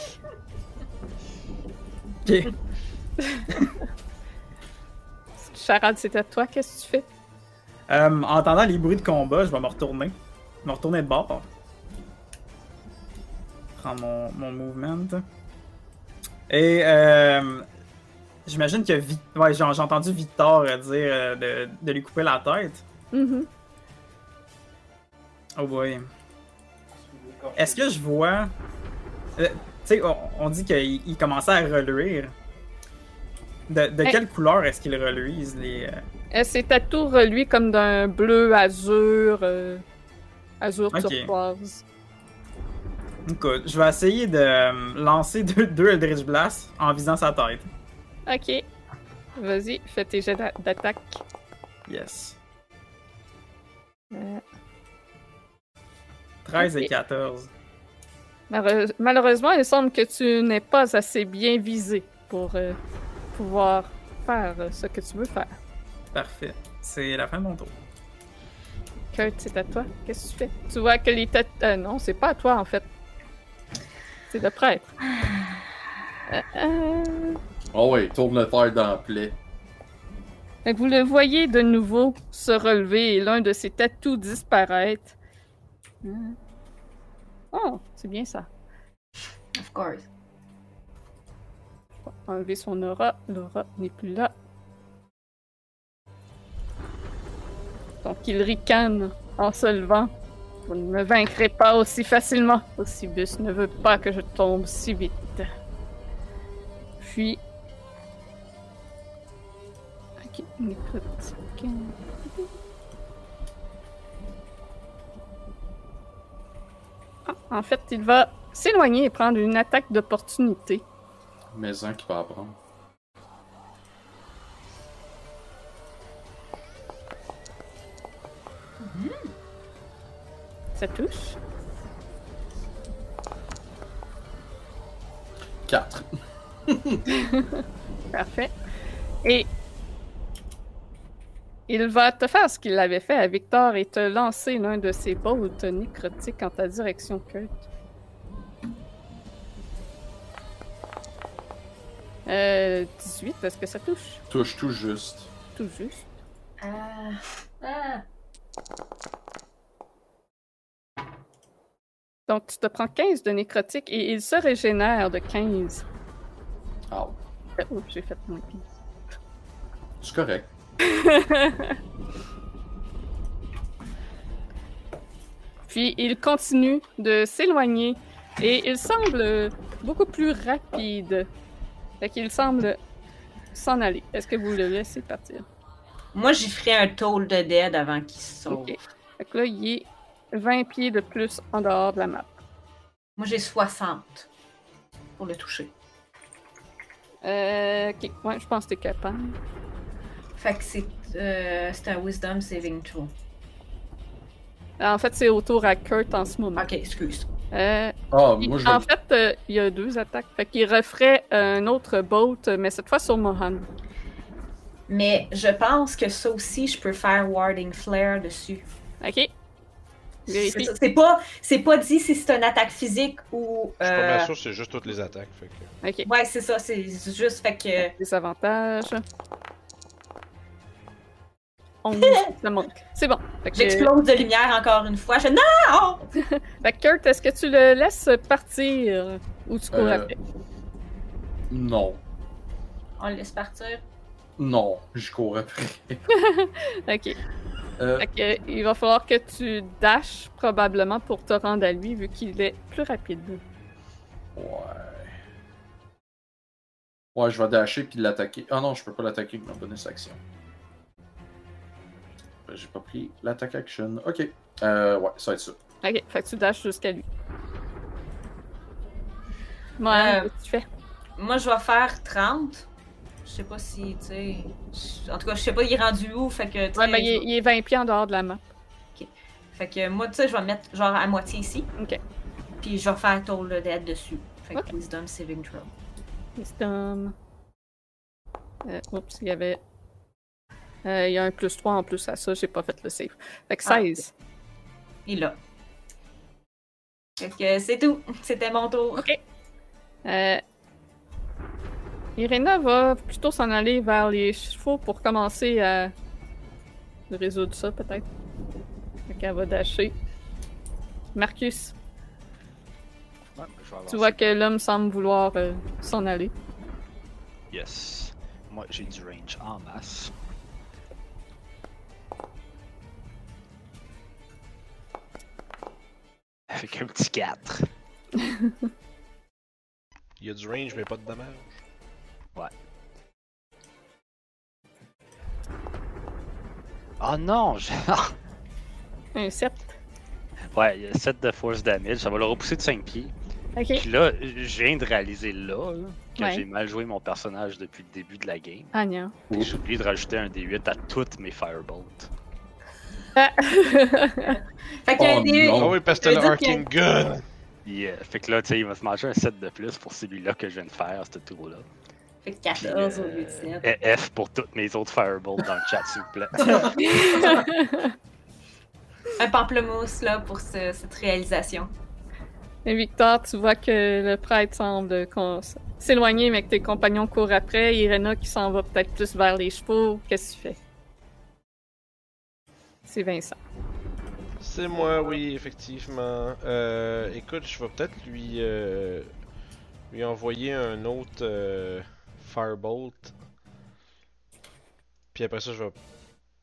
Ok. Charade, c'est à toi, qu'est-ce que tu fais? Euh, en entendant les bruits de combat, je vais me retourner. Me retourner de bord. Prendre mon, mon movement. Et euh, j'imagine que ouais, j'ai entendu Victor dire de, de lui couper la tête. Mhm. Oh boy. Est-ce que je vois. euh, tu sais, on, on dit qu'il il commençait à reluire. De, de Hey. quelle couleur est-ce qu'il reluise les. euh, Euh, C'est à tour lui comme d'un bleu azur, euh, azur turquoise. Écoute, je vais essayer de euh, lancer deux, deux Eldritch Blast en visant sa tête. Ok. Vas-y, fais tes jets d'a- d'attaque. Yes. Euh, 13 et Ok. 14. malheureuse- Malheureusement, il semble que tu n'es pas assez bien visé pour euh, pouvoir faire euh, ce que tu veux faire. Parfait. C'est la fin de mon tour. Kurt, c'est à toi. Qu'est-ce que tu fais? Tu vois que les têtes. euh, non, c'est pas à toi en fait. C'est le prêtre. Euh, euh, Oh ouais, tourne le terre dans la plaie. Fait que vous le voyez de nouveau se relever et l'un de ses tatous disparaître. Oh, c'est bien ça. Of course. Enlever son aura. L'aura n'est plus là. Donc il ricane en se levant. Vous ne me vaincrez pas aussi facilement. Ossibus ne veut pas que je tombe si vite. Puis. Ok, nécrotique. Ah, en fait, il va s'éloigner et prendre une attaque d'opportunité. Maison qui va apprendre. Ça touche. 4. Parfait. Et il va te faire ce qu'il avait fait à Victor et te lancer l'un de ses bolts nécrotiques en ta direction, Kurt. Euh, 18, est-ce que ça touche? Touche tout juste. Tout juste. Ah. Ah. Donc, tu te prends 15 de nécrotique et il se régénère de 15. Ah, Euh, Oups, j'ai fait moins 15. c'est correct. Puis il continue de s'éloigner et il semble beaucoup plus rapide. Fait qu'il semble s'en aller. Est-ce que vous le laissez partir? Moi, j'y ferais un toll de dead avant qu'il se sauve. Ok. Fait que là, il est 20 pieds de plus en dehors de la map. Moi, j'ai 60 pour le toucher. Euh, ok, ouais, je pense que t'es capable. Fait que c'est euh, c'est un Wisdom Saving Throw. En fait, c'est autour à Kurt en ce moment. Ok, excuse. Euh, Ah, il- moi, je en vais... fait, euh, il y a deux attaques. Fait qu'il referait un autre boat, mais cette fois sur Mohan. Mais je pense que ça aussi, je peux faire Warding Flare dessus. Ok? C'est pas, c'est pas dit si c'est une attaque physique ou. Je suis pas euh, mal sûr c'est juste toutes les attaques. Fait que... Ok. Ouais, c'est ça, c'est juste fait que. Des avantages. 11, ça manque. C'est bon. J'explose de lumière encore une fois. Je non! fait que Kurt, est-ce que tu le laisses partir ou tu cours Euh, après? Non. On le laisse partir? Non, je cours après. Ok. Euh, Fait que, il va falloir que tu dashes probablement pour te rendre à lui vu qu'il est plus rapide. ouais. Ouais, je vais dasher puis l'attaquer. Ah non, je peux pas l'attaquer avec ma bonus action. Ben, J'ai pas pris l'attaque action. Ok. Euh, ouais, ça va être ça. Ok, fait que tu dashes jusqu'à lui. Ouais, Euh, qu'est-ce que tu fais? Moi, je vais faire 30. Je sais pas si, tu sais. En tout cas, je sais pas, il est rendu où. Fait que, Ouais, mais il je est, vais- il est 20 pieds en dehors de la map. Fait que moi, tu sais, je vais mettre genre à moitié ici. Ok. Puis je vais faire Toll the Dead dessus. Fait que Ok. Wisdom Saving Throw. Wisdom. Euh, oups, il y avait. Euh, il y a un plus 3 en plus à ça, j'ai pas fait le save. Fait que Ah. 16. Il là. Fait que c'est tout. C'était mon tour. Ok. Euh, Irena va plutôt s'en aller vers les chevaux pour commencer à résoudre ça, peut-être. Fait qu'elle va dasher. Marcus, Ouais, tu vois que l'homme semble vouloir euh, s'en aller. Yes. Moi, j'ai du range en masse. Avec un petit 4. Il y a du range, mais pas de dommage. Oh non! j'ai- Un 7. ouais, il y a 7 de force damage. Ça va le repousser de 5 pieds. Ok. Puis là, je viens de réaliser là, là, que Ouais. j'ai mal joué mon personnage depuis le début de la game. Anya. Et J'ai oublié de rajouter un D8 à toutes mes Firebolts. Fait que Oh des- non. Ah oui, parce que le Gun! Yeah. Fait que là, tu sais, il va se manger un 7 de plus pour celui-là que je viens de faire, ce tour-là. Fait que 14 au Euh, lieu de 7. Et F pour toutes mes autres Firebolts dans le chat, s'il vous plaît. Un pamplemousse là pour ce- cette réalisation. Et Victor, tu vois que le prêtre semble s'éloigner, mais que tes compagnons courent après. Irena qui s'en va peut-être plus vers les chevaux. Qu'est-ce que tu fais? C'est Vincent. C'est moi, oui, effectivement. Euh, écoute, je vais peut-être lui, euh, lui envoyer un autre euh, Firebolt. Puis après ça, je vais,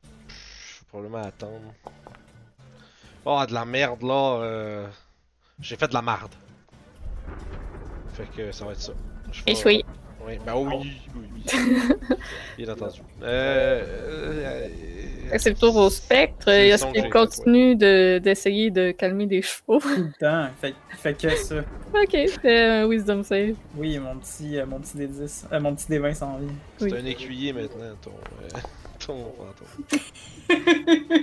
je vais probablement attendre. Oh, de la merde là. euh, J'ai fait de la marde. Fait que ça va être ça. Échoué. Oui, bah oui, oui, oui. Bien entendu. Euh, euh, que C'est le tour au spectre. J'ai continue de- d'essayer de, calmer des chevaux? Tout le temps. Fait, fait que ça. ok, c'est un wisdom save. Oui, mon petit, euh, mon petit D10. euh, mon petit D20 s'en vient. C'est Oui. un écuyer maintenant, ton, euh, ton fantôme.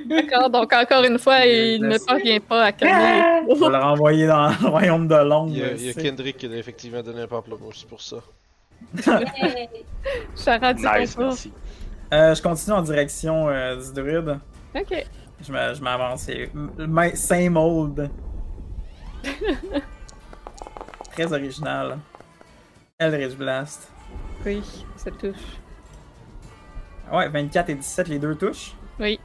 D'accord, donc encore une fois, il ne parvient pas à calmer chevaux. vais le renvoyer dans le royaume de l'ombre. Il y a, il y a c'est- Kendrick qui a effectivement donné un pamplemousse pour ça. Charade, Nice, merci. Euh, je continue en direction euh, du druide. Ok. Je m'a- je m'avance. Same old. Très original. Eldritch Blast. Oui, ça touche. Ouais, 24 et 17, les deux touches. Oui.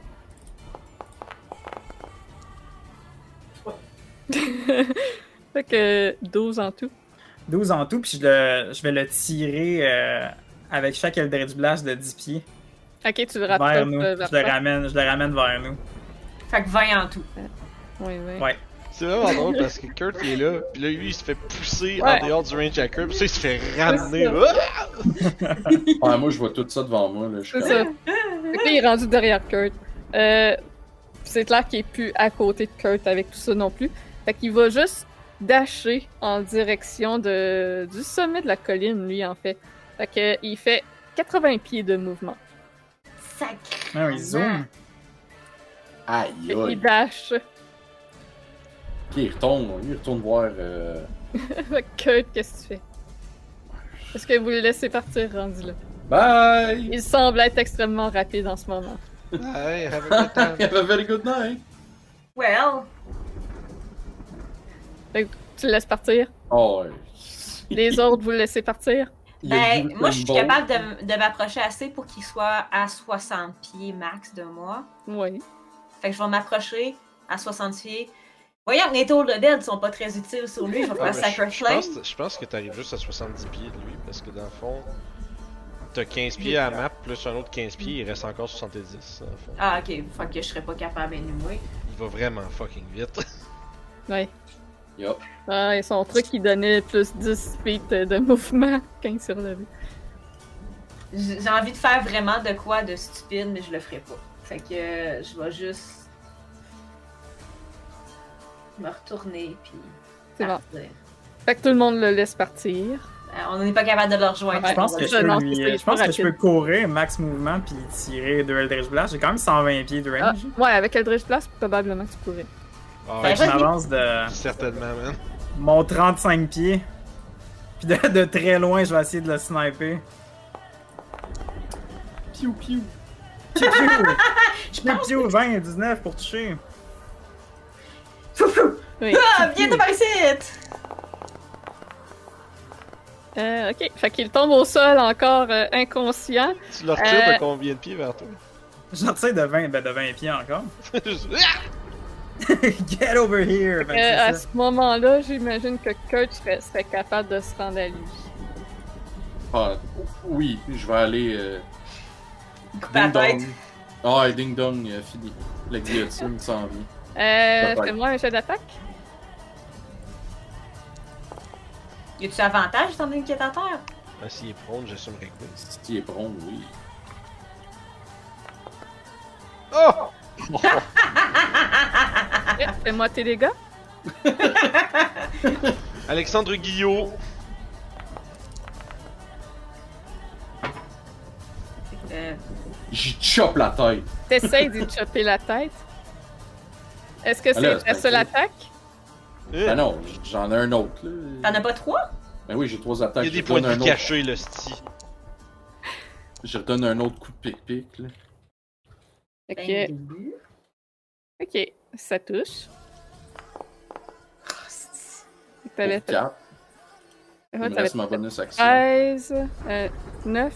Fait que 12 en tout. 12 en tout, puis je, le- je vais le tirer euh, avec chaque Eldritch Blast de 10 pieds Ok, tu le vers rapproches nous. euh, vers Je le, ramène, je le ramène vers nous. Fait que 20 en tout. Oui, oui. Ouais. C'est vraiment drôle parce que Kurt il est là, puis là lui il se fait pousser Ouais. en dehors du range à Kurt, puis ça il se fait ramener. Ah! Ouais, moi, je vois tout ça devant moi. Là. Je suis ça. Fait que là, il est rendu derrière Kurt. Euh, c'est clair qu'il est plus à côté de Kurt avec tout ça non plus. Fait qu'il va juste dasher en direction de, du sommet de la colline, lui, en fait. Fait que il fait 80 pieds de mouvement. Sacré. Ah oui, zoom. Aïe, aïe. dash. Ok, il retourne, il retourne voir. Euh... Kurt, qu'est-ce que tu fais? Est-ce que vous le laissez partir rendu là? Bye! Il semble être extrêmement rapide en ce moment. Hey, have a good time. Have a very good night! Well, Tu le laisses partir? Oh, ouais. Les autres, vous le laissez partir? Ben, moi, je suis capable de, m'approcher assez pour qu'il soit à 60 pieds max de moi. Oui. Fait que je vais m'approcher à 60 pieds. Voyons que les tours de dead sont pas très utiles sur lui. Je vais faire Sacred je, je Flame. pense, je pense que t'arrives juste à 70 pieds de lui, parce que dans le fond, t'as 15 pieds à la map, plus un autre 15 pieds, il reste encore 70. dans le fond. Ah, ok. Fait que je serais pas capable anyway. Il va vraiment fucking vite. Ouais. Yup. Ah, et son truc, il donnait plus 10 feet de mouvement quand il s'est relevé. J'ai envie de faire vraiment de quoi de stupide, mais je le ferai pas. Fait que euh, je vais juste me retourner puis C'est bon. Fait que tout le monde le laisse partir. Euh, on n'est pas capable de le rejoindre. Je pense que je le- peux, non, lui- c'est- c'est je pense que je peux courir max mouvement puis tirer deux Eldritch Blast. J'ai quand même 120 pieds de Ah, range. ouais, avec Eldritch Blast, probablement que tu pourrais. Ah Fait ouais, que je m'avance de certainement, man. mon 35 pieds. Puis de, de très loin, je vais essayer de le sniper. Piou, piou. Piou, piou! Je Piou, piou, 20, 19 pour toucher. Fou, fou. Oui. Ah, viens de par ici! Euh, ok. Fait qu'il tombe au sol encore euh, inconscient. Tu le retires Euh, de combien de pieds vers toi? J'en tire de 20, ben de 20 pieds encore. Get over here! Que Euh, à ça. ce moment-là, j'imagine que Kurt serait, serait capable de se rendre à lui. Ah, oui, je vais aller. Euh... Ding dong. Ah, et ding dong, euh, fini. La guillotine s'en vient. Euh, fais-moi un jet d'attaque. Y a-tu avantage étant donné qu'il est à terre? Ah, s'il est prone, j'assumerais que oui. Si tu es prompt, oui. Oh! Fais-moi tes dégâts. Alexandre Guillot! Euh, J'y chope la tête. T'essayes d'y chopper la tête? Est-ce que Ah c'est pas seule attaque? Ben non, j'en ai un autre, là. T'en as pas trois? Ben oui, j'ai trois Il attaques. y a des je points redonne de un vie autre- cachés, le sti. Je redonne un autre coup de pic-pic, là. Ok, Ben, ok, ça touche. C'est- T'avais fait quatre. ouais, Il reste ma fait bonus action. 13, euh, 9,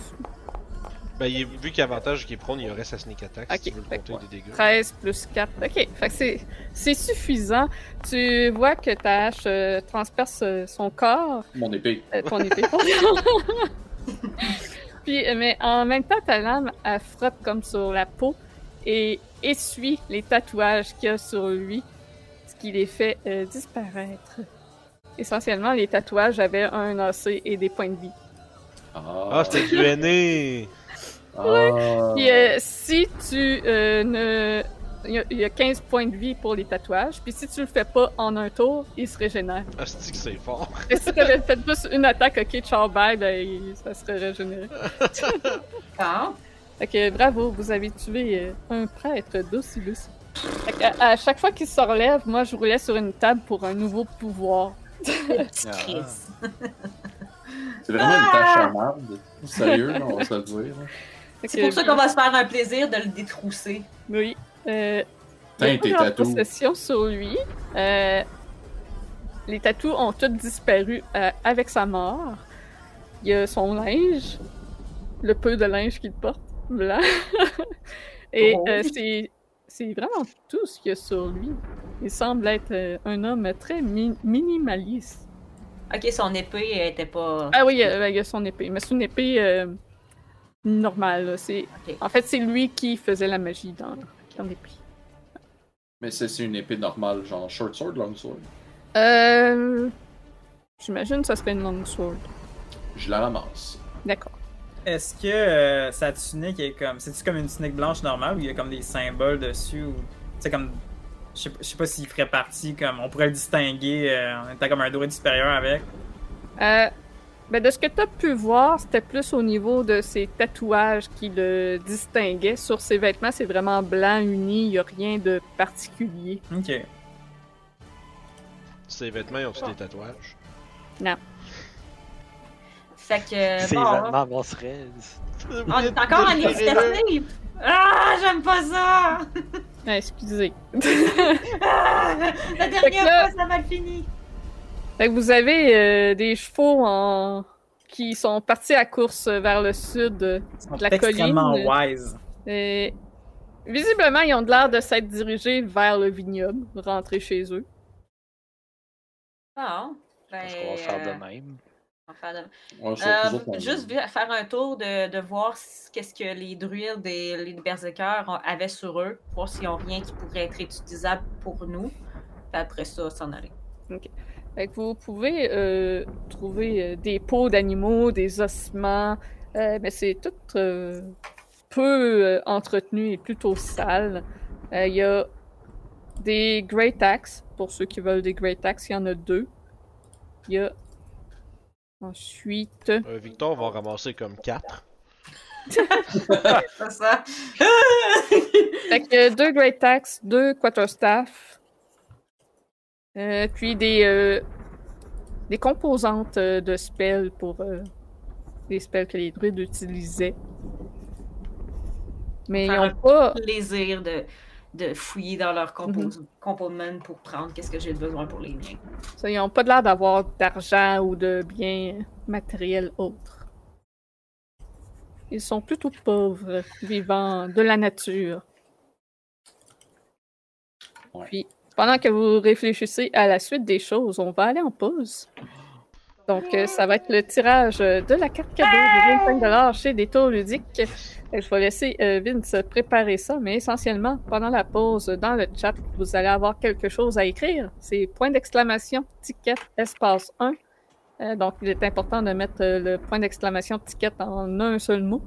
Ben, il est- vu qu'il y a avantage qu'il est prone, il reste sa sneak attack Ok, si tu veux le des dégâts. 13 plus 4. Ok, fait que c'est, c'est suffisant. Tu vois que ta hache euh, transperce euh, son corps, Mon épée. euh, ton épée. Puis, euh, mais en même temps, ta lame, elle frotte comme sur la peau et essuie les tatouages qu'il y a sur lui, ce qui les fait euh, disparaître. Essentiellement, les tatouages avaient un AC et des points de vie. Ah, c'était du aîné! Ah. Puis euh, si tu euh, ne. Il y, a, il y a 15 points de vie pour les tatouages. Puis si tu le fais pas en un tour, il se régénère. Ah, c'est que c'est fort. Et si tu avais fait juste une attaque, ok, ciao, bye, ben il- ça serait régénéré. Ah. Fait que bravo, vous avez tué euh, un prêtre d'Ocilus. Fait à, à chaque fois qu'il se relève, moi je roulais sur une table pour un nouveau pouvoir. Petit Ah. C'est vraiment une tâche à marde. Sérieux, on va se le dire. C'est pour ça qu'on va se faire un plaisir de le détrousser. Oui. Euh, Tain, il y a tes tatous. possession sur lui. Euh, les tatous ont tous disparu euh, avec sa mort. Il y a son linge, le peu de linge qu'il porte, blanc. Et Oh. euh, c'est, c'est vraiment tout ce qu'il y a sur lui. Il semble être euh, un homme très mi- minimaliste. Ok, son épée était pas. Ah oui, euh, il a son épée, mais c'est une épée euh, normale. là. C'est... Ok. En fait, c'est lui qui faisait la magie dans, dans l'épée. Mais c'est c'est une épée normale, genre short sword, long sword? Euh... J'imagine que ça serait une long sword. Je la ramasse. D'accord. Est-ce que euh, sa tunique est comme. C'est-tu comme une tunique blanche normale ou il y a comme des symboles dessus ou. C'est comme. Je sais pas- je sais pas s'il ferait partie comme. On pourrait le distinguer euh, en étant comme un druide supérieur avec? Euh, ben de ce que tu as pu voir, c'était plus au niveau de ses tatouages qui le distinguaient. Sur ses vêtements, c'est vraiment blanc, uni, il n'y a rien de particulier. Ok. Ses vêtements, ils ont-tu des tatouages? Fait que. Ses bon, monseraient. on est encore en initiative! Ah, j'aime pas ça! Ah, excusez. Ah, la dernière là- fois, ça a mal fini. Fait que vous avez euh, des chevaux en... qui sont partis à course vers le sud. euh, Ils sont La extrêmement colline, wise. Et visiblement, ils ont de l'air de s'être dirigés vers le vignoble, rentrer chez eux. Bon. Ben, Est-ce qu'on va faire euh, de même? Ouais, je Euh, juste faire un tour de, de voir qu'est-ce que les druides et les berserkers avaient sur eux, voir s'ils n'ont rien qui pourrait être utilisable pour nous. Puis après ça, s'en aller. Fait que vous pouvez euh, trouver euh, des peaux d'animaux, des ossements, euh, mais c'est tout euh, peu euh, entretenu et plutôt sale. Euh, Il y a des Great Axe, pour ceux qui veulent des Great Axe, il y en a deux. Il y a ensuite... Euh, Victor va en ramasser comme 4. C'est ça. Fait que deux Great Axe, deux Quarterstaff, euh, puis des, euh, des composantes euh, de spells pour euh, les spells que les druides utilisaient. Mais ils n'ont pas. plaisir de, de fouiller dans leur compos component pour prendre qu'est-ce que j'ai besoin pour les miens. ça, Ils n'ont pas l'air d'avoir d'argent ou de biens matériels autres. Ils sont plutôt pauvres, vivant de la nature. Ouais. Puis, pendant que vous réfléchissez à la suite des choses, on va aller en pause. Donc, euh, ça va être le tirage euh, de la carte cadeau de 25$ chez Détour Ludique. Et je vais laisser euh, Vince préparer ça, mais essentiellement, pendant la pause, dans le chat, vous allez avoir quelque chose à écrire. C'est point d'exclamation, ticket, espace 1. Euh, donc, il est important de mettre euh, le point d'exclamation ticket en un seul mot.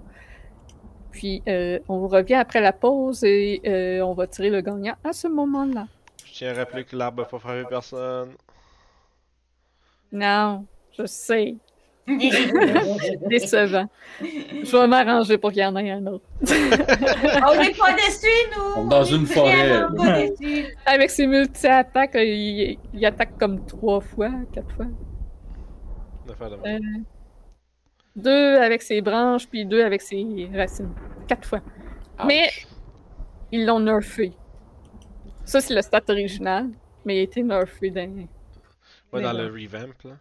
Puis, euh, on vous revient après la pause et euh, on va tirer le gagnant à ce moment-là. Je tiens à rappeler que l'arbre n'a pas frappé personne. Non, je sais. Décevant. Je vais m'arranger pour qu'il y en ait un autre. On n'est pas déçus, nous! On est dans une forêt. vraiment pas déçus. Avec ses multi-attaques, il, il attaque comme trois fois, quatre fois. Euh. Deux avec ses branches, puis deux avec ses racines. Quatre fois. Mais ils l'ont nerfé. Ça, c'est le stat original, mais il a été nerfé dans... Ouais, dans le revamp, là.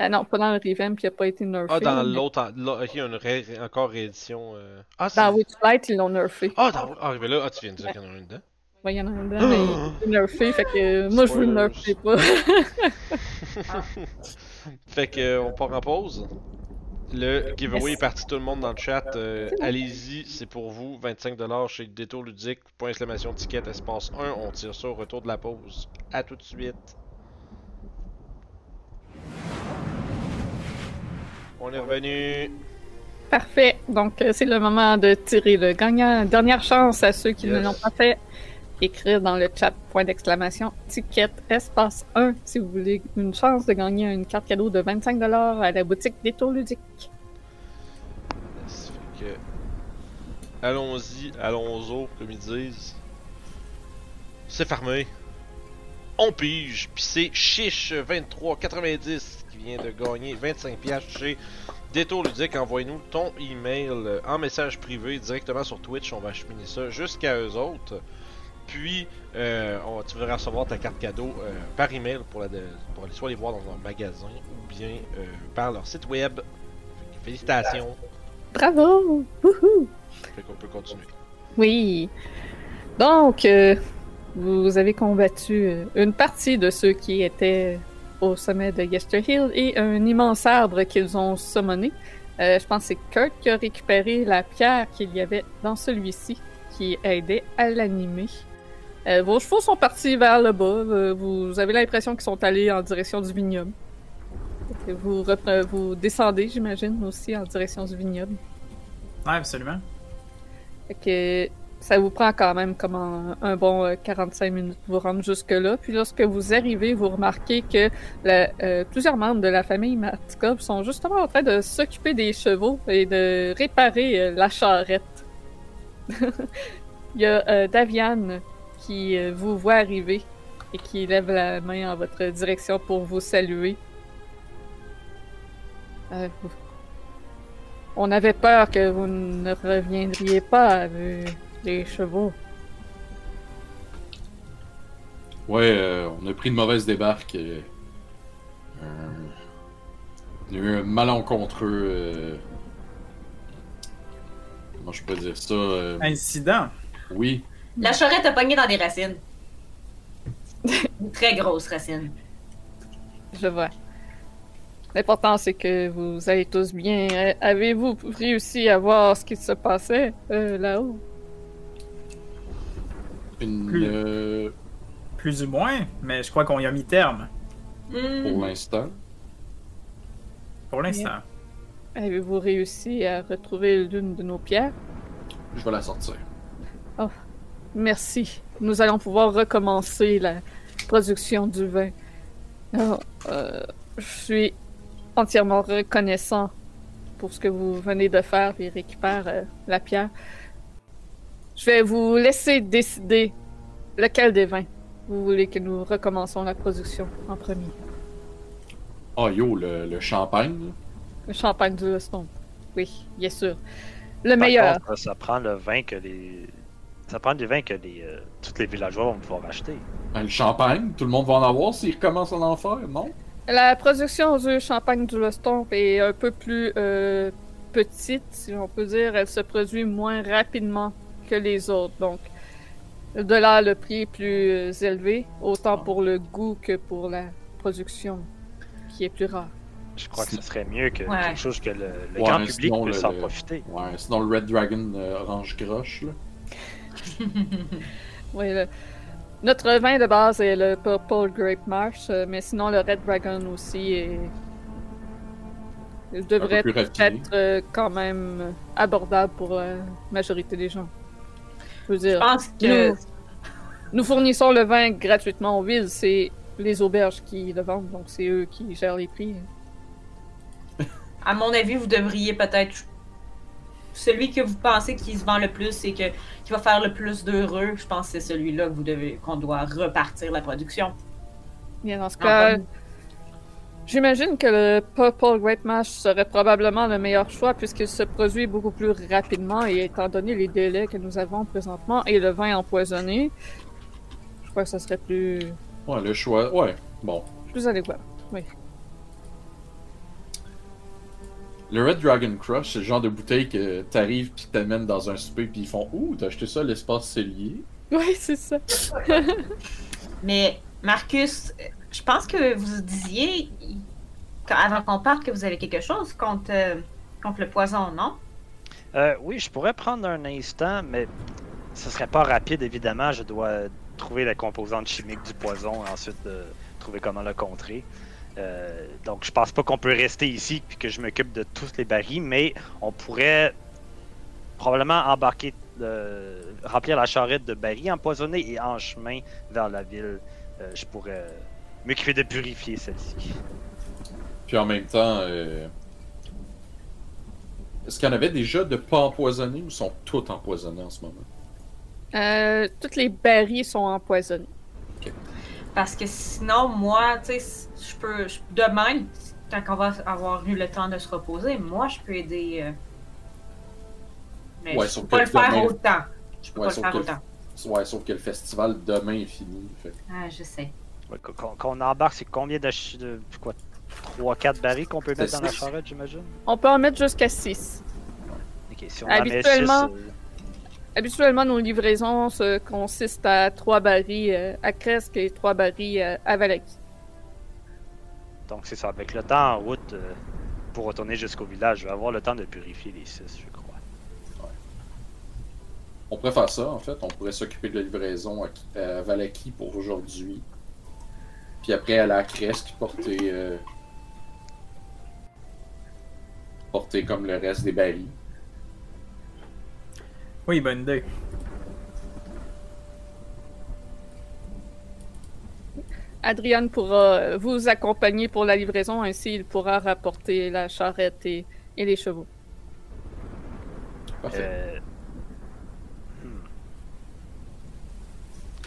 Ah non, pas dans le revamp, il a pas été nerfé. Ah, dans mais l'autre. Ok, il y a une ré- encore réédition. euh. Ah. Dans Witchlight, ils l'ont nerfé. Ah, dans... ah, mais là, ah, tu viens de dire qu'il y en a un dedans. Ouais, il y en a un dedans, mais il est nerfé, fait que euh, moi, je veux le nerfer pas. Fait que, euh, on part en pause. Le giveaway est parti tout le monde dans le chat. euh, Allez-y, c'est pour vous. 25$ chez Détour Ludique. Point exclamation ticket espace 1. On tire ça au retour de la pause. À tout de suite. On est revenu. Parfait. Donc, euh, c'est le moment de tirer le gagnant. Dernière chance à ceux qui ne l'ont pas fait. Écrire dans le chat point d'exclamation ticket espace 1 si vous voulez une chance de gagner une carte cadeau de 25$ à la boutique Détour Ludique. Ça fait que. Allons-y, allons-y, comme ils disent. C'est fermé. On pige, puis c'est Chiche 2390 qui vient de gagner 25 piastres chez Détour Ludique. Envoie-nous ton email en message privé directement sur Twitch. On va acheminer ça jusqu'à eux autres. Puis, euh, on, tu vas recevoir ta carte cadeau euh, par email pour, la, de- pour aller soit les voir dans leur magasin ou bien euh, par leur site web. Félicitations. Bravo! Wouhou! Fait qu'on peut continuer. Oui. Donc, euh, Vous avez combattu une partie de ceux qui étaient au sommet de Yester Hill et un immense arbre qu'ils ont summoné. Euh, je pense que c'est Kurt qui a récupéré la pierre qu'il y avait dans celui-ci qui aidait à l'animer. Euh, vos chevaux sont partis vers le bas. Euh, vous avez l'impression qu'ils sont allés en direction du vignoble. Vous, vous descendez, j'imagine, aussi en direction du vignoble. Ouais, absolument. Fait que ça vous prend quand même comme un, un bon euh, 45 minutes pour vous rendre jusque-là. Puis lorsque vous arrivez, vous remarquez que euh, plusieurs membres de la famille Matkov sont justement en train de s'occuper des chevaux et de réparer euh, la charrette. Il y a euh, Daviane qui euh, vous voit arriver et qui lève la main en votre direction pour vous saluer. Euh, on avait peur que vous ne reviendriez pas avec les chevaux. Ouais, euh, on a pris une mauvaise débarque. euh, euh, il y a eu un malencontreux. euh, comment je peux dire ça euh, Incident. Oui, La charrette a pogné dans des racines. Une très grosse racine. Je vois. L'important, c'est que vous allez tous bien. Avez-vous réussi à voir ce qui se passait euh, là-haut? Une, Plus. euh, Plus ou moins, mais je crois qu'on y a mis terme. Hmm. pour l'instant. Pour l'instant. Avez-vous réussi à retrouver l'une de nos pierres? Je vais la sortir. Merci. Nous allons pouvoir recommencer la production du vin. Alors, euh, je suis entièrement reconnaissant pour ce que vous venez de faire et récupère euh, la pierre. Je vais vous laisser décider lequel des vins vous voulez que nous recommençons la production en premier. Oh yo, le, le champagne. Le champagne du Leston. Oui, bien sûr. Le Par meilleur. contre, ça prend le vin que les. Ça prend du vin que les, euh, tous les villageois vont pouvoir acheter. Ben, le champagne, tout le monde va en avoir s'ils recommencent à en faire, non? La production du champagne du Lestomp est un peu plus euh, petite, si on peut dire. Elle se produit moins rapidement que les autres. Donc, de là, le prix est plus euh, élevé, autant pour le goût que pour la production, qui est plus rare. Je crois que ce serait mieux que Ouais. quelque chose que le, le Ouais, grand public sinon, puisse le- en le- profiter. Ouais, sinon le Red Dragon euh, orange groche, là. Oui, le- notre vin de base est le Purple Grape Marsh, euh, mais sinon le Red Dragon aussi est... Devrait être quand même abordable pour la majorité des gens. Je veux Je dire, pense que. nous, nous fournissons le vin gratuitement aux villes, c'est les auberges qui le vendent, donc c'est eux qui gèrent les prix. À mon avis, vous devriez peut-être. Celui que vous pensez qui se vend le plus et que, qui va faire le plus d'heureux, je pense que c'est celui-là que vous devez qu'on doit repartir la production. Bien, dans ce cas. J'imagine que le Purple Grape Mash serait probablement le meilleur choix puisqu'il se produit beaucoup plus rapidement et étant donné les délais que nous avons présentement et le vin empoisonné, je crois que ça serait plus, Ouais, le choix. Ouais, bon. plus adéquat. Le Red Dragon Crush, c'est le genre de bouteille que t'arrives pis t'amènes dans un souper pis ils font Ouh, t'as acheté ça à l'espace cellier. Oui, c'est ça. Mais Marcus, je pense que vous disiez, avant qu'on parte, que vous avez quelque chose contre, euh, contre le poison, non? Euh, oui, je pourrais prendre un instant, mais ce serait pas rapide, évidemment. Je dois trouver la composante chimique du poison et ensuite euh, trouver comment le contrer. Euh, donc, je pense pas qu'on peut rester ici puis que je m'occupe de tous les barils, mais on pourrait probablement embarquer, remplir la charrette de barils empoisonnés et en chemin vers la ville, je pourrais m'occuper de purifier celle-ci. Puis en même temps, euh... est-ce qu'il y en avait déjà de pas empoisonnés ou sont tous empoisonnés en ce moment? Euh, toutes les barils sont empoisonnés. Parce que sinon, moi, tu sais, je peux. je- demain, quand on va avoir eu le temps de se reposer, moi, je peux aider. euh, Mais Ouais, je sauf peux pas le faire demain- autant. Je peux Ouais, pas le faire que- autant. Ouais, sauf que le festival demain est fini. Fait. Ah, je sais. Ouais, qu- Qu'on qu'on embarque, c'est combien de, ch- de quoi 3-4 barils qu'on peut mettre dans la charrette, j'imagine? On peut en mettre jusqu'à 6. Ok, si on en met Habituellement, six, euh, habituellement, nos livraisons se consistent à trois barils euh, à Cresque et trois barils euh, à Valaki. Donc c'est ça, avec le temps en route euh, pour retourner jusqu'au village, je vais avoir le temps de purifier les six, je crois. On pourrait faire ça, en fait. On pourrait s'occuper de la livraison à, à Valaki pour aujourd'hui. Puis après, à Cresque, porter. euh, porter comme le reste des barils. Oui, bonne idée. Adrian pourra vous accompagner pour la livraison, ainsi il pourra rapporter la charrette et, et les chevaux. Parfait. Euh... hmm.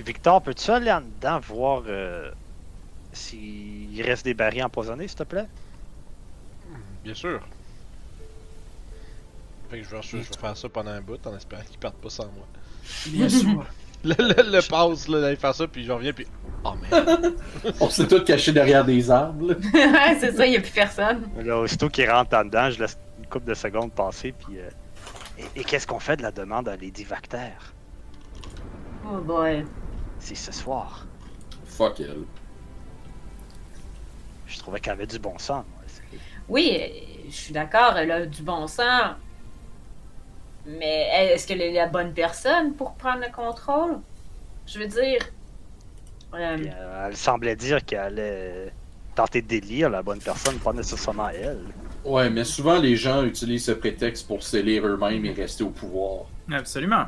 Victor, peux-tu aller en dedans voir euh, s'il reste des barils empoisonnés, s'il te plaît? Bien sûr. Fait que je vais, je vais faire ça pendant un bout en espérant qu'ils partent pas sans moi. Bien sûr. Le, le, le passe, là, d'aller faire ça, puis je reviens, puis. Oh merde. On s'est tous cachés derrière des arbres. là. Ouais, c'est ça, il n'y a plus personne. Là, aussitôt qu'il rentre en dedans, je laisse une couple de secondes passer, puis... euh, Et, et qu'est-ce qu'on fait de la demande à Lady Vacter? Oh boy. C'est ce soir. Fuck elle. Je trouvais qu'elle avait du bon sens, moi. Oui, euh, je suis d'accord, elle a du bon sens. Mais est-ce qu'elle est la bonne personne pour prendre le contrôle? Je veux dire. euh, Puis, euh, elle semblait dire qu'elle allait tenter de délire la bonne personne, pas nécessairement elle. Ouais, mais souvent les gens utilisent ce prétexte pour sceller eux-mêmes et rester au pouvoir. Absolument.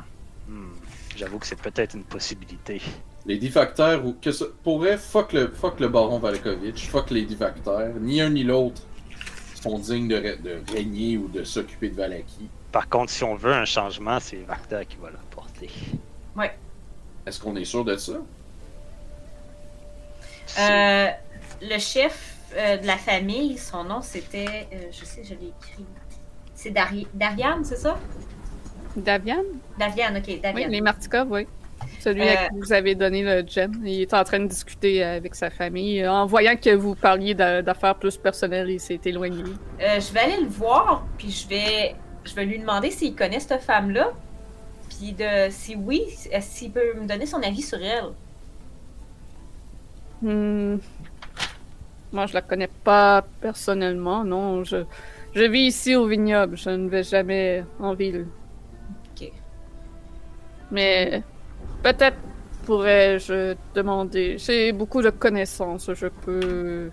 Hmm, J'avoue que c'est peut-être une possibilité. Les diffacteurs, ou que ça pourrait, fuck le, fuck le baron Valakovitch, fuck les diffacteurs, ni un ni l'autre sont dignes de, ré- de régner ou de s'occuper de Valaki. Par contre, si on veut un changement, c'est Vacter qui va l'apporter. Est-ce qu'on est sûr de ça? Euh, le chef euh, de la famille, son nom c'était. euh, je sais, je l'ai écrit. C'est Dari- Darian, c'est ça? Davian? Davian, ok, Oui, Davian. les Martikov, oui. Celui Euh, à qui vous avez donné le gem. Il est en train de discuter avec sa famille. En voyant que vous parliez d'a- d'affaires plus personnelles, il s'est éloigné. Euh, je vais aller le voir, puis je vais, je vais lui demander s'il connaît cette femme-là, puis de, si oui, euh, s'il peut me donner son avis sur elle? Hmm. Moi, je la connais pas personnellement, non. Je, je vis ici au vignoble. Je ne vais jamais en ville. Ok. Mais peut-être pourrais-je demander. J'ai beaucoup de connaissances. Je peux.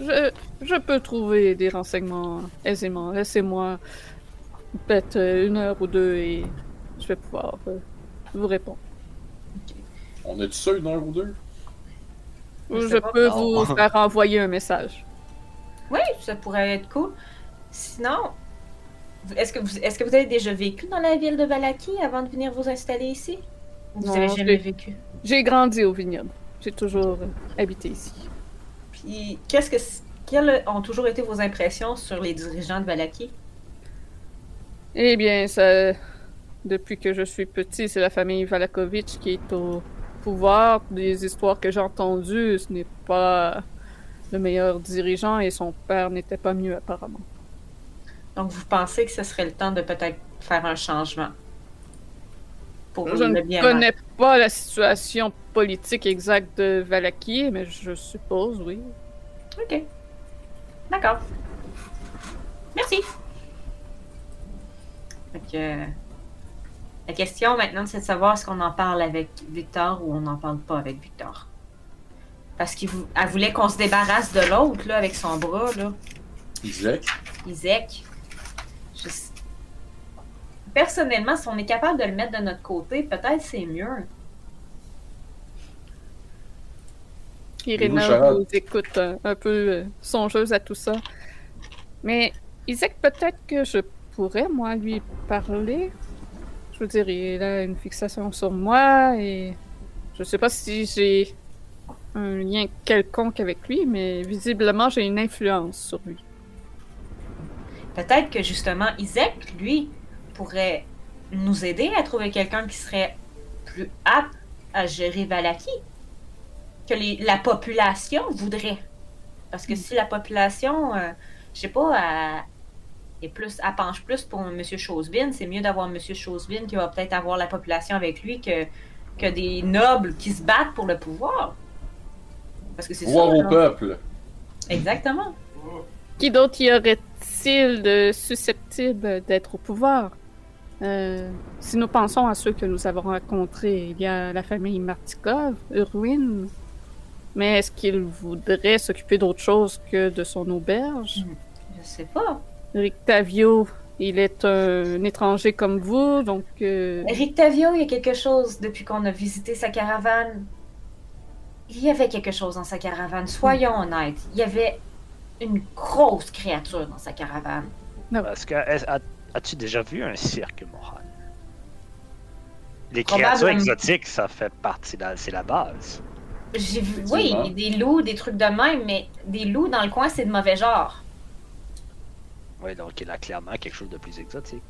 Je, je peux trouver des renseignements aisément. Laissez-moi peut-être une heure ou deux et je vais pouvoir euh, vous répondre. On a-tu ça une heure ou deux? Je Je peux vous faire envoyer un message. Oui, ça pourrait être cool. Sinon, est-ce que vous, est-ce que vous avez déjà vécu dans la ville de Valaki avant de venir vous installer ici? Ou Vous Non, avez jamais vécu? J'ai grandi au vignoble. J'ai toujours euh, habité ici. Puis, qu'est-ce que, quelles ont toujours été vos impressions sur les dirigeants de Valaki? Eh bien, ça, depuis que je suis petit, c'est la famille Valakovitch qui est au pouvoir. Des histoires que j'ai entendues, ce n'est pas le meilleur dirigeant et son père n'était pas mieux apparemment. Donc, vous pensez que ce serait le temps de peut-être faire un changement? Pour Je le ne bien connais pas la situation politique exacte de Valaki, mais je suppose, oui. Ok. D'accord. Merci. Que, la question maintenant, c'est de savoir est-ce qu'on en parle avec Victor ou on n'en parle pas avec Victor. Parce qu'elle voulait qu'on se débarrasse de l'autre, là, avec son bras, là. Isaac? Isaac. Je... Personnellement, si on est capable de le mettre de notre côté, peut-être c'est mieux. Irina vous écoute euh, un peu euh, songeuse à tout ça. Mais Isaac, peut-être que je pourrais, moi, lui parler. Je veux dire, il a une fixation sur moi et je sais pas si j'ai un lien quelconque avec lui, mais visiblement, j'ai une influence sur lui. Peut-être que justement, Isaac, lui, pourrait nous aider à trouver quelqu'un qui serait plus apte à gérer Valaki. Que les- la population voudrait. Parce que si la population, euh, je sais pas, elle, est plus, elle penche plus pour M. Chosebin. C'est mieux d'avoir M. Chosebin qui va peut-être avoir la population avec lui que, que des nobles qui se battent pour le pouvoir. Parce que c'est ça. Voir au là. peuple. Exactement. Qui d'autre y aurait-il de susceptible d'être au pouvoir? Euh, si nous pensons à ceux que nous avons rencontrés, il y a la famille Martikov, Urwin. Mais est-ce qu'il voudrait s'occuper d'autre chose que de son auberge? Je sais pas. Rictavio, il est un étranger comme vous, donc... euh, Rictavio, il y a quelque chose depuis qu'on a visité sa caravane. Il y avait quelque chose dans sa caravane, soyons honnêtes. Il y avait une grosse créature dans sa caravane. Parce que as-tu déjà vu un cirque, Mohan? Les créatures exotiques, ça fait partie de la, c'est la base. J'ai vu, oui, des loups, des trucs de même, mais des loups dans le coin, c'est de mauvais genre. Oui, donc il a clairement quelque chose de plus exotique.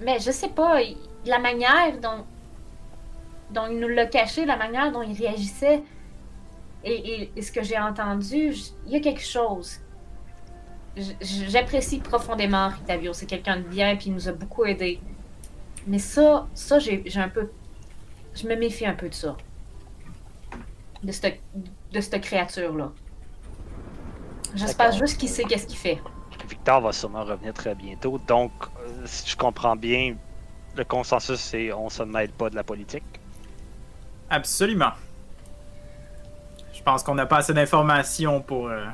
Mais je sais pas, la manière dont, dont il nous l'a caché, la manière dont il réagissait, et, et- et ce que j'ai entendu, il y a quelque chose. J'apprécie profondément Rictavio, c'est quelqu'un de bien, puis il nous a beaucoup aidés. Mais ça, ça j'ai un peu. Je me méfie un peu de ça. De cette, de cette créature-là. J'espère juste qu'il sait qu'est-ce qu'il fait. Victor va sûrement revenir très bientôt. Donc, euh, si je comprends bien, le consensus c'est on se mêle pas de la politique? Absolument. Je pense qu'on n'a pas assez d'informations pour. euh,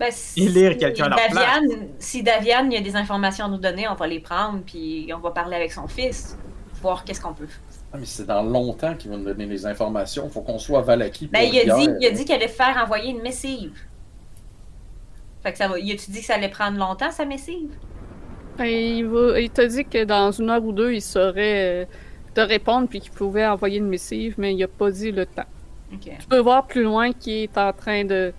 Ben, si Élire quelqu'un à leur place. Daviane, si Daviane, il y a des informations à nous donner, on va les prendre, puis on va parler avec son fils, voir qu'est-ce qu'on peut. Ah, mais c'est dans longtemps qu'il va nous donner les informations. Faut qu'on soit Valaki. Ben, il a, dit, il a dit qu'elle allait faire envoyer une missive. Fait que ça va. Il a-tu dit que ça allait prendre longtemps, sa missive? Et il, va- il t'a dit que dans une heure ou deux, il saurait euh, te répondre puis qu'il pouvait envoyer une missive, mais il a pas dit le temps. Ok. Tu peux voir plus loin qu'il est en train de.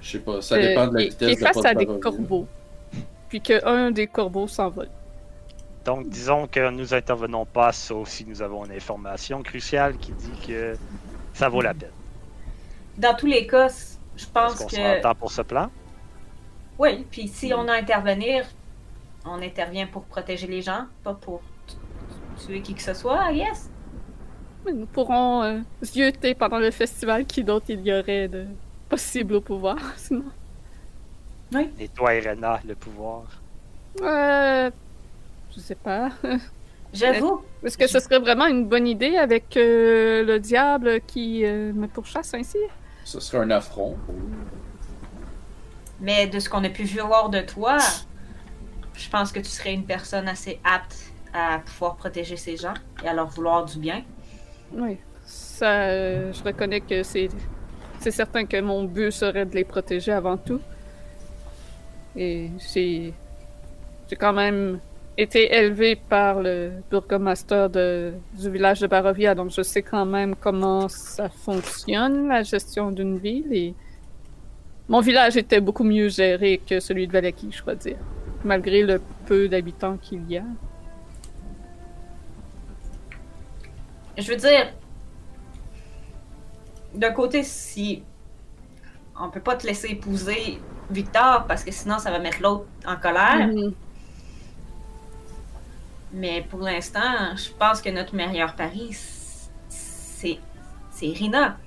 Je sais pas, ça euh, dépend de la vitesse qu'il est de face à des corbeaux. Puis qu'un des corbeaux s'envole. Donc, disons que nous intervenons pas, sauf si nous avons une information cruciale qui dit que ça vaut la peine. Dans tous les cas, je pense qu'on que. s'entend pour ce plan? Oui, puis si on a à intervenir, on intervient pour protéger les gens, pas pour t- tuer qui que ce soit, I guess. Mais Nous pourrons euh, zioter pendant le festival qui d'autre il y aurait de possible au pouvoir, sinon. Et toi, Irena, le pouvoir? Euh. Je sais pas. J'avoue, Est-ce que ce serait vraiment une bonne idée avec euh, le diable qui euh, me pourchasse ainsi? Ce serait un affront. mais de ce qu'on a pu voir de toi, je pense que tu serais une personne assez apte à pouvoir protéger ces gens et à leur vouloir du bien. Oui. Ça, euh, je reconnais que c'est. Certain que mon but serait de les protéger avant tout. Et j'ai. J'ai quand même été élevé par le bourgmestre de, du village de Barovia, donc je sais quand même comment ça fonctionne, la gestion d'une ville. Et mon village était beaucoup mieux géré que celui de Valaki, je crois dire, malgré le peu d'habitants qu'il y a. Je veux dire, d'un côté, si on peut pas te laisser épouser Victor parce que sinon ça va mettre l'autre en colère, Mhm. mais pour l'instant, je pense que notre meilleur pari, c'est c'est Irina.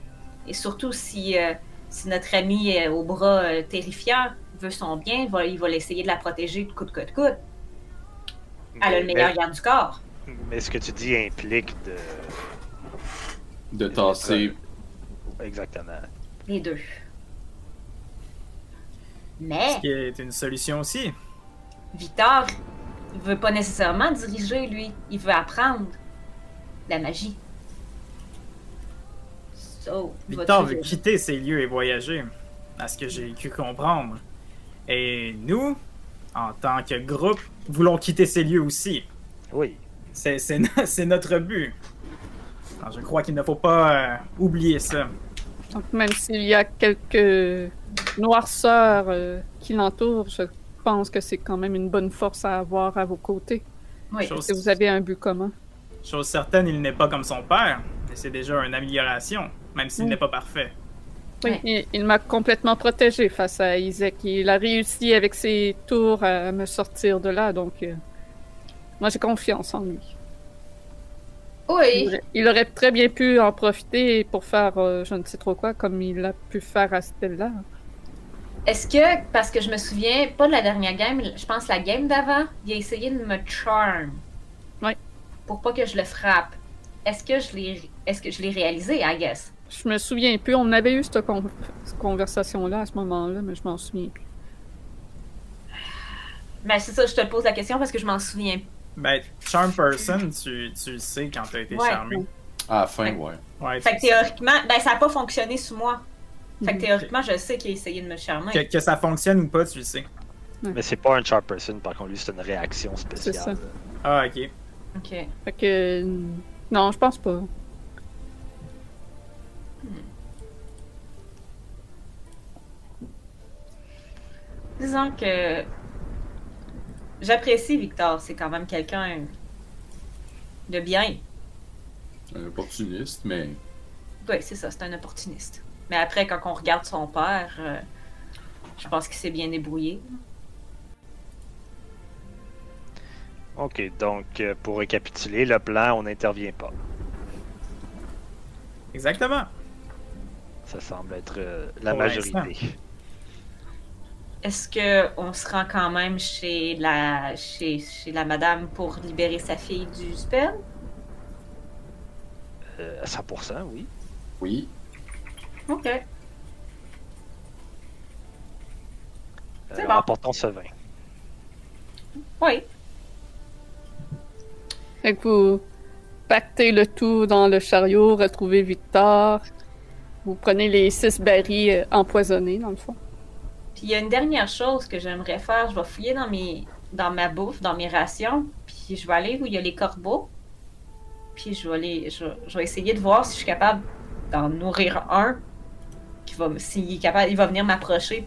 Et surtout si, euh, si notre ami euh, au bras euh, terrifiant veut son bien, il va, il va l'essayer de la protéger de coûte que coûte. Elle a le meilleur garde du corps. Mais ce que tu dis implique de. De tasser. Exactement. Les deux. Mais Ce qui est une solution aussi. Victor, il veut pas nécessairement diriger, lui. Il veut apprendre la magie. So, Victor veut quitter ces lieux et voyager, à ce que j'ai pu comprendre. Et nous, en tant que groupe, voulons quitter ces lieux aussi. Oui. C'est c'est no- c'est notre but. Alors, je crois qu'il ne faut pas euh, oublier ça. Donc, même s'il y a quelques noirceurs euh, qui l'entourent, je pense que c'est quand même une bonne force à avoir à vos côtés. Oui. Chose, Si vous avez un but commun. chose certaine, il n'est pas comme son père, et c'est déjà une amélioration, même s'il n'est pas parfait. Oui, Ouais. il, il m'a complètement protégé face à Isaac. Il a réussi avec ses tours à me sortir de là, donc euh, moi j'ai confiance en lui. Oui. il aurait très bien pu en profiter pour faire euh, je ne sais trop quoi, comme il a pu faire à Stella. Est-ce que, parce que je me souviens, pas de la dernière game, je pense la game d'avant, il a essayé de me charm. Ouais. Pour pas que je le frappe. Est-ce que je l'ai est-ce que je l'ai réalisé, I guess? Je me souviens plus, on avait eu cette, con- cette conversation-là à ce moment-là, mais je m'en souviens plus. Mais c'est ça, je te pose la question parce que je m'en souviens. Ben, Charm Person, tu, tu le sais quand t'as été Ouais. charmé. À la fin, Ouais. ouais. Fait que théoriquement, ben ça a pas fonctionné sous moi. Fait que Mhm. théoriquement, je sais qu'il a essayé de me charmer. que, que ça fonctionne ou pas, tu le sais. Mais c'est pas un sharp person, par contre, lui, c'est une réaction spéciale. Ça. Ah, ok. Ok. Fait que. Non, je pense pas. Disons que j'apprécie Victor, c'est quand même quelqu'un de bien. Un opportuniste, mais. Oui, c'est ça, c'est un opportuniste. Mais après, quand on regarde son père, euh, je pense qu'il s'est bien débrouillé. Ok, donc euh, pour récapituler, le plan, on n'intervient pas. Exactement. Ça semble être euh, la Pour majorité. Est-ce que on se rend quand même chez la chez, chez la madame pour libérer sa fille du spell? Euh, à 100%, oui. Oui. Ok. Euh, C'est bon. Apportons ce vin. Oui. Fait que vous pactez le tout dans le chariot, retrouvez Victor. Vous prenez les six barils euh, empoisonnés, dans le fond. Il y a une dernière chose que j'aimerais faire. Je vais fouiller dans mes dans ma bouffe, dans mes rations. Puis je vais aller où il y a les corbeaux. Puis je vais aller, je, vais essayer de voir si je suis capable d'en nourrir un. Qui va, s'il est capable, il va venir m'approcher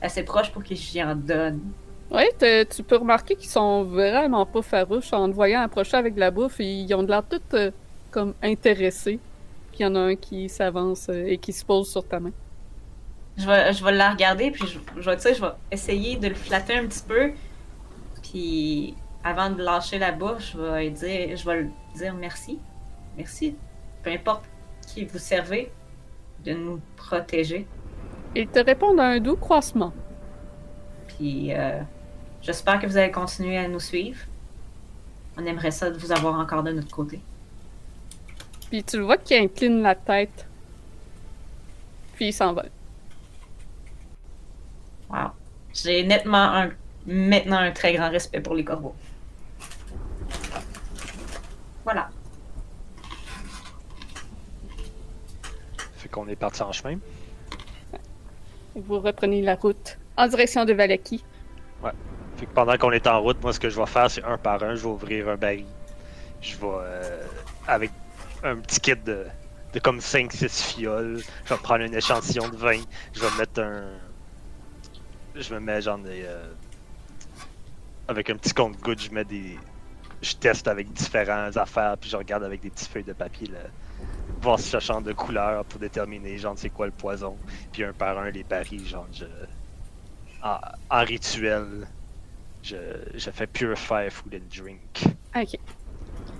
assez proche pour que j'y en donne. Oui, tu peux remarquer qu'ils sont vraiment pas farouches en te voyant approcher avec de la bouffe. Ils ont de l'air tout euh, comme intéressés. Puis il y en a un qui s'avance euh, et qui se pose sur ta main. Je vais, je vais la regarder, puis je, je vais, je vais essayer de le flatter un petit peu. Puis avant de lâcher la bouche, je vais lui dire, je vais dire merci. Merci. Peu importe qui vous servez, de nous protéger. Ils te répondent à un doux croissement. Puis euh, j'espère que vous allez continuer à nous suivre. On aimerait ça de vous avoir encore de notre côté. Puis tu le vois qu'il incline la tête. Puis il s'envole. Wow. J'ai nettement un, maintenant un très grand respect pour les corbeaux. Voilà. Fait qu'on est parti en chemin. Vous reprenez la route en direction de Valaki. Fait que pendant qu'on est en route, moi, ce que je vais faire, c'est un par un, je vais ouvrir un baril. Je vais, euh, avec un petit kit de, de comme 5-6 fioles, je vais prendre un échantillon de vin, je vais mettre un. Je me mets genre des. euh, Avec un petit compte-gouttes, je mets des. Je teste avec différentes affaires, puis je regarde avec des petites feuilles de papier, là, voir si ça change de couleur pour déterminer, genre, c'est quoi le poison. Puis un par un, les barils, genre, je. En, rituel, je, je fais purify food and drink. Ok.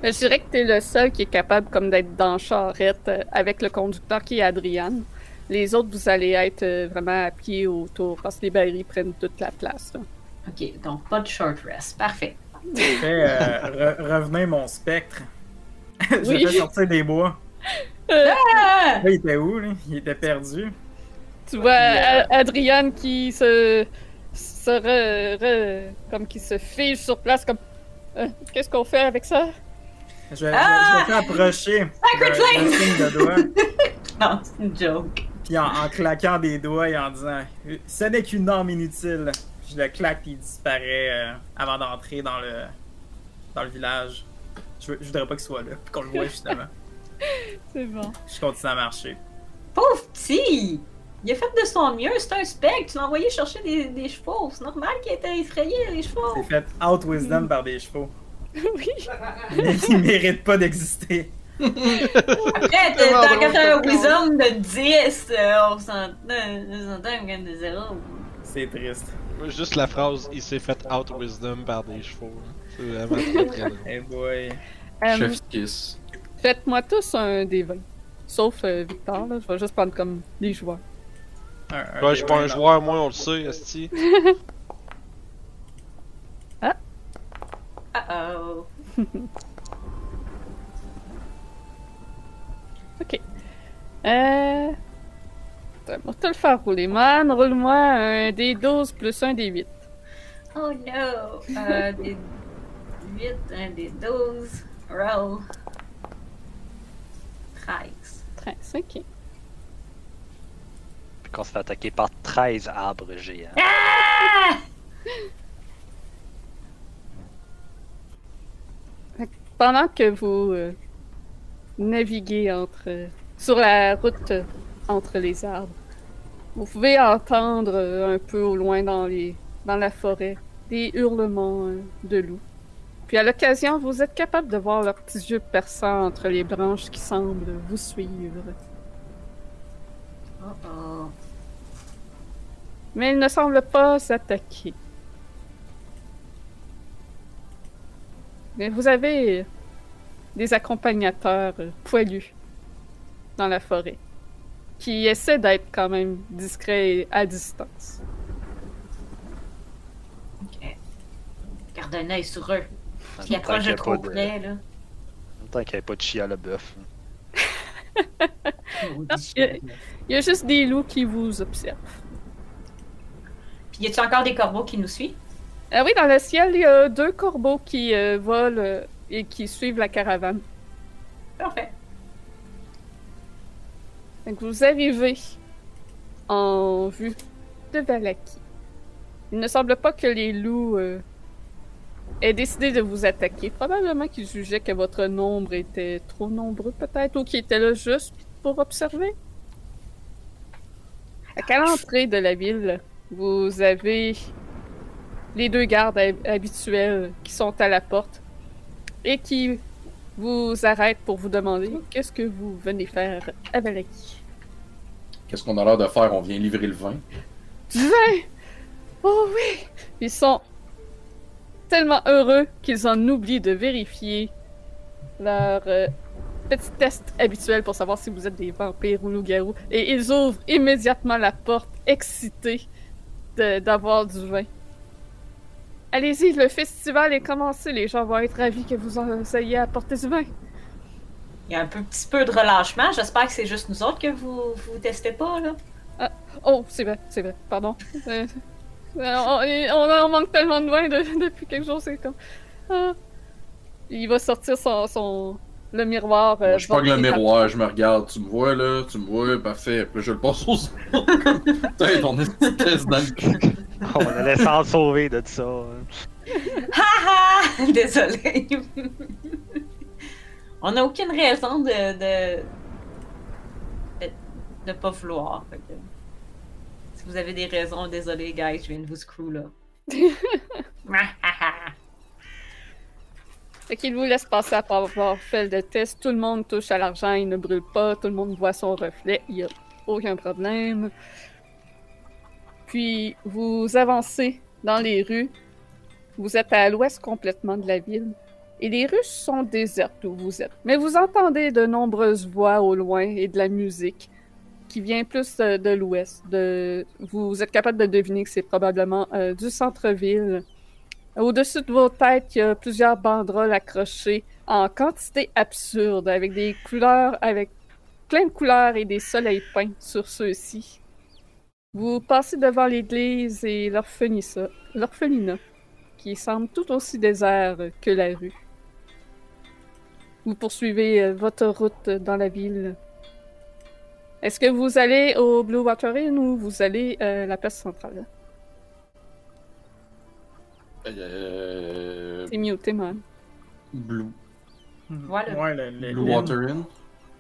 Euh, Je dirais que t'es le seul qui est capable comme d'être dans charrette euh, avec le conducteur qui est Adrian. Les autres, vous allez être euh, vraiment à pied autour parce que les barils prennent toute la place. là. Ok, donc pas de short rest. Parfait. Fait, euh, re- revenez mon spectre. je Oui. vais sortir des bois. Ah! Là, il était où, là? Il était perdu. Tu vois Adrian qui se, se re- re- comme qui se fige sur place comme Euh, qu'est-ce qu'on fait avec ça? Je vais, Ah! t'approcher. Sacred flame! Non, c'est une joke. Puis en, en claquant des doigts et en disant Ce n'est qu'une arme inutile. Je le claque puis il disparaît euh, avant d'entrer dans le dans le village. Je, veux- je voudrais pas qu'il soit là, puis qu'on le voit justement. C'est bon. Je continue à marcher. Pauvre petit! Il a fait de son mieux, c'est un spec. Tu l'as envoyé chercher des, des chevaux. C'est normal qu'il ait été effrayé, les chevaux. C'est fait out wisdom par des chevaux. oui. Il, il mérite pas d'exister. Après, t'as quand un wisdom de 10, euh, on s'entend quand de 0. C'est triste. Juste la phrase, il s'est fait out wisdom par des chevaux. là. C'est vraiment très très drôle. Hey boy. Euh, Chef Kiss. Faites-moi tous un des 20. Sauf euh, Victor, là. Je vais juste prendre comme des joueurs. Un, un Ouais, je suis pas un D20, joueur, moi, on le sait, Esti. Uh-oh. Ok. Euh. Va te le faire rouler, man. Roule-moi un des 12 plus un des 8. Oh no! Euh, des 8, un des 12. Roll. 13. 13, ok. Puis qu'on se fait attaquer par 13 arbres géants. Ah! Pendant que vous euh, naviguez entre, sur la route entre les arbres, vous pouvez entendre euh, un peu au loin dans, les, dans la forêt des hurlements euh, de loups. Puis à l'occasion, vous êtes capable de voir leurs petits yeux perçants entre les branches qui semblent vous suivre. Oh oh. Mais ils ne semblent pas s'attaquer. Mais vous avez des accompagnateurs poilus dans la forêt qui essaient d'être quand même discrets et à distance. Ok. Garde un œil sur eux. Qui approche qu'il y de a trop pas de- près, là. temps qu'il n'y avait pas de chia à la bœuf. Il y a juste des loups qui vous observent. Puis y a-tu encore des corbeaux qui nous suivent? Ah oui, dans le ciel, il y a deux corbeaux qui euh, volent euh, et qui suivent la caravane. Parfait. Donc vous arrivez en vue de Valaki. Il ne semble pas que les loups euh, aient décidé de vous attaquer. Probablement qu'ils jugeaient que votre nombre était trop nombreux, peut-être, ou qu'ils étaient là juste pour observer. À l'entrée de la ville, vous avez les deux gardes hab- habituels qui sont à la porte et qui vous arrêtent pour vous demander qu'est-ce que vous venez faire à Valaki. Qu'est-ce qu'on a l'air de faire? On vient livrer le vin. Du vin! Oh oui! Ils sont tellement heureux qu'ils en oublient de vérifier leur euh, petit test habituel pour savoir si vous êtes des vampires ou loups-garous. Et ils ouvrent immédiatement la porte, excités d'avoir du vin. Allez-y, le festival est commencé. Les gens vont être ravis que vous en ayez apporté du vin. Il y a un peu, petit peu de relâchement. J'espère que c'est juste nous autres que vous vous testez pas, là. Oh, c'est vrai, c'est vrai, pardon. Euh, on, on, on manque tellement de vin de- depuis quelques jours, c'est comme. Ah. Il va sortir son, son le miroir. euh, Moi, je pogne le miroir, je me regarde. Tu me vois là? Tu me vois? Parfait. Puis je le passe aux autres. Putain, ton espèce dans le cul. On allait s'en sauver de ça. hein. Ah ah! Désolé. On n'a aucune raison de, de, de, pas vouloir. Si vous avez des raisons, désolé, guys, je viens de vous screw là. Fait qu'il vous laisse passer après avoir fait le test. Tout le monde touche à l'argent, il ne brûle pas. Tout le monde voit son reflet, il n'y a aucun problème. Puis vous avancez dans les rues. Vous êtes à l'ouest complètement de la ville. Et les rues sont désertes où vous êtes. Mais vous entendez de nombreuses voix au loin et de la musique qui vient plus euh, de l'ouest. Vous êtes capable de deviner que c'est probablement euh, du centre-ville. Au-dessus de vos têtes, il y a plusieurs banderoles accrochées en quantité absurde, avec des couleurs, avec plein de couleurs et des soleils peints sur ceux-ci. Vous passez devant l'église et l'orphelinat, qui semble tout aussi désert que la rue. Vous poursuivez euh, votre route dans la ville. Est-ce que vous allez au Blue Water Inn ou vous allez euh, à la place centrale? Euh. C'est muté, man. Blue. Voilà. Ouais, le, le- Blue Water Inn.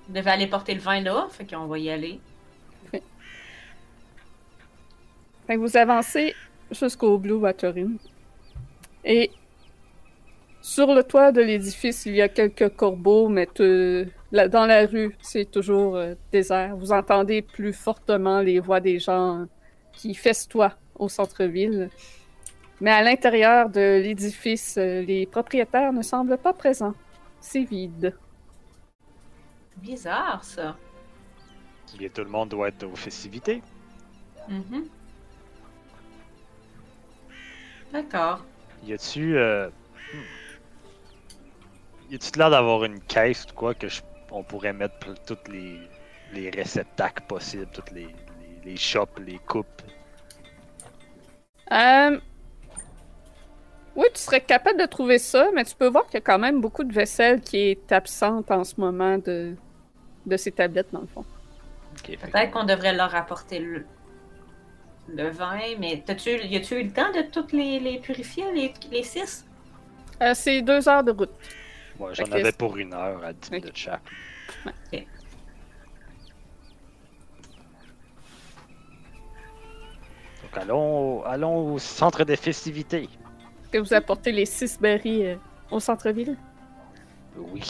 On devait aller porter le vin là, fait qu'on va y aller. Fait que vous avancez jusqu'au Blue Water Inn. Et sur le toit de l'édifice, il y a quelques corbeaux, mais dans la rue, c'est toujours euh, désert. Vous entendez plus fortement les voix des gens qui festoient au centre-ville. Mais à l'intérieur de l'édifice, euh, les propriétaires ne semblent pas présents. C'est vide. Bizarre, ça. Et tout le monde doit être aux festivités. Mhm. D'accord. Y a-tu. Euh... hmm. Y a-tu l'air d'avoir une caisse ou quoi que je- on pourrait mettre toutes les, les réceptacles possibles, toutes les, les, les shops, les coupes? Euh, Oui, tu serais capable de trouver ça, mais tu peux voir qu'il y a quand même beaucoup de vaisselle qui est absente en ce moment de, de ces tablettes, dans le fond. Peut-être qu'on devrait leur apporter le, le vin, mais y a-tu eu le temps de toutes les, les purifier, les, les six? Euh, c'est deux heures de route. Ouais, j'en avais pour une heure à 10 Ok. minutes chaque. Ok. Donc allons, au- allons au centre des festivités. Est-ce que vous apportez les six berries euh, au centre-ville? Oui.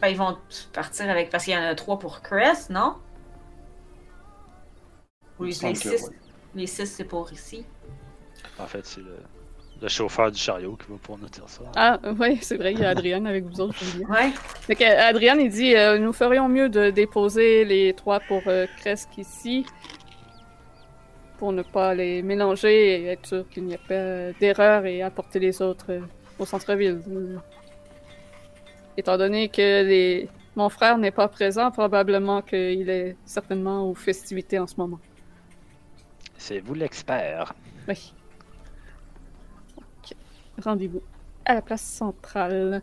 Ben, ils vont partir avec. Parce qu'il y en a trois pour Crest, non? Oui, les que six. oui. Les six, c'est pour ici. En fait, c'est le, le chauffeur du chariot qui va pour nous dire ça. Ah, oui, c'est vrai, il y a Adrienne avec vous autres. Ouais. Fait que, Adrienne, il dit euh, Nous ferions mieux de déposer les trois pour euh, Kresk ici. Pour ne pas les mélanger et être sûr qu'il n'y a pas d'erreur et apporter les autres euh, au centre-ville. Étant donné que les... mon frère n'est pas présent, probablement qu'il est certainement aux festivités en ce moment. C'est vous l'expert. Oui. Ok. Rendez-vous à la place centrale.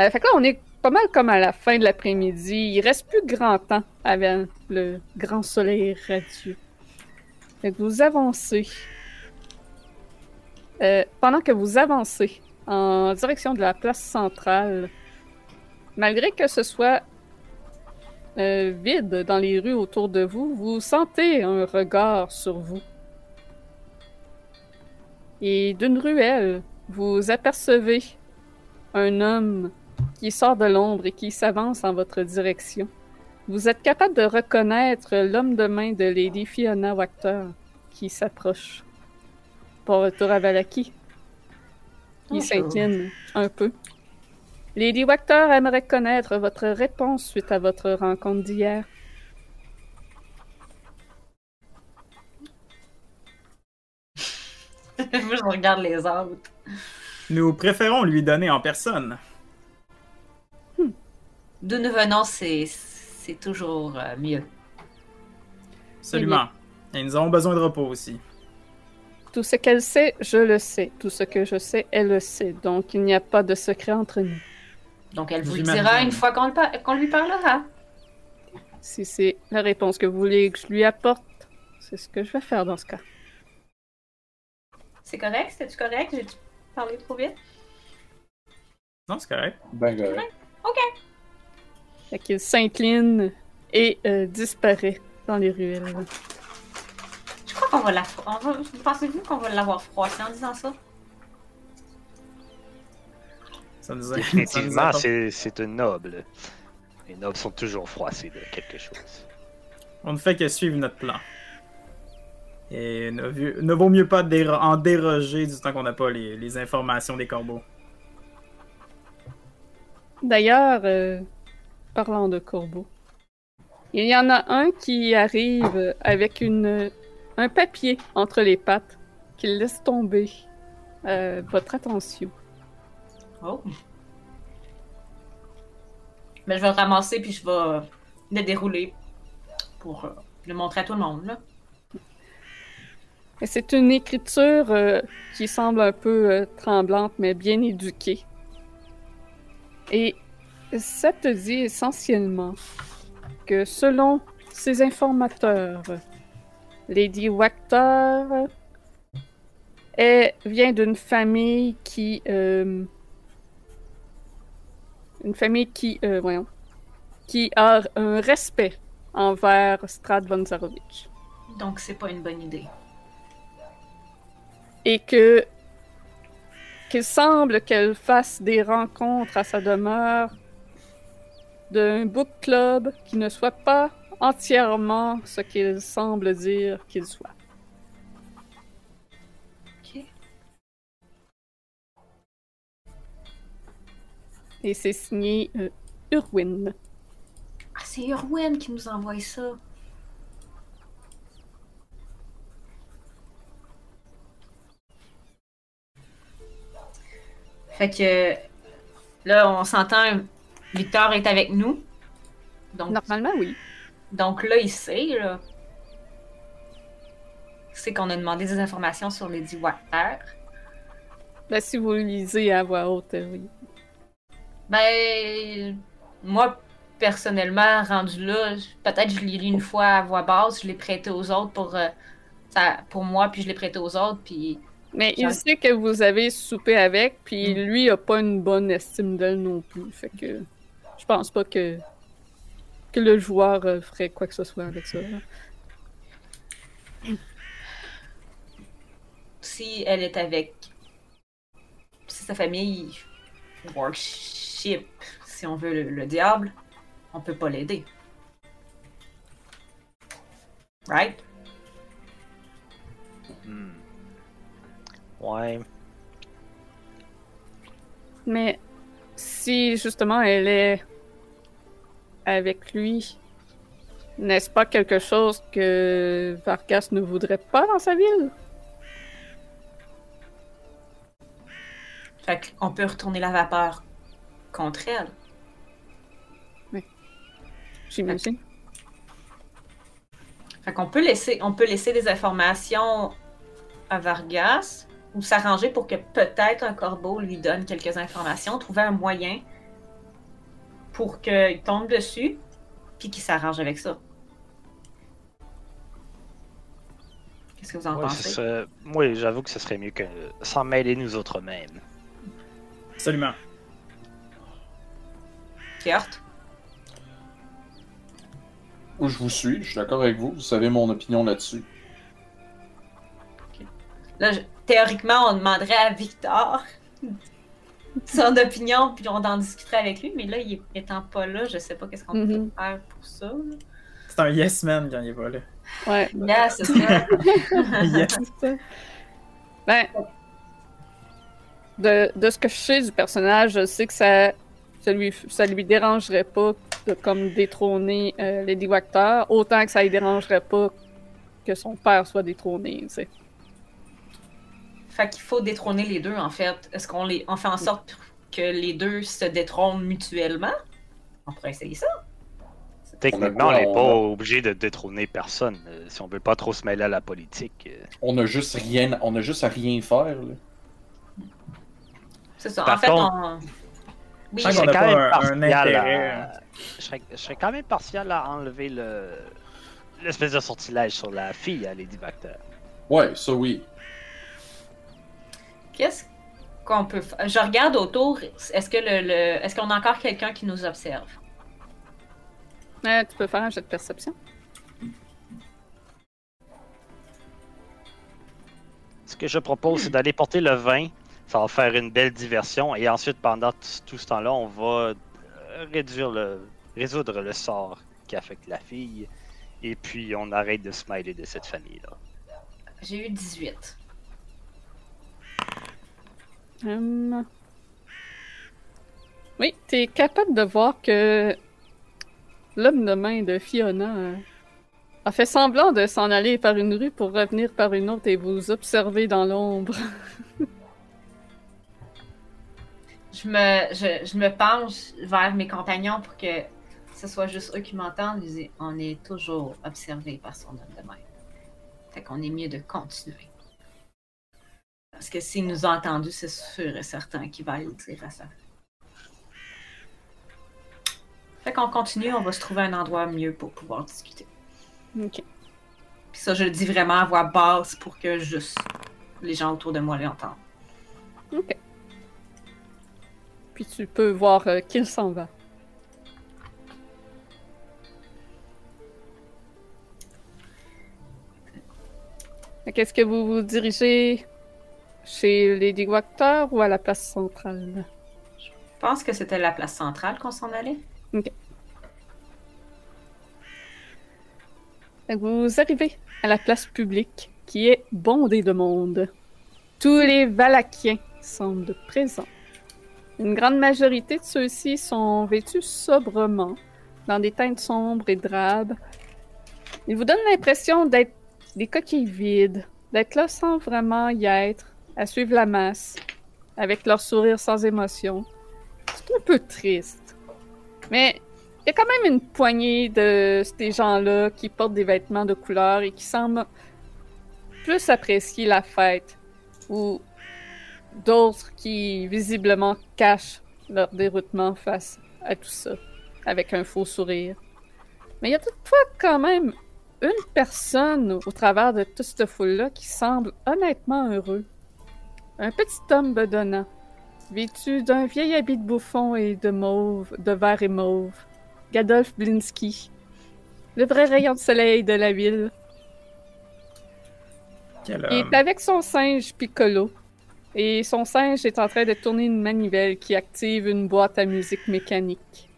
Euh, fait que là, on est pas mal comme à la fin de l'après-midi. Il reste plus grand temps avant le grand soleil radieux. Que vous avancez. Euh, pendant que vous avancez en direction de la place centrale, malgré que ce soit euh, vide dans les rues autour de vous, vous sentez un regard sur vous. Et d'une ruelle, vous apercevez un homme qui sort de l'ombre et qui s'avance en votre direction. Vous êtes capable de reconnaître l'homme de main de Lady Fiona Wachter qui s'approche. Pour retour à Valaki. Il s'incline un peu. Lady Wachter aimerait connaître votre réponse suite à votre rencontre d'hier. Moi, je regarde les autres. Nous préférons lui donner en personne. D'où nous venons, c'est, c'est toujours euh, mieux. Absolument. Et nous avons besoin de repos aussi. Tout ce qu'elle sait, je le sais. Tout ce que je sais, elle le sait. Donc, il n'y a pas de secret entre nous. Donc, elle vous le dira une fois qu'on, le par- qu'on lui parlera. Si c'est la réponse que vous voulez que je lui apporte, c'est ce que je vais faire dans ce cas. C'est correct? C'était-tu correct? J'ai-tu parlé trop vite? Non, c'est correct. Ben correct. Fait qu'il s'incline et euh, disparaît dans les ruelles. Je crois qu'on va la... On va... Pensez-vous qu'on va l'avoir froissé en disant ça? Ça nous a- ça nous Définitivement, c'est c'est une noble. Les nobles sont toujours froissés de quelque chose. On ne fait que suivre notre plan. Et ne, vaut mieux pas déro- en déroger du temps qu'on n'a pas les, les informations des corbeaux. D'ailleurs, euh, parlant de corbeaux, il y en a un qui arrive avec une, un papier entre les pattes qu'il laisse tomber. Euh, votre attention. Oh. Mais je vais le ramasser puis je vais le dérouler pour euh, le montrer à tout le monde. Là. C'est une écriture euh, qui semble un peu euh, tremblante, mais bien éduquée. Et ça te dit essentiellement que selon ces informateurs, Lady Wachter est, vient d'une famille qui... euh, une famille qui... euh, voyons. Qui a un respect envers Strad von Zarovich. Donc, c'est pas une bonne idée. et que qu'il semble qu'elle fasse des rencontres à sa demeure d'un book club qui ne soit pas entièrement ce qu'il semble dire qu'il soit. Et c'est signé euh, Urwin. Ah, c'est Urwen qui nous envoie ça. Fait que là, on s'entend, Victor est avec nous. Donc, Normalement, oui. donc là, il sait, là. Sait qu'on a demandé des informations sur les Water. Ben, si vous lisez à voix haute, euh, oui. Ben, moi, personnellement, rendu là, peut-être je l'ai lu une fois à voix basse, je l'ai prêté aux autres pour, euh, ça, pour moi, puis je l'ai prêté aux autres, puis Mais il sait que vous avez soupé avec, puis Mm. lui a pas une bonne estime d'elle non plus. Fait que je pense pas que que le joueur euh, ferait quoi que ce soit avec ça. si elle est avec, si sa famille si on veut, le, le diable, on peut pas l'aider. Right? Hmm. Ouais. Mais si justement elle est avec lui, n'est-ce pas quelque chose que Vargas ne voudrait pas dans sa ville? Fait qu'on peut retourner la vapeur contre elle. J'imagine. Fait qu'on peut laisser, on peut laisser des informations à Vargas ou s'arranger pour que peut-être un corbeau lui donne quelques informations, trouver un moyen pour qu'il tombe dessus, puis qu'il s'arrange avec ça. Qu'est-ce que vous en pensez? serait- Oui, j'avoue que ce serait mieux que s'en mêler nous autres mêmes. Absolument. Où je vous suis, je suis d'accord avec vous, vous savez mon opinion là-dessus. Là, je- théoriquement, on demanderait à Victor son opinion, puis on en discuterait avec lui, mais là, il est- étant pas là, je sais pas qu'est-ce qu'on Mhm. peut faire pour ça. là. C'est un yes man quand il est pas là. Ouais. Yeah, c'est ça. Yes. C'est ça. Ben, de, de ce que je sais du personnage, je sais que ça, ça, lui, ça lui dérangerait pas de comme détrôner euh, Lady Wachter, autant que ça lui dérangerait pas que son père soit détrôné, tu sais. Fait qu'il faut détrôner les deux, en fait. Est-ce qu'on les... on fait en sorte que les deux se détrônent mutuellement? On pourrait essayer ça. Techniquement, On n'est pas on obligé de détrôner personne. euh, si on veut pas trop se mêler à la politique. euh. On a juste rien, on a juste à rien faire. là. C'est ça. Par en fait, contre- on... Oui, Je serais quand même partial à- Je serais, je serais quand même partial à enlever le l'espèce de sortilège sur la fille à Lady Bacter. Ouais, ça oui. qu'est-ce qu'on peut faire? Je regarde autour. Est-ce que le, le- est-ce qu'on a encore quelqu'un qui nous observe? Euh, tu peux faire un jet de perception. Ce que je propose, c'est d'aller porter le vin. Ça va faire une belle diversion. Et ensuite, pendant tout ce temps-là, on va euh, réduire le, résoudre le sort qui affecte la fille. Et puis, on arrête de se mêler de cette famille-là. J'ai eu 18. Hum. Oui, t'es capable de voir que l'homme de main de Fiona euh, a fait semblant de s'en aller par une rue pour revenir par une autre et vous observer dans l'ombre. Je me, je, je me penche vers mes compagnons pour que ce soit juste eux qui m'entendent. On est toujours observé par son homme de main. Fait qu'on est mieux de continuer. Parce que s'il nous a entendus, c'est sûr et certain qu'il va aller le dire à ça. Fait qu'on continue, on va se trouver un endroit mieux pour pouvoir discuter. ok. Puis ça, je le dis vraiment à voix basse pour que juste les gens autour de moi l'entendent. Ok. Puis tu peux voir euh, qu'il s'en va. Qu'est-ce que vous vous dirigez chez les Diguacteurs ou à la place centrale? Je pense que c'était la place centrale qu'on s'en allait. Vous arrivez à la place publique qui est bondée de monde. Tous les Valakiens semblent présents. Une grande majorité de ceux-ci sont vêtus sobrement, dans des teintes sombres et drabes. Ils vous donnent l'impression d'être des coquilles vides, d'être là sans vraiment y être, à suivre la masse, avec leur sourire sans émotion. C'est un peu triste. Mais il y a quand même une poignée de ces gens-là qui portent des vêtements de couleur et qui semblent plus apprécier la fête, ou d'autres qui visiblement cachent leur déroutement face à tout ça, avec un faux sourire. Mais il y a toutefois quand même une personne au travers de toute cette foule-là qui semble honnêtement heureux. Un petit homme bedonnant, vêtu d'un vieil habit de bouffon et de mauve, de vert et mauve. Gadolf Blinsky, le vrai rayon de soleil de la ville. Quel Il est avec son singe Piccolo. Et son singe est en train de tourner une manivelle qui active une boîte à musique mécanique.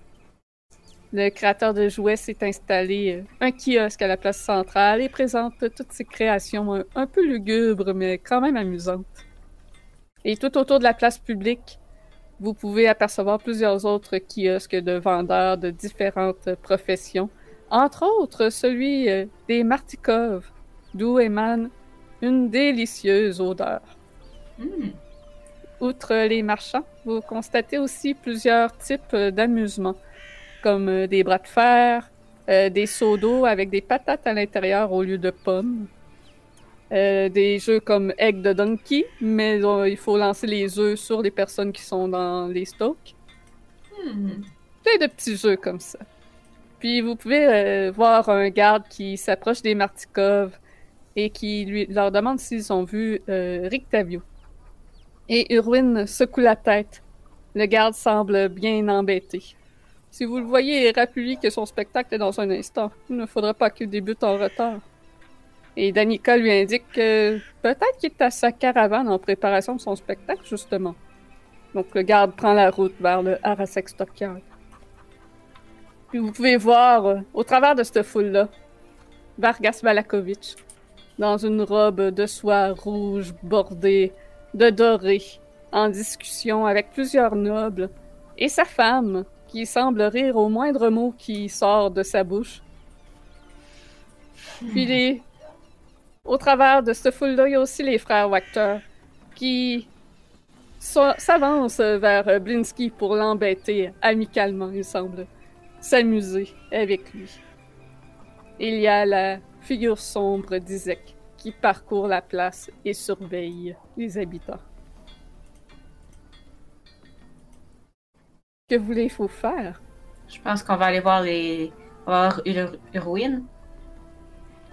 Le créateur de jouets s'est installé euh, un kiosque à la place centrale et présente toutes ses créations un, peu lugubres mais quand même amusantes. Et tout autour de la place publique, vous pouvez apercevoir plusieurs autres kiosques de vendeurs de différentes professions, entre autres celui euh, des Martikov, d'où émane une délicieuse odeur. Hmm. Outre les marchands, vous constatez aussi plusieurs types d'amusements, comme euh, des bras de fer, euh, des seaux d'eau avec des patates à l'intérieur au lieu de pommes, euh, des jeux comme Egg de Donkey, mais euh, il faut lancer les œufs sur les personnes qui sont dans les stocks. Hmm. Plein de petits jeux comme ça. Puis vous pouvez voir un garde qui s'approche des Martikov et qui lui leur demande s'ils ont vu Rictavio. Et Urwin secoue la tête. Le garde semble bien embêté. Si vous le voyez, rappelez-lui que son spectacle est dans un instant. Il ne faudrait pas qu'il débute en retard. Et Danica lui indique que peut-être qu'il est à sa caravane en préparation de son spectacle, justement. Donc le garde prend la route vers le Arasek Stockyard. Puis vous pouvez voir, euh, au travers de cette foule-là, Vargas Valakovic, dans une robe de soie rouge bordée de doré, en discussion avec plusieurs nobles, et sa femme, qui semble rire au moindre mot qui sort de sa bouche. Puis les... au travers de cette foule-là, il y a aussi les frères Wachter, qui s'avancent vers Blinsky pour l'embêter amicalement, il semble s'amuser avec lui. Il y a la figure sombre d'Isaac qui parcourt la place et surveille les habitants. Que voulez-vous faire? Je pense qu'on va aller voir les. On va voir Urwin.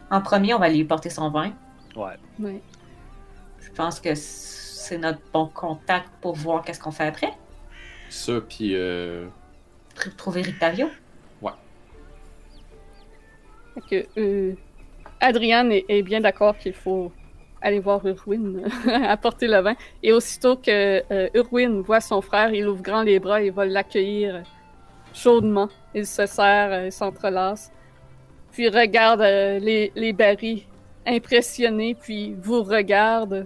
En premier, on va lui porter son vin. Ouais. Oui. Je pense que c'est notre bon contact pour voir qu'est-ce qu'on fait après. Ça, puis euh, Tr- Trouver Rictavio. Fait que, euh, Adriane est, bien d'accord qu'il faut aller voir Urwin apporter le vin. Et aussitôt que euh, Urwin voit son frère, il ouvre grand les bras et va l'accueillir chaudement. Il se serre, euh, il s'entrelace. Puis regarde euh, les, les barils impressionné, puis vous regarde.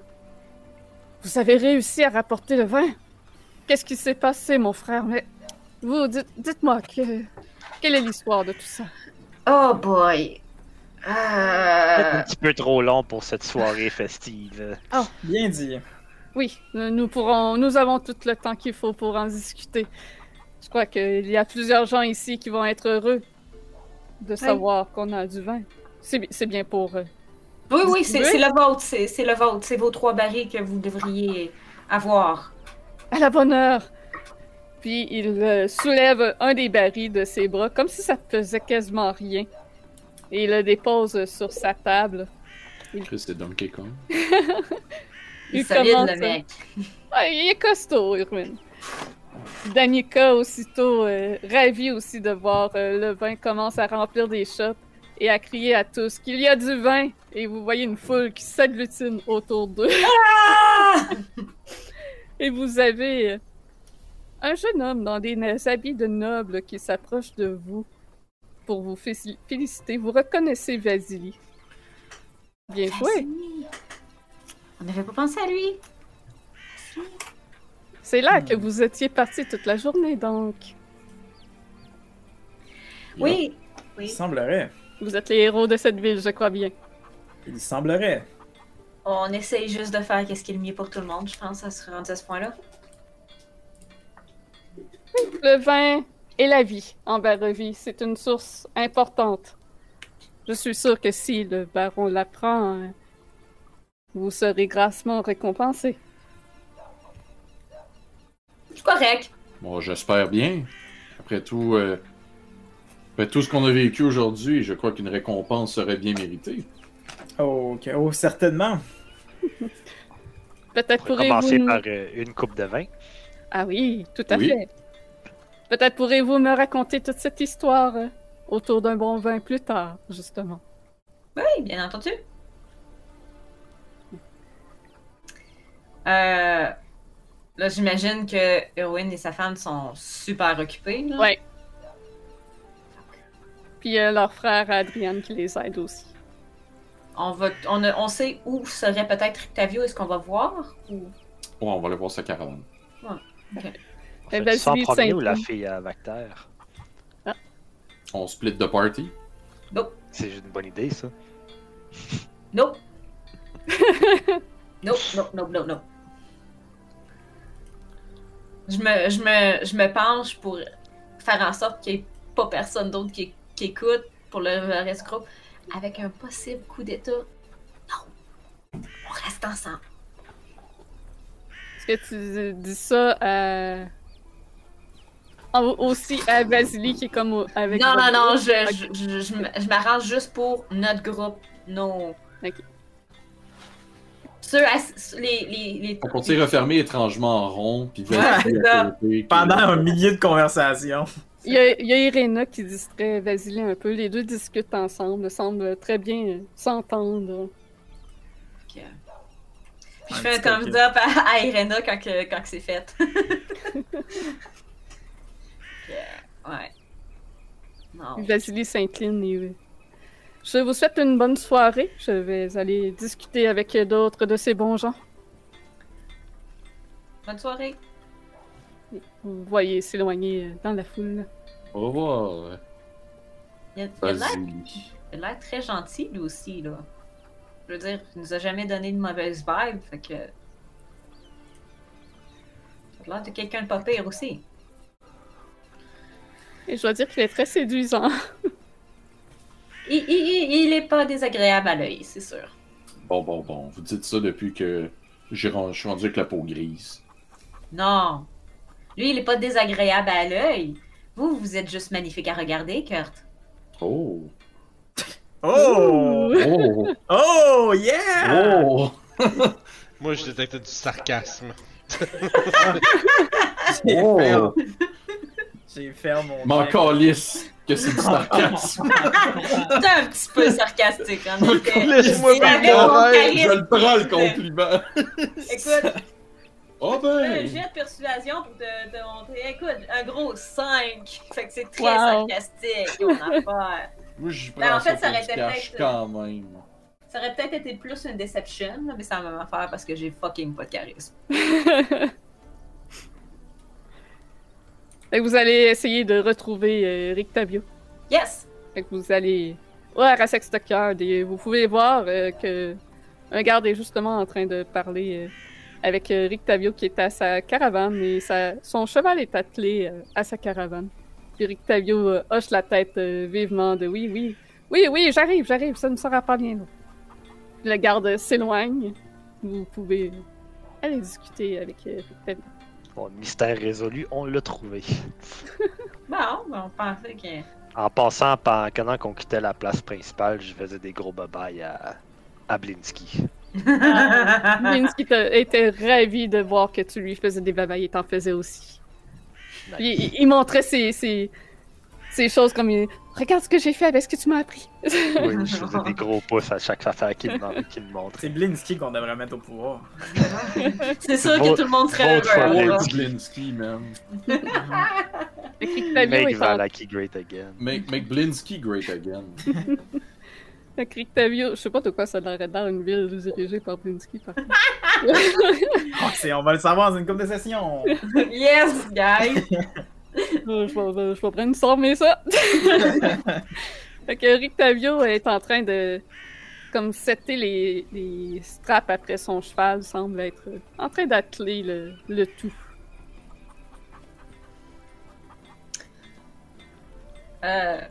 Vous avez réussi à rapporter le vin? Qu'est-ce qui s'est passé, mon frère? Mais vous, dites- dites-moi, que- quelle est l'histoire de tout ça? Oh boy. Peut-être un petit peu trop long pour cette soirée festive. Bien dit. Oui, nous pourrons, nous avons tout le temps qu'il faut pour en discuter. Je crois qu'il y a plusieurs gens ici qui vont être heureux de savoir qu'on a du vin. C'est bi- c'est bien pour eux. Oui, oui, c'est le vôtre. C'est c'est le vôtre. C'est vos trois barils que vous devriez avoir. À la bonne heure! Puis il euh, soulève un des barils de ses bras, comme si ça faisait quasiment rien. Et il le dépose sur sa table. Chris, c'est Donkey Kong. Il est Il commence, le mec. Ouais, il est costaud, Irwin. Danica, aussitôt euh, ravie aussi de voir euh, le vin, commence à remplir des chopes et à crier à tous qu'il y a du vin. Et vous voyez une foule qui s'agglutine autour d'eux. et vous avez euh, un jeune homme dans des habits de noble qui s'approche de vous. Pour vous féliciter. Vous reconnaissez Vasily. Bien joué. On n'avait pas pensé à lui. C'est là que vous étiez parti toute la journée, donc. Oui. Il Oui. semblerait. Vous êtes les héros de cette ville, je crois bien. Il semblerait. On essaye juste de faire ce qui est le mieux pour tout le monde, je pense, à se rendre à ce point-là. Le vin et la vie en Barovie, c'est une source importante. Je suis sûr que si le baron l'apprend, vous serez grassement récompensé. C'est correct. Bon, j'espère bien. Après tout, euh, après tout ce qu'on a vécu aujourd'hui, je crois qu'une récompense serait bien méritée. Ok, oh, certainement. Peut-être On va pourrez-vous... commencer nous- par euh, une coupe de vin. Ah oui, tout à Oui. fait. Peut-être pourrez-vous me raconter toute cette histoire euh, autour d'un bon vin plus tard, justement. Oui, bien entendu. Euh, là, j'imagine que Erwin et sa femme sont super occupés. Ouais. Puis euh, leur frère Adrian qui les aide aussi. On, va, on, a- on sait où serait peut-être Rictavio. Est-ce qu'on va voir? Ou... Ouais, on va aller voir sa caravane. Fait ça en premier ou la fille à Vacter? On split de party? C'est une bonne idée, ça. Nope. nope, nope, nope, nope, nope. Je me, je, me, je me penche pour faire en sorte qu'il n'y ait pas personne d'autre qui, qui écoute pour le reste du groupe. Avec un possible coup d'état. Non. On reste ensemble. Est-ce que tu dis ça à... en- aussi à Vasily qui est comme au- avec... non, non, non, je, je, je, je m'arrange juste pour notre groupe. Non. Ok. Ceux les, les, les, On continue refermer étrangement en rond, puis Pendant un millier de conversations. Il y, a, il y a Irena qui distrait Vasily un peu. Les deux discutent ensemble, semblent très bien euh, s'entendre. Puis Un je fais un thumbs up à, à Irena quand, que- quand que c'est fait. Ouais. Non. Vasily s'incline et... euh, Je vous souhaite une bonne soirée. Je vais aller discuter avec d'autres de ces bons gens. Bonne soirée. Vous voyez s'éloigner euh, dans la foule. Au revoir. Il a il a l'air Vas-y. il a l'air très gentil, lui aussi, là. Je veux dire, il nous a jamais donné de mauvaise vibe, fait que. Il a l'air de quelqu'un de pas pire aussi. Et je dois dire qu'il est très séduisant. Il, il, il, est pas désagréable à l'œil, c'est sûr. Bon, bon, bon. Vous dites ça depuis que je suis rendu avec la peau grise. Non. Lui, il est pas désagréable à l'œil. Vous, vous êtes juste magnifique à regarder, Kurt. Oh. Oh! Oh. Oh, yeah! Oh. Moi, je détecte du sarcasme. Oh. J'ai fait mon. Calisse que c'est du sarcasme. C'est un petit peu sarcastique, en effet. Laisse-moi mon. Je le prends le compliment. Écoute, Oh un ben. jet de persuasion pour te, te montrer. Écoute, un gros 5. Fait que c'est très Wow. sarcastique, ton affaire. Moi, je Ben, en fait, ça ça aurait peut-être, quand même. Ça aurait peut-être été plus une déception, mais c'est la même affaire parce que j'ai fucking pas de charisme. Fait que vous allez essayer de retrouver euh, Rick Tavio. Yes! Fait que vous allez ouais, à Rassex Stockyard et vous pouvez voir euh, que un garde est justement en train de parler euh, avec euh, Rick Tavio qui est à sa caravane et sa... son cheval est attelé euh, à sa caravane. Puis Rick Tavio hoche la tête vivement de oui, oui, oui, oui, j'arrive, j'arrive, ça ne sera pas bien. Puis Le garde s'éloigne. Vous pouvez aller discuter avec Rick Tavio. Bon, mystère résolu, on l'a trouvé. Bon, ben, on pensait que. En passant, pendant qu'on quittait la place principale, je faisais des gros babayes à, à Blinsky. Minsky t'a- était ravi de voir que tu lui faisais des babayes et t'en faisais aussi. Nice. Il, il montrait ses, ses, ses choses comme il- Regarde ce que j'ai fait avec ce que tu m'as appris. Oui, je faisais des gros pouces à chaque affaire qu'il me, montrait. C'est Blinsky qu'on devrait mettre au pouvoir. c'est sûr que tout le monde serait heureux. Oh, Blinsky, Rictavio Make. Valaki great again. Make, make Blinsky great again. que Rictavio- je sais pas de quoi ça l'aurait dans une ville dirigée par Blinsky, par contre. Oh, c'est- on va le savoir dans une couple de sessions. Yes, guys! Euh, je, vais, je vais brainstormer ça. fait que Rictavio est en train de comme setter les, les straps après son cheval, semble être en train d'atteler le, le tout. Euh,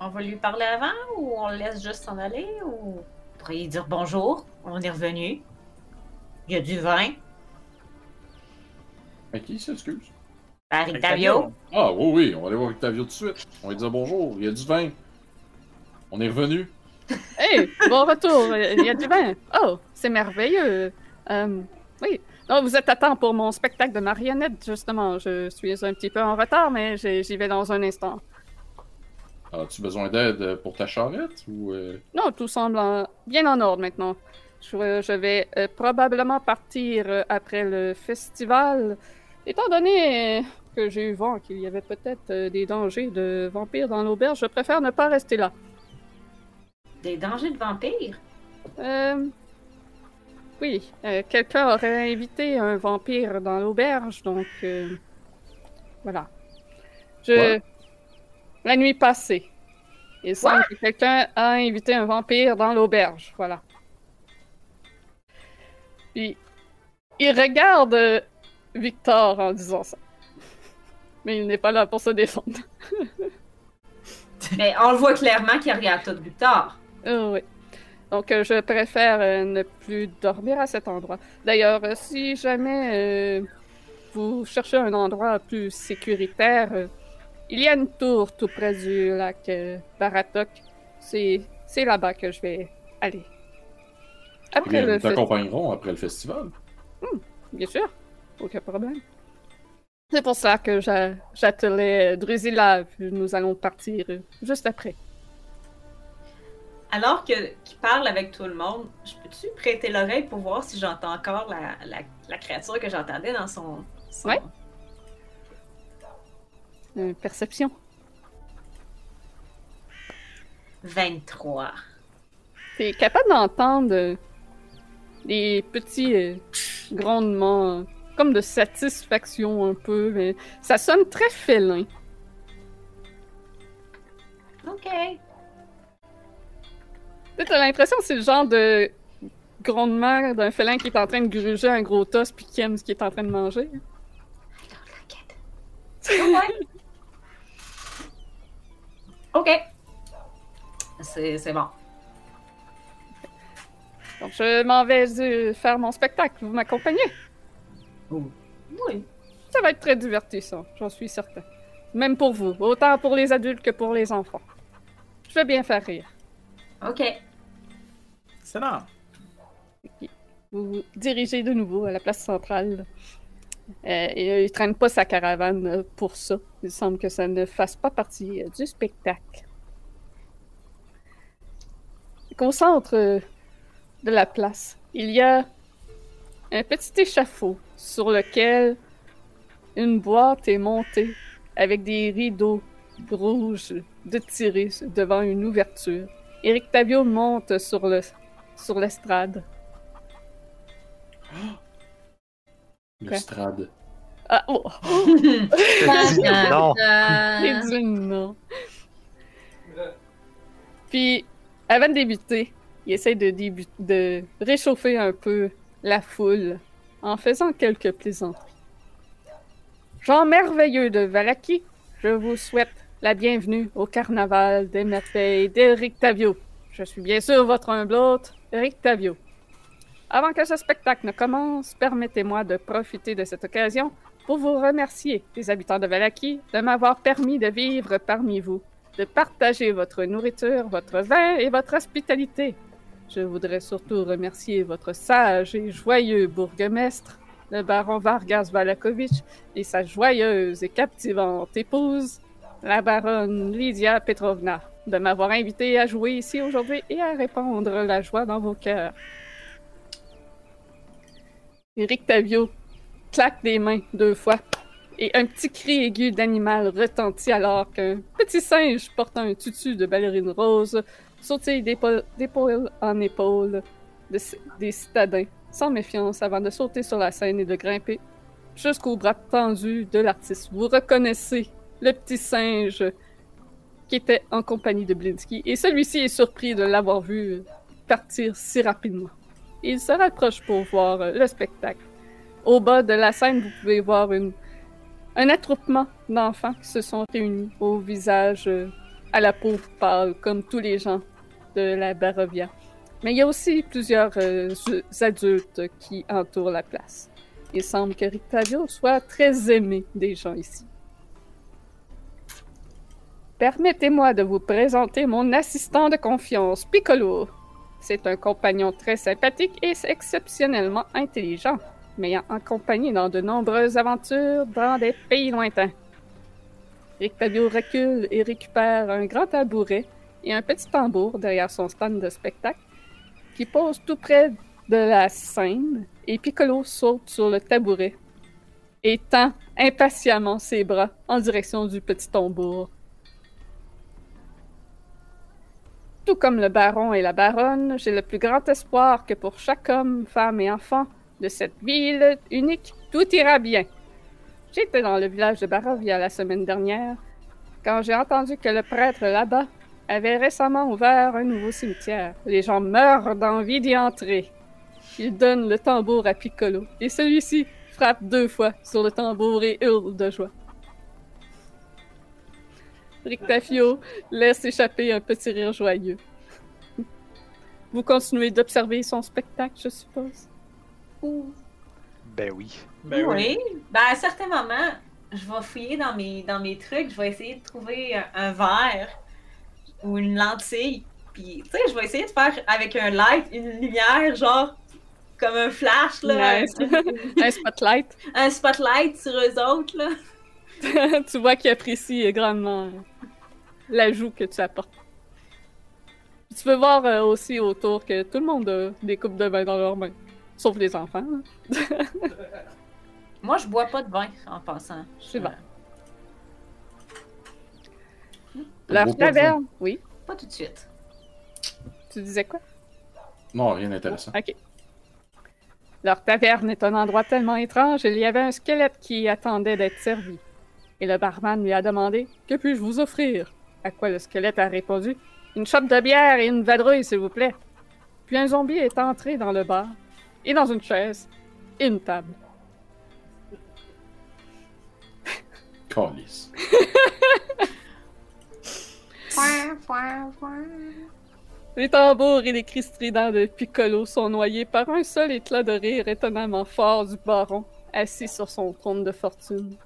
on va lui parler avant ou on le laisse juste s'en aller ou? Vous pourriez dire bonjour, on est revenu. Il y a du vin. Mais qui s'excuse? Ben, Rictavio. Ah oui, oui, on va aller voir Octavio tout de suite. On va lui dire bonjour, il y a du vin. On est revenu. Hey, bon retour, il y a du vin. Oh, c'est merveilleux. Euh, oui. Non, vous êtes à temps pour mon spectacle de marionnettes, justement. Je suis un petit peu en retard, mais j'y vais dans un instant. As-tu besoin d'aide pour ta charrette ou. euh, Non, tout semble en- bien en ordre maintenant. Je, je vais euh, probablement partir euh, après le festival, étant donné euh, que j'ai eu vent qu'il y avait peut-être euh, des dangers de vampires dans l'auberge. Je préfère ne pas rester là. Des dangers de vampires? Euh, oui, euh, quelqu'un aurait invité un vampire dans l'auberge, donc euh, voilà. Je Quoi? la nuit passée, il semble que quelqu'un a invité un vampire dans l'auberge, voilà. Puis il regarde euh, Victor en disant ça, mais il n'est pas là pour se défendre. Mais on le voit clairement qu'il regarde tout Victor. Euh, oui. Donc, euh, je préfère euh, ne plus dormir à cet endroit. D'ailleurs, euh, si jamais euh, vous cherchez un endroit plus sécuritaire, euh, il y a une tour tout près du lac euh, Baratok. C'est c'est là-bas que je vais aller. Après bien, le nous t'accompagnerons après le festival. Bien sûr, aucun problème. C'est pour ça que j'a- j'attelais euh, Drusilla. Nous allons partir euh, juste après. Alors que qu'il parle avec tout le monde, je peux-tu prêter l'oreille pour voir si j'entends encore la, la, la créature que j'entendais dans son. son- Ouais. Euh, perception. 23. T'es capable d'entendre des petits euh, grondements, comme de satisfaction un peu, mais ça sonne très félin. Ok. T'as l'impression que c'est le genre de grondement d'un félin qui est en train de gruger un gros tos puis qui aime ce qu'il est en train de manger. Ok. C'est c'est bon. Donc je m'en vais faire mon spectacle. Vous m'accompagnez? Oui. Ça va être très divertissant, j'en suis certain. Même pour vous, autant pour les adultes que pour les enfants. Je vais bien faire rire. Ok. Excellent. Vous vous dirigez de nouveau à la place centrale. Euh, et euh, il traîne pas sa caravane pour ça. Il semble que ça ne fasse pas partie euh, du spectacle. Au centre euh, de la place, il y a un petit échafaud sur lequel une boîte est montée avec des rideaux rouges de tirés devant une ouverture. Eric Tavio monte sur le sur l'estrade. Le Quoi? strade. Ah, oh! non. Non. Puis, avant de débuter, il essaie de, de réchauffer un peu la foule en faisant quelques plaisanteries. Jean merveilleux de Valaki, je vous souhaite la bienvenue au carnaval des merveilles d'Eric Tavio. Je suis bien sûr votre humble hôte, Eric Tavio. Avant que ce spectacle ne commence, permettez-moi de profiter de cette occasion pour vous remercier, les habitants de Valaki, de m'avoir permis de vivre parmi vous, de partager votre nourriture, votre vin et votre hospitalité. Je voudrais surtout remercier votre sage et joyeux bourgmestre, le baron Vargas Valakovitch, et sa joyeuse et captivante épouse, la baronne Lydia Petrovna, de m'avoir invité à jouer ici aujourd'hui et à répandre la joie dans vos cœurs. Eric Tavio claque des mains deux fois Et un petit cri aigu d'animal retentit alors qu'un petit singe portant un tutu de ballerine rose sautille d'épaule en épaule des citadins, sans méfiance, avant de sauter sur la scène et de grimper jusqu'au bras tendu de l'artiste. Vous reconnaissez le petit singe qui était en compagnie de Blinsky, et celui-ci est surpris de l'avoir vu partir si rapidement. Il se rapproche pour voir le spectacle. Au bas de la scène, vous pouvez voir un attroupement d'enfants qui se sont réunis au visage euh, à la peau pâle, comme tous les gens de la Barovia. Mais il y a aussi plusieurs euh, adultes qui entourent la place. Il semble que Rictavio soit très aimé des gens ici. Permettez-moi de vous présenter mon assistant de confiance, Piccolo. C'est un compagnon très sympathique et exceptionnellement intelligent, m'ayant accompagné dans de nombreuses aventures dans des pays lointains. Rictavio recule et récupère un grand tabouret et un petit tambour derrière son stand de spectacle qui pose tout près de la scène et Piccolo saute sur le tabouret et tend impatiemment ses bras en direction du petit tambour. Tout comme le baron et la baronne, j'ai le plus grand espoir que pour chaque homme, femme et enfant de cette ville unique, tout ira bien. J'étais dans le village de Barovia la semaine dernière quand j'ai entendu que le prêtre là-bas avait récemment ouvert un nouveau cimetière. Les gens meurent d'envie d'y entrer. Il donne le tambour à Piccolo et celui-ci frappe deux fois sur le tambour et hurle de joie. Rictafio laisse échapper un petit rire joyeux. Vous continuez d'observer son spectacle, je suppose? Ben oui. Ben oui. Ben, à certains moments, je vais fouiller dans mes, dans mes trucs. Je vais essayer de trouver un, un verre ou une lentille. Puis, tu sais, je vais essayer de faire avec un light, une lumière, genre comme un flash, là. Nice. un spotlight. un spotlight sur eux autres, là. tu vois qu'il apprécie grandement l'ajout que tu apportes. Tu peux voir euh, aussi autour que tout le monde a des coupes de vin dans leurs mains. Sauf les enfants. Moi, je bois pas de vin en passant. C'est bon. Je Leur taverne. Oui. Pas tout de suite. Tu disais quoi? Non, rien d'intéressant. Ok. Leur taverne est un endroit tellement étrange, il y avait un squelette qui attendait d'être servi. Et le barman lui a demandé Que puis-je vous offrir À quoi le squelette a répondu Une chope de bière et une vadrouille, s'il vous plaît. Puis un zombie est entré dans le bar, et dans une chaise, et une table. Calice. Les tambours et les cris stridents de Piccolo sont noyés par un seul éclat de rire étonnamment fort du baron, assis sur son trône de fortune.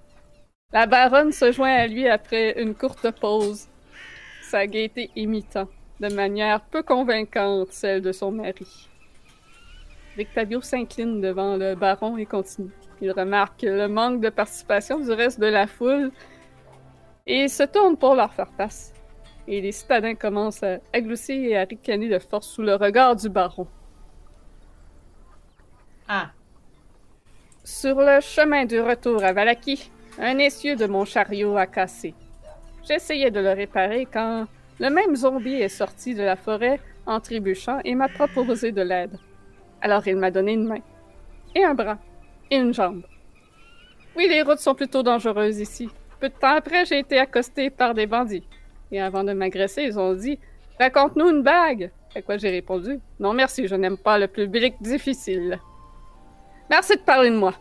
La baronne se joint à lui après une courte pause, sa gaieté imitant, de manière peu convaincante, celle de son mari. Victavio s'incline devant le baron et continue. Il remarque le manque de participation du reste de la foule et se tourne pour leur faire face et les citadins commencent à, à glousser et à ricaner de force sous le regard du baron. Ah. Sur le chemin du retour à Valaki, un essieu de mon chariot a cassé. J'essayais de le réparer quand le même zombie est sorti de la forêt en trébuchant et m'a proposé de l'aide. Alors il m'a donné une main, et un bras, et une jambe. Oui, les routes sont plutôt dangereuses ici. Peu de temps après, j'ai été accosté par des bandits. Et avant de m'agresser, ils ont dit Raconte-nous une bague À quoi j'ai répondu Non merci, je n'aime pas le public difficile. Merci de parler de moi.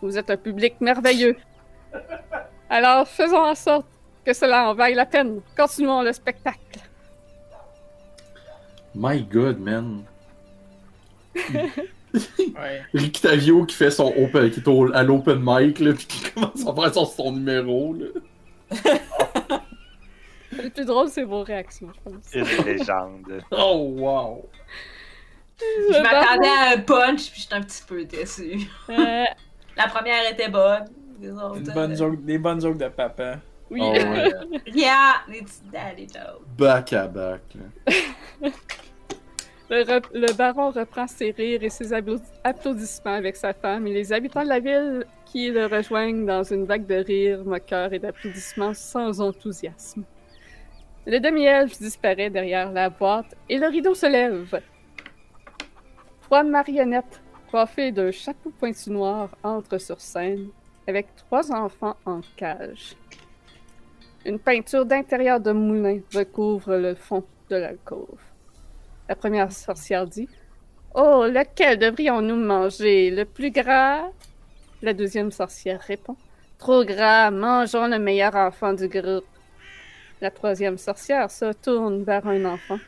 Vous êtes un public merveilleux. Alors faisons en sorte que cela en vaille la peine. Continuons le spectacle. My god, man. Ouais. Rictavio qui fait son open, qui est au- à l'open mic, là, pis qui commence à faire son, son numéro, là. Le plus drôle, c'est vos réactions, je pense. Une légende. Oh, wow. Je m'attendais à un punch, puis j'étais un petit peu déçu. Euh, La première était bonne. Les autres. Une bonne euh, joke, des bonnes jokes de papa. oui. Oh, ouais. Yeah, les petits daddy jokes. Back à back, là. Le, le baron reprend ses rires et ses applaudissements avec sa femme et les habitants de la ville qui qui le rejoignent dans une vague de rires, moqueurs et d'applaudissements sans enthousiasme. Le demi-elfe disparaît derrière la boîte et le rideau se lève. Trois marionnettes coiffées d'un chapeau pointu noir entrent sur scène avec trois enfants en cage. Une peinture d'intérieur de moulin recouvre le fond de l'alcôve. La première sorcière dit Oh, lequel devrions-nous manger? Le plus gras La deuxième sorcière répond Trop gras, mangeons le meilleur enfant du groupe. La troisième sorcière se tourne vers un enfant.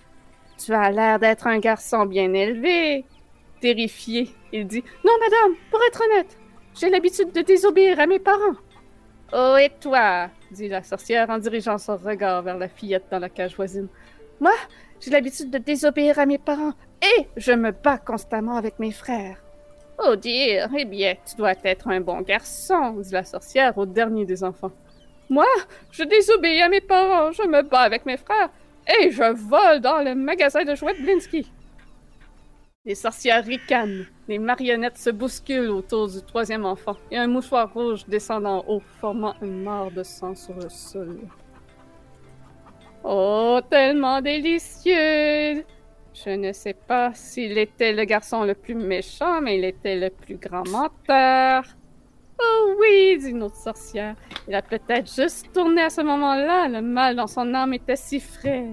Tu as l'air d'être un garçon bien élevé. Terrifié, il dit Non, madame, pour être honnête, j'ai l'habitude de désobéir à mes parents. Oh, et toi dit la sorcière en dirigeant son regard vers la fillette dans la cage voisine. Moi, j'ai l'habitude de désobéir à mes parents et je me bats constamment avec mes frères. Oh dire, eh bien, tu dois être un bon garçon, dit la sorcière au dernier des enfants. Moi, je désobéis à mes parents, je me bats avec mes frères et je vole dans le magasin de jouets de Blinsky. Les sorcières ricanent, les marionnettes se bousculent autour du troisième enfant et un mouchoir rouge descend en haut, formant une mare de sang sur le sol. Oh, tellement délicieux! Je ne sais pas s'il était le garçon le plus méchant, mais il était le plus grand menteur. Oh oui, dit une autre sorcière. Il a peut-être juste tourné à ce moment-là. Le mal dans son âme était si frais.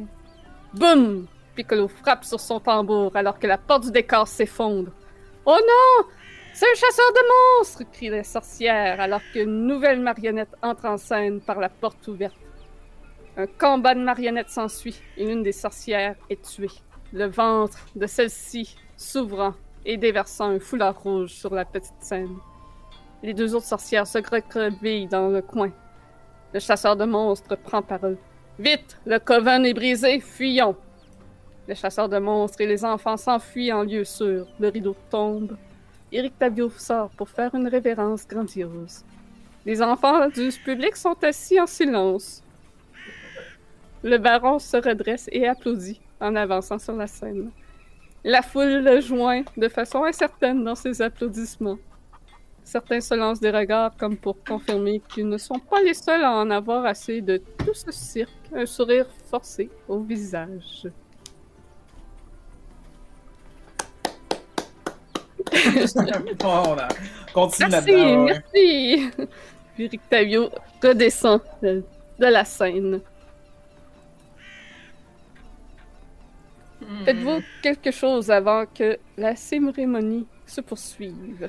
Boum! Piccolo frappe sur son tambour alors que la porte du décor s'effondre. Oh non! C'est un chasseur de monstres! crie la sorcière alors qu'une nouvelle marionnette entre en scène par la porte ouverte. Un combat de marionnettes s'ensuit et l'une des sorcières est tuée. Le ventre de celle-ci s'ouvrant et déversant un foulard rouge sur la petite scène. Les deux autres sorcières se recrevillent dans le coin. Le chasseur de monstres prend parole. Vite, le coven est brisé, fuyons! Le chasseur de monstres et les enfants s'enfuient en lieu sûr. Le rideau tombe. Eric Tavio sort pour faire une révérence grandiose. Les enfants du public sont assis en silence. Le baron se redresse et applaudit en avançant sur la scène. La foule le joint de façon incertaine dans ses applaudissements. Certains se lancent des regards comme pour confirmer qu'ils ne sont pas les seuls à en avoir assez de tout ce cirque, un sourire forcé au visage. bon, là. Continue Merci, merci. Puis Rictavio redescend de, de la scène. Hmm. Faites-vous quelque chose avant que la cérémonie se poursuive?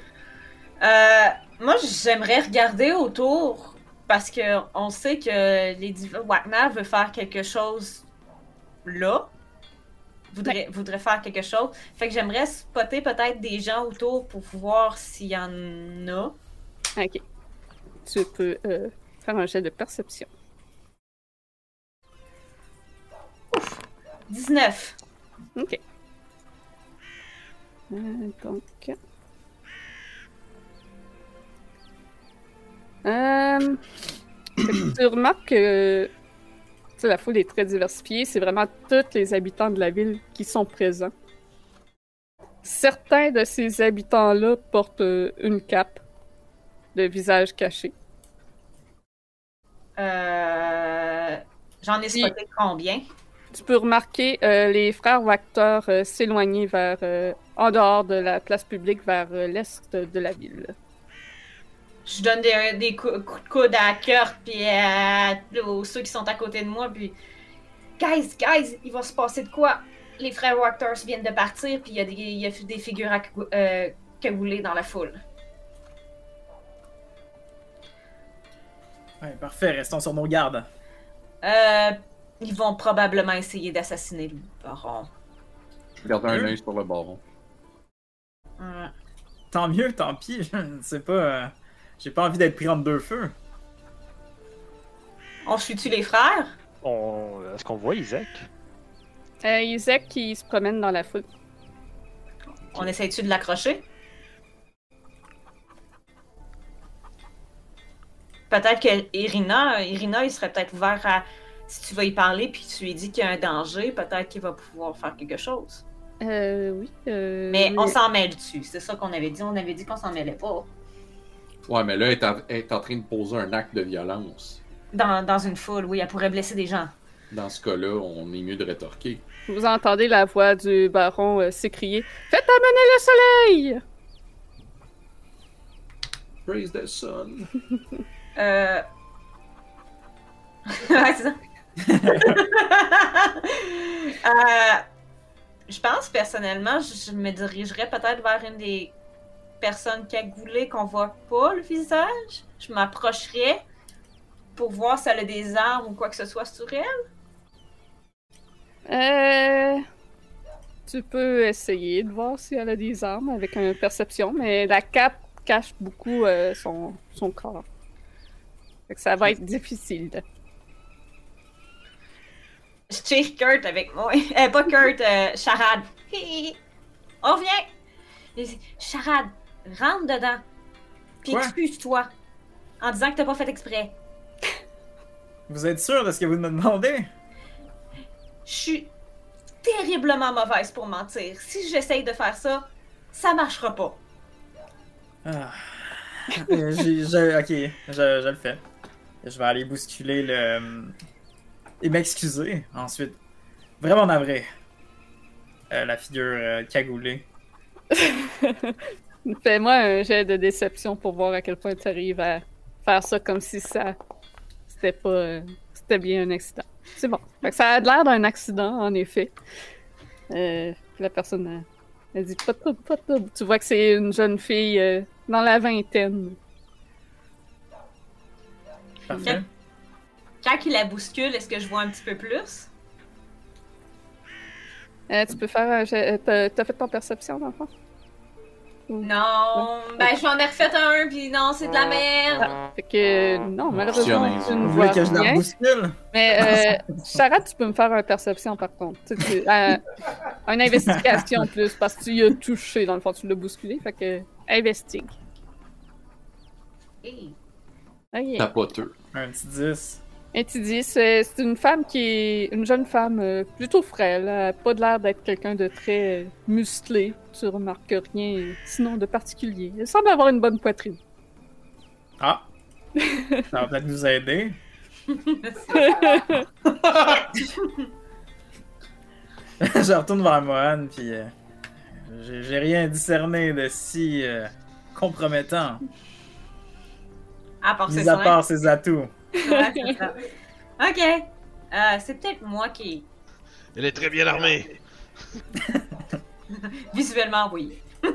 Euh, moi, j'aimerais regarder autour parce que on sait que Lady Wagner veut faire quelque chose là. Voudrait, voudrait faire quelque chose. Fait que j'aimerais spotter peut-être des gens autour pour voir s'il y en a. Ok. Tu peux euh, faire un jet de perception. 19. Ok. Euh, donc. Euh, tu remarques que la foule est très diversifiée. C'est vraiment tous les habitants de la ville qui sont présents. Certains de ces habitants-là portent euh, une cape de visage caché. Euh, J'en ai spoté combien? Tu peux remarquer euh, les frères Wactor euh, s'éloigner vers euh, en dehors de la place publique vers l'est de la ville. Je donne des, des cou- coups de coude à Kurt puis à aux- ceux qui sont à côté de moi puis guys guys il va se passer de quoi? Les frères Wactors viennent de partir puis il y a des, il y a des figures à euh, cagouler dans la foule Ouais, parfait, restons sur nos gardes. Euh, ils vont probablement essayer d'assassiner le baron Garde un œil sur le baron. Ouais. Tant mieux, tant pis, je ne sais pas. J'ai pas envie d'être pris entre deux feux. on suit-tu les frères? On... Est-ce qu'on voit Isaac? Euh, Isaac qui se promène dans la foule. on essaie-tu de l'accrocher? Peut-être que Irina, Irina, il serait peut-être ouvert à. Si tu vas y parler puis tu lui dis qu'il y a un danger, peut-être qu'il va pouvoir faire quelque chose. Euh, oui. euh, Mais on s'en mêle dessus. C'est ça qu'on avait dit. On avait dit qu'on s'en mêlait pas. Ouais, mais là, elle est, en, elle est en train de poser un acte de violence. Dans, dans une foule, oui, elle pourrait blesser des gens. Dans ce cas-là, on est mieux de rétorquer. Vous entendez la voix du baron euh, s'écrier Faites amener le soleil Praise the sun. Euh... ouais, c'est ça. Euh, je pense personnellement, je, je me dirigerais peut-être vers une des personnes cagoulées qu'on voit pas le visage. Je m'approcherais pour voir si elle a des armes ou quoi que ce soit sur elle. Euh. Tu peux essayer de voir si elle a des armes avec une perception, mais la cape cache beaucoup euh, son, son corps. Fait que ça va être difficile. Je tire Kurt avec moi. Euh, pas Kurt, euh, Charade. On vient! Il dit, Charade, rentre dedans. Puis excuse-toi. En disant que t'as pas fait exprès. Vous êtes sûr de ce que vous me demandez? Je suis terriblement mauvaise pour mentir. Si j'essaye de faire ça, ça marchera pas. Ah. Euh, ok, je, je le fais. Je vais aller bousculer le. Et m'excuser ensuite. Vraiment navré. Euh, la figure euh, cagoulée. Fais-moi un jet de déception pour voir à quel point tu arrives à faire ça comme si ça. C'était pas. euh, C'était bien un accident. C'est bon. Fait que ça a l'air d'un accident, en effet. Euh, la personne. euh, Elle dit pas de trouble, pas de trouble. Tu vois que c'est une jeune fille euh, dans la vingtaine. Parfait. Quand il la bouscule, est-ce que je vois un petit peu plus? Euh, tu peux faire un jet. T'as t'as fait ton perception, dans le fond? Non, ben je m'en ai refait un, puis non, c'est de la merde. Fait que. Non, malheureusement, tu ne vois que je la rien. bouscule? Mais, euh, Charade, tu peux me faire un perception par contre. Tu sais, tu- euh, une investigation plus, parce que tu y as touché, dans le fond, tu l'as bousculé. Fait que, investigue. Hey. Ok. Tapoteux. Un petit 10. Et tu dis, c'est une femme qui est. Une jeune femme euh, plutôt frêle. Elle pas de l'air d'être quelqu'un de très euh, musclé. Tu remarques rien, sinon de particulier. Elle semble avoir une bonne poitrine. Ah! Ça va peut-être nous aider. je retourne vers Mohan, puis euh, j'ai rien discerné de si euh, compromettant, À part mis à part ses atouts. Ouais, c'est ça. Ok. Euh, c'est peut-être moi qui. Elle est très bien armée. Visuellement, oui.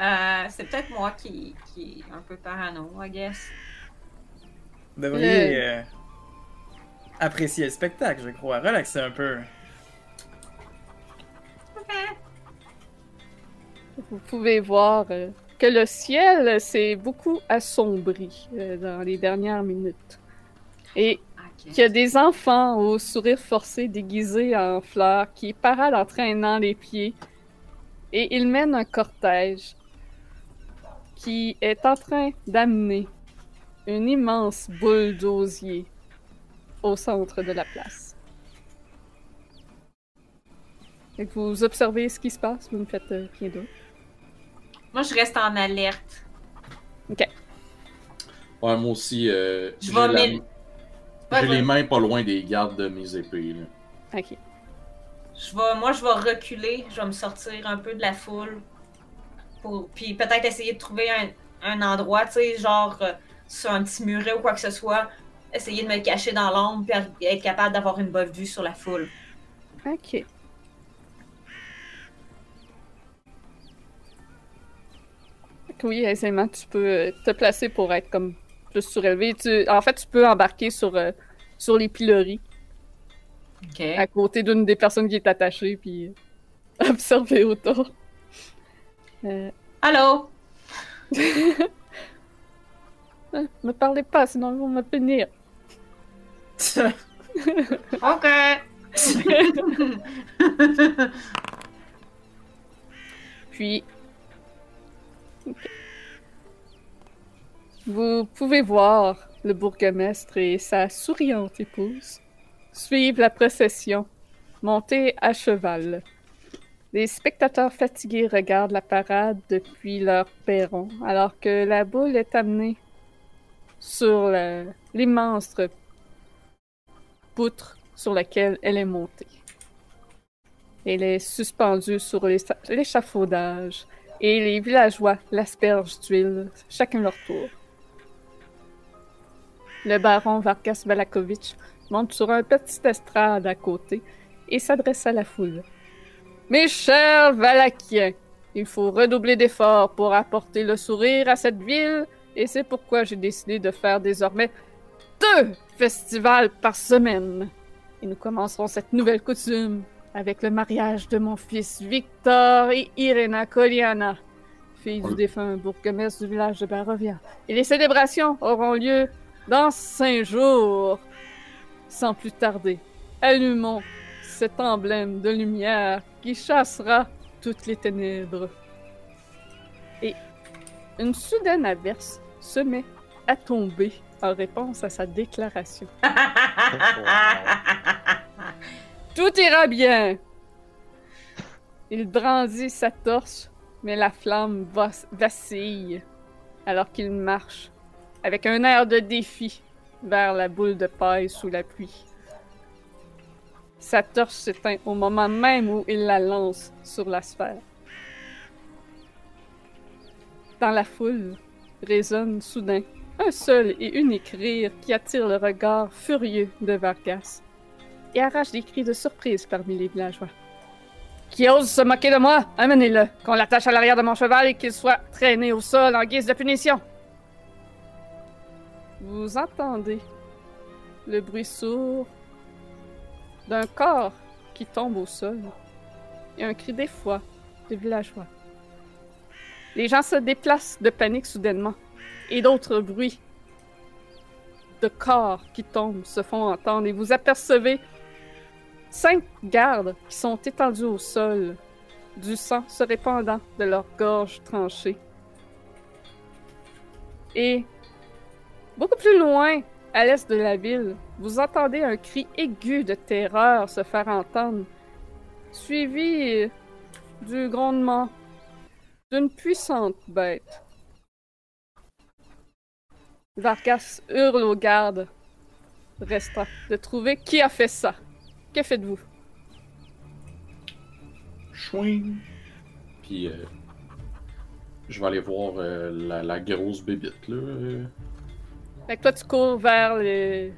Euh, c'est peut-être moi qui, qui est un peu parano, I guess. Vous devriez Le- euh, apprécier le spectacle, je crois. Relaxer un peu. Vous pouvez voir euh, que le ciel s'est beaucoup assombri euh, dans les dernières minutes. Et qu'il y a des enfants au sourire forcé déguisés en fleurs qui paradent en traînant les pieds. Et ils mènent un cortège qui est en train d'amener une immense boule d'osier au centre de la place. Que vous observez ce qui se passe, vous ne faites euh, rien d'autre. Moi, je reste en alerte. Ouais, moi aussi, euh, Je j'ai la- ouais. les mains pas loin des gardes de mes épées. Là. Ok. Je vais, moi, je vais reculer. Je vais me sortir un peu de la foule. Pour, puis peut-être essayer de trouver un, un endroit, tu sais, genre euh, sur un petit muret ou quoi que ce soit. Essayer de me cacher dans l'ombre puis être capable d'avoir une bonne vue sur la foule. Ok. Oui, aisément, tu peux euh, te placer pour être comme plus surélevé. Tu... En fait, tu peux embarquer sur, euh, sur les piloris Ok. à côté d'une des personnes qui est attachée, puis euh, observer autour. Euh, Allô? me parlez pas, sinon ils vont me punir. Ok. Puis. Vous pouvez voir le bourgmestre et sa souriante épouse suivre la procession, monter à cheval. Les spectateurs fatigués regardent la parade depuis leur perron, alors que la boule est amenée sur l'immense poutre sur laquelle elle est montée. Elle est suspendue sur l'écha- l'échafaudage, et les villageois l'aspergent d'huile, chacun leur tour. Le baron Varkas Valakovitch monte sur un petit estrade à côté et s'adresse à la foule. Mes chers Valakiens, il faut redoubler d'efforts pour apporter le sourire à cette ville, et c'est pourquoi j'ai décidé de faire désormais deux festivals par semaine. Et nous commencerons cette nouvelle coutume avec le mariage de mon fils Victor et Irena Koliana, fille du Oui. défunt bourgmestre du village de Barovia. Et les célébrations auront lieu dans cinq jours. Sans plus tarder, allumons cet emblème de lumière qui chassera toutes les ténèbres. Et une soudaine averse se met à tomber en réponse à sa déclaration. Tout ira bien. Il brandit sa torche, mais la flamme va- vacille alors qu'il marche avec un air de défi vers la boule de paille sous la pluie. Sa torche s'éteint au moment même où il la lance sur la sphère. Dans la foule résonne soudain un seul et unique rire qui attire le regard furieux de Vargas et arrache des cris de surprise parmi les villageois. Qui ose se moquer de moi, amenez-le, qu'on l'attache à l'arrière de mon cheval et qu'il soit traîné au sol en guise de punition. Vous entendez le bruit sourd d'un corps qui tombe au sol et un cri d'effroi des villageois. Les gens se déplacent de panique soudainement et d'autres bruits de corps qui tombent se font entendre et vous apercevez cinq gardes qui sont étendus au sol, du sang se répandant de leurs gorges tranchées. Et beaucoup plus loin, à l'est de la ville, vous entendez un cri aigu de terreur se faire entendre, suivi du grondement d'une puissante bête. Vargas hurle aux gardes, restant de trouver qui a fait ça. Que faites-vous? Chouing! Puis, euh, je vais aller voir euh, la, la grosse bébite, là. Fait que toi, tu cours vers le,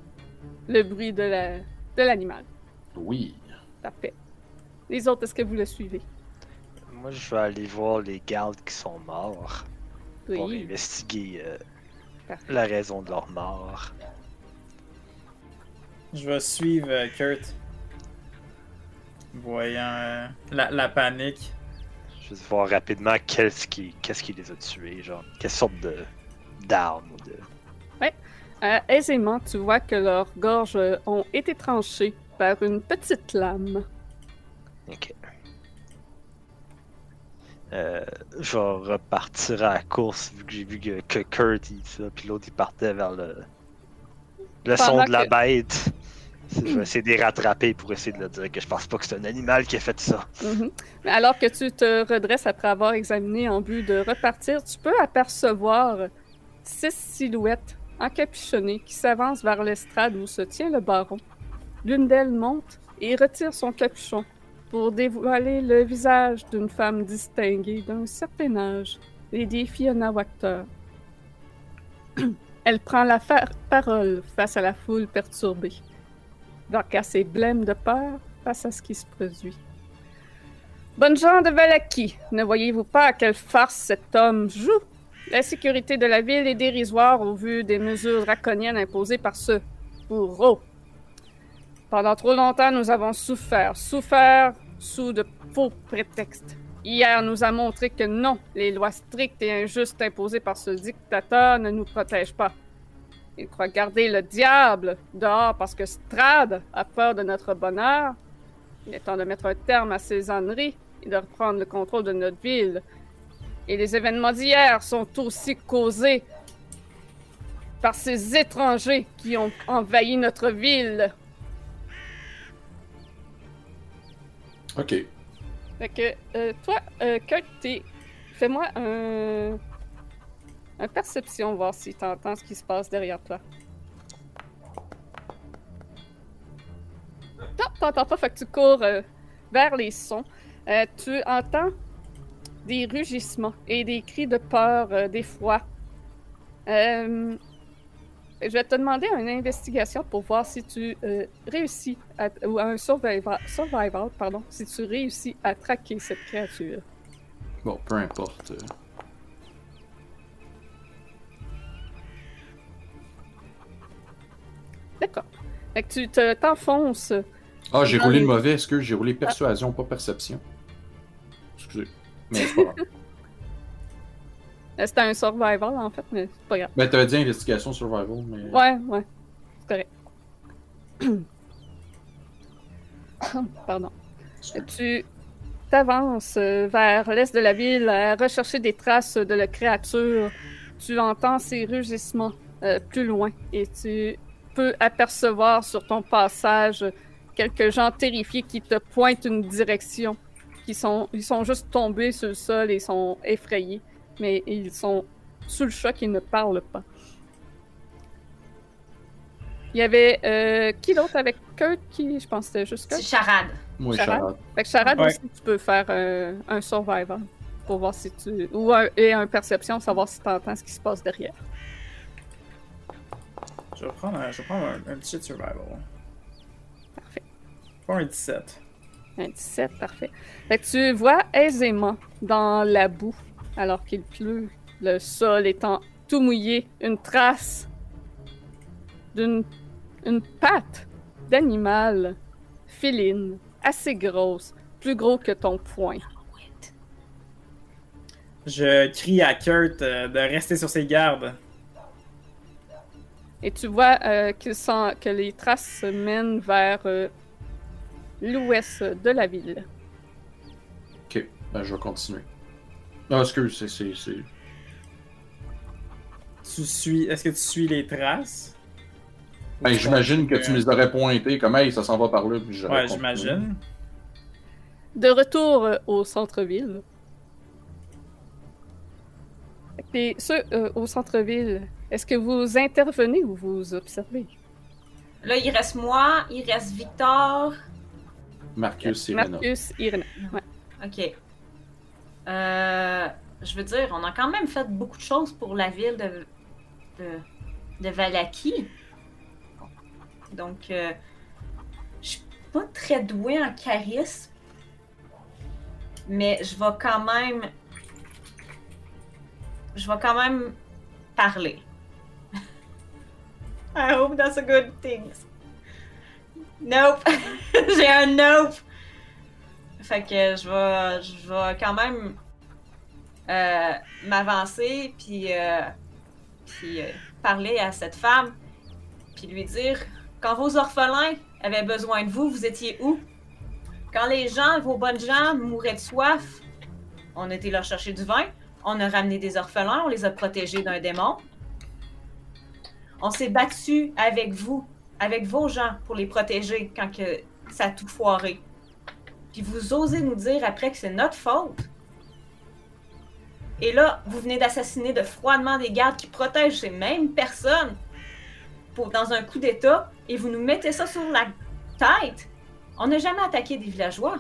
le bruit de la- de l'animal. Oui. Parfait. Les autres, est-ce que vous le suivez? Moi, je vais aller voir les gardes qui sont morts pour Oui. investiguer euh, la raison de leur mort. Je vais suivre Kurt. Voyant euh, la, la panique. Je vais voir rapidement qu'est-ce qui, qu'est-ce qui les a tués, genre, quelle sorte de d'armes ou de. Euh, aisément, tu vois que leurs gorges ont été tranchées par une petite lame. Ok. Euh, je vais repartir à la course vu que j'ai vu que, que Kurt il ça, puis l'autre il partait vers le, le son de la que- bête. Je vais essayer de les rattraper pour essayer de leur dire que je pense pas que c'est un animal qui a fait ça. Mhm. Alors que tu te redresses après avoir examiné en but de repartir, tu peux apercevoir six silhouettes encapuchonnées qui s'avancent vers l'estrade où se tient le baron. L'une d'elles monte et retire son capuchon pour dévoiler le visage d'une femme distinguée d'un certain âge, Lady Fiona Wachter. Elle prend la parole face à la foule perturbée. Varkas est blême de peur face à ce qui se produit. Bonne gens de Valaki, ne voyez-vous pas à quelle farce cet homme joue? La sécurité de la ville est dérisoire au vu des mesures draconiennes imposées par ce bourreau. Pendant trop longtemps, nous avons souffert, souffert sous de faux prétextes. Hier nous a montré que non, les lois strictes et injustes imposées par ce dictateur ne nous protègent pas. Il croit garder le diable dehors parce que Strad a peur de notre bonheur. Il est temps de mettre un terme à ces âneries et de reprendre le contrôle de notre ville. Et les événements d'hier sont aussi causés par ces étrangers qui ont envahi notre ville. Ok. Fait que, euh, toi, euh, Kurt. Fais-moi un... Un perception, voir si t'entends ce qui se passe derrière toi. Non, t'entends pas, fait que tu cours euh, vers les sons. Euh, tu entends des rugissements et des cris de peur, euh, d'effroi. Euh, je vais te demander une investigation pour voir si tu réussis ou un survival, pardon, si tu réussis à traquer cette créature. Bon, peu importe. D'accord. Fait que tu te- t'enfonces. Ah, j'ai roulé le mauvais, excuse, j'ai roulé persuasion, pas perception. Excusez. Mais c'est pas grave. euh, C'était un survival en fait, mais c'est pas grave. Ben, t'avais dit investigation survival, mais. Ouais, ouais. C'est correct. Pardon. Tu t'avances euh, vers l'est de la ville à rechercher des traces de la créature. Tu entends ces rugissements euh, plus loin et tu peux apercevoir sur ton passage quelques gens terrifiés qui te pointent une direction. Qui sont, ils sont juste tombés sur le sol et sont effrayés, mais ils sont sous le choc et ne parlent pas. Il y avait euh, qui d'autre avec Kurt qui, je pense que c'était juste C'est charade. Moi, Charade? charade. Fait que Charade Ouais. aussi, tu peux faire euh, un survival pour voir si tu. Ou un, et un perception, savoir si tu entends ce qui se passe derrière. Je vais prendre un, je vais prendre un, un petit shit survival. Parfait. Pas un 17. Un 17, parfait. Fait que tu vois aisément dans la boue, alors qu'il pleut, le sol étant tout mouillé, une trace d'une une patte d'animal féline, assez grosse, plus gros que ton poing. Je crie à Kurt euh, de rester sur ses gardes. Et tu vois euh, qu'il sent- que les traces se mènent vers euh, l'ouest de la ville. Ok, ben, je vais continuer. Non, excuse, c'est. c'est, c'est... Tu suis. Est-ce que tu suis les traces? Ben, j'imagine que tu me les aurais pointés, comme hey, ça s'en va par là, puis Ouais, continué. j'imagine. De retour euh, au centre-ville. Les- ceux euh, au centre-ville, est-ce que vous intervenez ou vous observez? Là, il reste moi, il reste Victor. Marcus et Rena. Marcus, Irina. Ouais. Ok. Euh, je veux dire, on a quand même fait beaucoup de choses pour la ville de, de, de Valaki. Donc, euh, je suis pas très douée en charisme. Mais je vais quand même. Je vais quand même parler. I hope that's a good thing. Nope. J'ai un nope. Fait que je vais, je vais quand même euh, m'avancer puis, euh, euh, parler à cette femme puis lui dire quand vos orphelins avaient besoin de vous, vous étiez où? Quand les gens, vos bonnes gens mouraient de soif, on était leur chercher du vin, on a ramené des orphelins, on les a protégés d'un démon. On s'est battu avec vous, avec vos gens pour les protéger quand ça a tout foiré. Puis vous osez nous dire après que c'est notre faute. Et là, vous venez d'assassiner de froidement des gardes qui protègent ces mêmes personnes pour, dans un coup d'État et vous nous mettez ça sur la tête. On n'a jamais attaqué des villageois.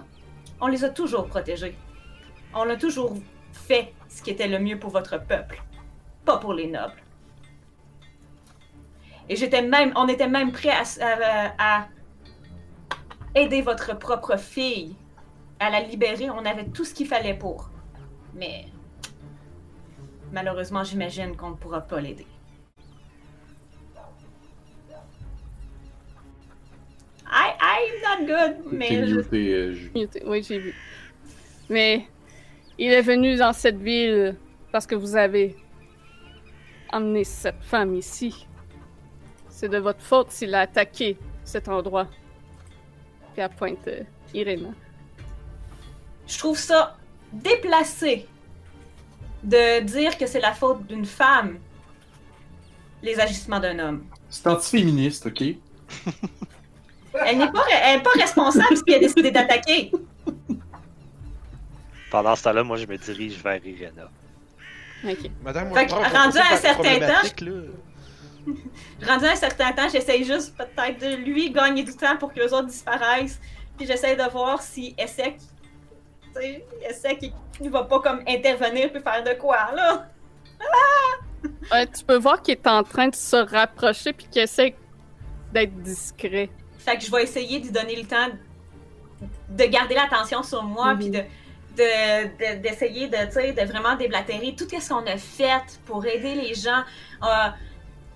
On les a toujours protégés. On a toujours fait ce qui était le mieux pour votre peuple, pas pour les nobles. Et j'étais même, on était même prêt à, à- à aider votre propre fille à la libérer. On avait tout ce qu'il fallait pour. Mais malheureusement, j'imagine qu'on ne pourra pas l'aider. I, I'm not good, T'es mais je... muté, euh. Muté. Oui, j'ai vu. Mais il est venu dans cette ville parce que vous avez emmené cette femme ici. C'est de votre faute s'il a attaqué cet endroit. Puis à pointe euh, Irena. je trouve ça déplacé de dire que c'est la faute d'une femme, les agissements d'un homme. C'est anti-féministe, ok? Elle n'est pas, elle est pas responsable s'il a décidé d'attaquer. Pendant ce temps-là, moi, je me dirige vers Irena. Ok. Madame, Fait que, moi, je rendu à un certain là. Rendu un certain temps, j'essaye juste peut-être de lui gagner du temps pour que les autres disparaissent. Puis j'essaye de voir si Essek, tu sais, Essek, il, va pas comme intervenir puis faire de quoi, là. Ouais, tu peux voir qu'il est en train de se rapprocher puis qu'il essaie d'être discret. Fait que je vais essayer de lui donner le temps de garder l'attention sur moi, Mhm. puis de de- de- d'essayer de, de vraiment déblatérer tout ce qu'on a fait pour aider les gens, euh,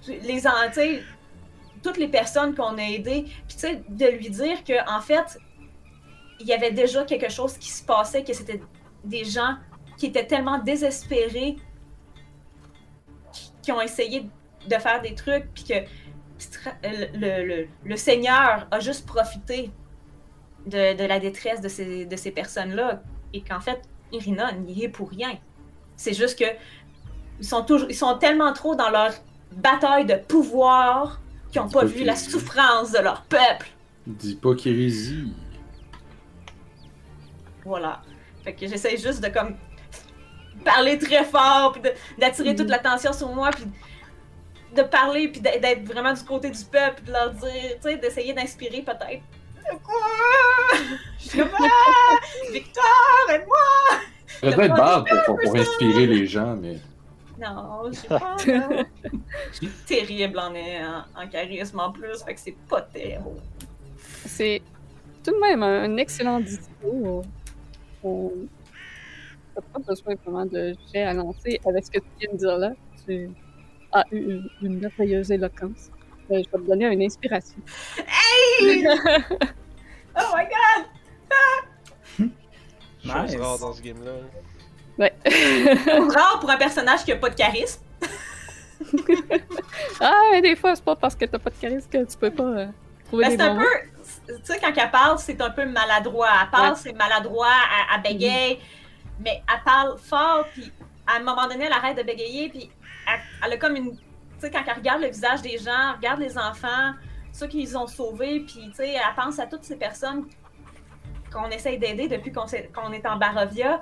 les, sais, toutes les personnes qu'on a aidées, puis tu sais, de lui dire que en fait, il y avait déjà quelque chose qui se passait, que c'était des gens qui étaient tellement désespérés, qui, ont essayé de faire des trucs, puis que le, le- le- le Seigneur a juste profité de, de la détresse de ces, de ces personnes-là et qu'en fait, Irina n'y est pour rien. C'est juste que ils sont, toujours, ils sont tellement trop dans leur bataille de pouvoir qu'ils n'ont pas pas vu la souffrance de leur peuple. Dis pas qu'hérésie. Voilà. Fait que j'essaie juste de comme parler très fort, puis de- d'attirer toute l'attention sur moi, puis de parler, puis d'être vraiment du côté du peuple, puis de leur dire, tu sais, d'essayer d'inspirer peut-être. Quoi? Je comme, Ah! Victor, aide-moi! Ça doit être pour, pour, pour inspirer les gens, mais. Non, je sais pas. non. Je suis terrible en, en, en charisme en plus, fait que c'est pas terrible. C'est tout de même un, excellent discours. On n'a pas besoin vraiment de jet à lancer avec ce que tu viens de dire là. Tu as eu une, une merveilleuse éloquence. Euh, je vais te donner une inspiration. Hey! oh my god! Nice. rare dans ce game-là. Ouais. Rare pour un personnage qui a pas de charisme. ah, mais des fois, c'est pas parce que t'as pas de charisme que tu peux pas euh, trouver Ben, des c'est un peu. Tu sais, quand elle parle, c'est un peu maladroit. Elle parle, Ouais. c'est maladroit, elle, elle bégaye, mais elle parle fort, puis à un moment donné, elle arrête de bégayer, puis elle, elle a comme une. Tu sais, quand elle regarde le visage des gens, elle regarde les enfants, ceux qu'ils ont sauvés, puis tu sais, elle pense à toutes ces personnes qu'on essaye d'aider depuis qu'on est en Barovia,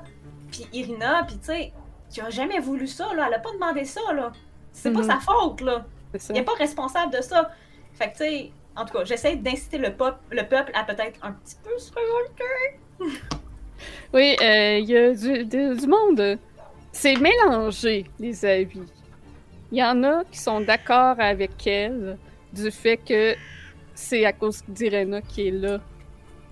puis Irina, puis tu sais, qui a jamais voulu ça, là. Elle a pas demandé ça, là. C'est Mhm. pas sa faute, là. Il n'est pas responsable de ça. Fait que, tu sais, en tout cas, j'essaie d'inciter le, pop- le peuple à peut-être un petit peu se révolter. Oui, euh, il y a du monde. C'est mélangé, les avis. Il y en a qui sont d'accord avec elle du fait que c'est à cause d'Irena qui est là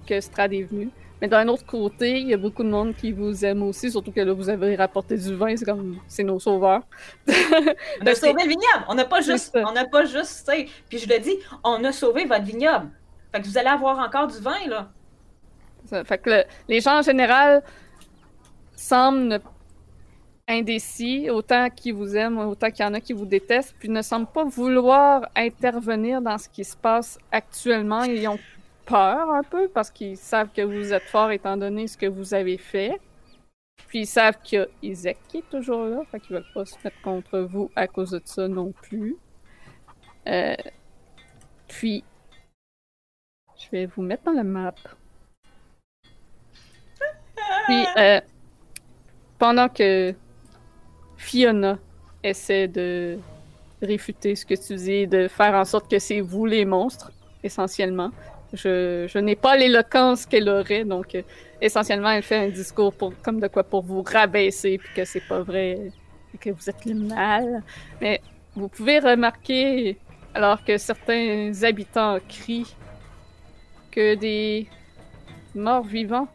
que Strad est venu. Mais d'un autre côté, il y a beaucoup de monde qui vous aime aussi, surtout que là, vous avez rapporté du vin, c'est comme, c'est nos sauveurs. On a sauvé le vignoble. On n'a pas juste, on n'a pas juste, tu sais. Puis je le dis, on a sauvé votre vignoble. Fait que vous allez avoir encore du vin, là. Ça fait que le- les gens en général semblent indécis, autant qu'ils vous aiment, autant qu'il y en a qui vous détestent, puis ne semblent pas vouloir intervenir dans ce qui se passe actuellement. Ils ont peur un peu parce qu'ils savent que vous êtes fort étant donné ce que vous avez fait. Puis ils savent qu'il y a Isaac qui est toujours là, fait qu'ils veulent pas se mettre contre vous à cause de ça non plus. Euh, puis, je vais vous mettre dans la map. Puis, euh, pendant que Fiona essaie de réfuter ce que tu dis, de faire en sorte que c'est vous les monstres, essentiellement, je, n'ai pas l'éloquence qu'elle aurait, donc euh, essentiellement, elle fait un discours pour, comme de quoi pour vous rabaisser, puis que c'est pas vrai, et que vous êtes le mal. Mais vous pouvez remarquer, alors que certains habitants crient, que des morts vivants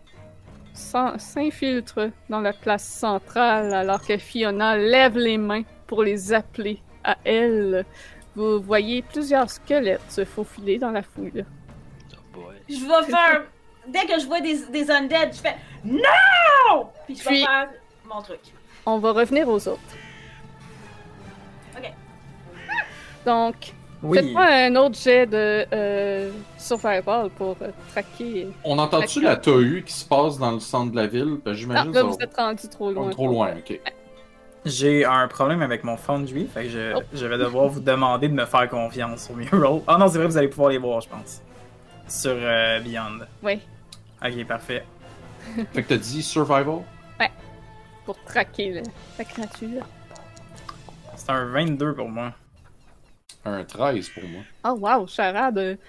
s'infiltrent dans la place centrale alors que Fiona lève les mains pour les appeler à elle. Vous voyez plusieurs squelettes se faufiler dans la foule. Je vais faire. Dès que je vois des, des undead, je fais NON! Puis je vais Puis- faire mon truc. On va revenir aux autres. Ok. Donc, Oui. faites-moi un autre jet de euh, survival pour euh, traquer. On entend-tu la TAU qui se passe dans le centre de la ville? Ben, Ah, J'imagine là, ça- vous êtes rendu trop on loin. est trop loin, ok. J'ai un problème avec mon Foundry, fait que je, Oh. je vais devoir vous demander de me faire confiance sur Mural. Ah non, c'est vrai, vous allez pouvoir les voir, je pense. Sur euh, Beyond. Oui. Ok, parfait. Fait que t'as dit survival? pour traquer le- la créature. C'est un 22 pour moi. Un 13 pour moi. Oh wow, charade.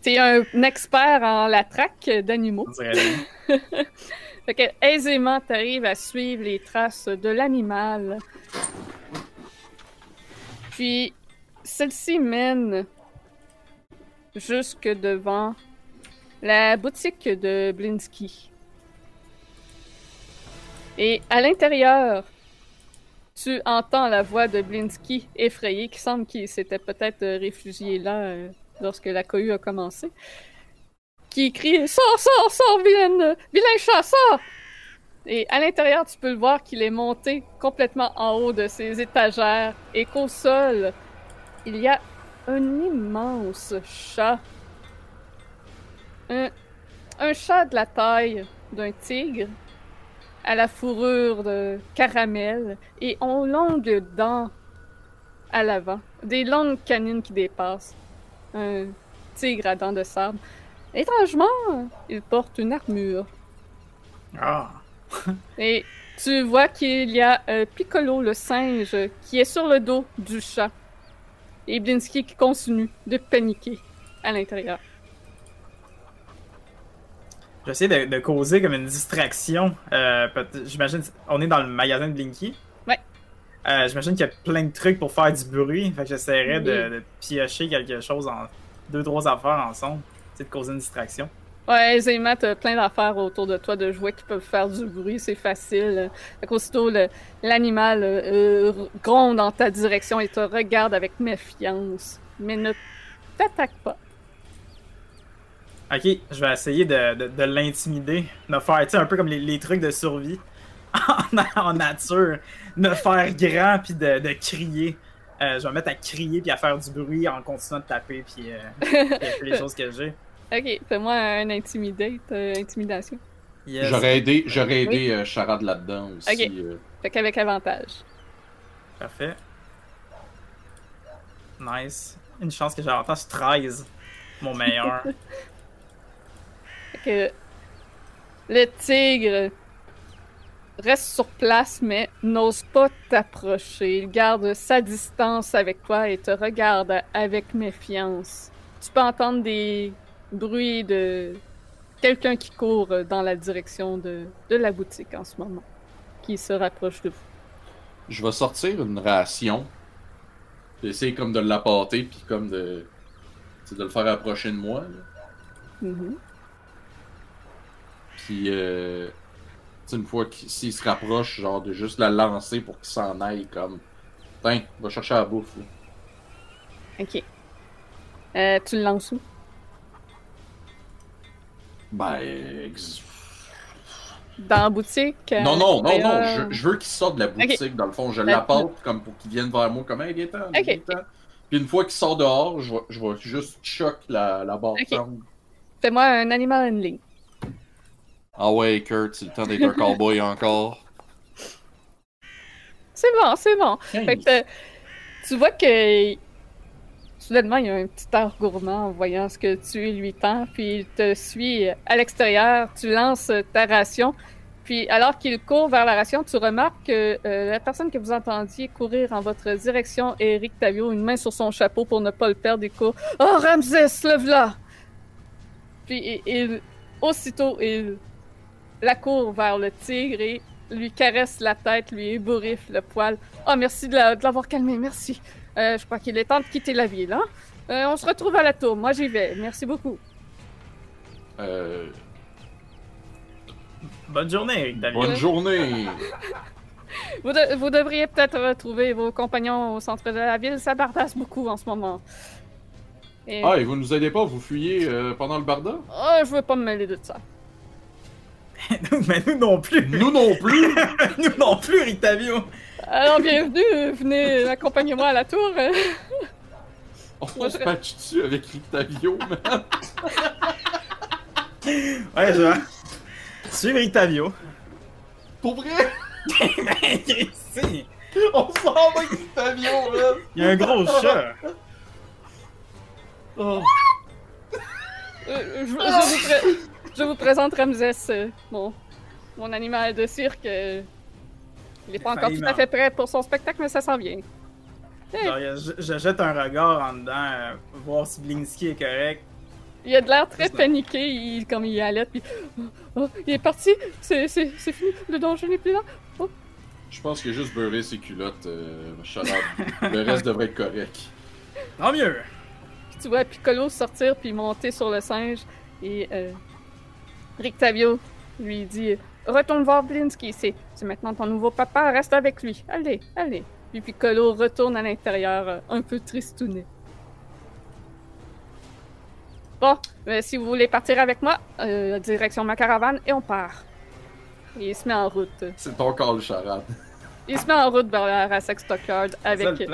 T'es un expert en la traque d'animaux. On dirait bien. Fait que aisément, t'arrives à suivre les traces de l'animal. Puis, celle-ci mène jusque devant la boutique de Blinsky. Et à l'intérieur, tu entends la voix de Blinsky effrayé, qui semble qu'il s'était peut-être euh, réfugié là euh, lorsque la cohue a commencé, qui crie Sors, sors, sors, vilain, vilain chat, Et à l'intérieur, tu peux le voir qu'il est monté complètement en haut de ses étagères et qu'au sol, il y a un immense chat. Un, un chat de la taille d'un tigre, à la fourrure de caramel et aux longues dents à l'avant, des longues canines qui dépassent. Un tigre à dents de sable. Étrangement, il porte une armure. Ah. Et tu vois qu'il y a euh, Piccolo, le singe, qui est sur le dos du chat. Et Blinsky qui continue de paniquer à l'intérieur. J'essaie de, de causer comme une distraction. Euh, J'imagine, on est dans le magasin de Blinky. Ouais. Euh, J'imagine qu'il y a plein de trucs pour faire du bruit. Fait que j'essaierais de, de piocher quelque chose en deux, trois affaires ensemble. C'est de causer une distraction. Ouais, aisément, t'as plein d'affaires autour de toi, de jouets qui peuvent faire du bruit, c'est facile. Fait qu'aussitôt, l'animal euh, euh, gronde dans ta direction et te regarde avec méfiance. Mais ne t'attaque pas. Ok, je vais essayer de, de, de l'intimider. Me faire, tu sais, un peu comme les, les trucs de survie en, en nature. Me faire grand puis de, de crier. Euh, je vais me mettre à crier puis à faire du bruit en continuant de taper puis euh, puis les choses que j'ai. Ok, fais-moi un intimidate, euh, intimidation. Yes. J'aurais aidé, j'aurais aidé euh, Charade là-dedans aussi. Ok. euh. Fait qu'avec avantage. Parfait. Nice. Une chance que j'ai avantage 13. Mon meilleur. Fait que le tigre reste sur place, mais n'ose pas t'approcher. Il garde sa distance avec toi et te regarde avec méfiance. Tu peux entendre des bruits de quelqu'un qui court dans la direction de, de la boutique en ce moment, qui se rapproche de vous. Je vais sortir une ration. Essayer comme de l'appâter, puis comme de. de le faire approcher de moi. Mhm. Puis, euh, une fois qu'il se rapproche, genre de juste la lancer pour qu'il s'en aille, comme. Tiens, va chercher la bouffe. là. Ok. Euh, tu le lances où? Ben. ex- Dans la boutique? euh, Non, non, non, non, ailleurs? je, je veux qu'il sorte de la boutique, dans le fond. Je Euh, l'appâte comme pour qu'il vienne vers moi, comme un Gaëtan. Ok. Gaëtan. Puis une fois qu'il sort dehors, je vais, je vais juste choc la, la barre Ok. ferme. Fais-moi un animal handling. Ah ouais, Kurt, c'est le temps d'être un cowboy encore. C'est bon, c'est bon. Fait que t'as- tu vois que soudainement il y a un petit air gourmand en voyant ce que tu lui tends, puis il te suit à l'extérieur. Tu lances ta ration, puis alors qu'il court vers la ration, tu remarques que euh, la personne que vous entendiez courir en votre direction est Eric Tavio, une main sur son chapeau pour ne pas le perdre. Il court. Oh Ramsès, lève-la! Puis il, aussitôt il la court vers le tigre et lui caresse la tête, lui ébouriffe le poil. Oh, merci de l'avoir calmé, merci. Euh, je crois qu'il est temps de quitter la ville, hein? Euh, on se retrouve à la tour. Moi, j'y vais. Merci beaucoup. Euh, Bonne journée, David. bonne journée! Vous, de- vous devriez peut-être retrouver vos compagnons au centre de la ville. Ça bardasse beaucoup en ce moment. Et... Ah, et vous nous aidez pas, vous fuyez euh, pendant le barda? Oh, je veux pas me mêler de ça. Mais nous non plus. Nous non plus! nous non plus, Eric Tavio. Alors, bienvenue. Venez, accompagnez-moi à la tour. On Moi, se je- patch dessus avec Rictavio, man! Ouais, je vais suivre Eric Tavio. Pour vrai? Mais ici, On s'en va avec Rictavio, man! il y a un gros chat. Oh. Euh, je, je vous pré- je vous présente Ramsès, euh, mon, mon animal de cirque. euh, Il est pas encore tout à fait prêt pour son spectacle, mais ça s'en vient. Genre, je, je jette un regard en dedans, euh, voir si Blinsky est correct. Il a de l'air très paniqué, il, comme il allait, puis oh, oh, il est parti, c'est c'est- c'est fini, le danger n'est plus là. Je pense qu'il a juste beurré ses culottes, euh. Le reste devrait être correct. Tant mieux! Puis tu vois Piccolo sortir puis monter sur le singe et euh, Rictavio lui dit Retourne voir Blinsky, c'est c'est maintenant ton nouveau papa, reste avec lui. Allez, allez. Puis Piccolo retourne à l'intérieur euh, un peu tristouné. Bon, euh, si vous voulez partir avec moi, euh, direction ma caravane et on part. Et il se met en route. C'est ton call, charade. Il se met en route vers la Rassex Stockyard le avec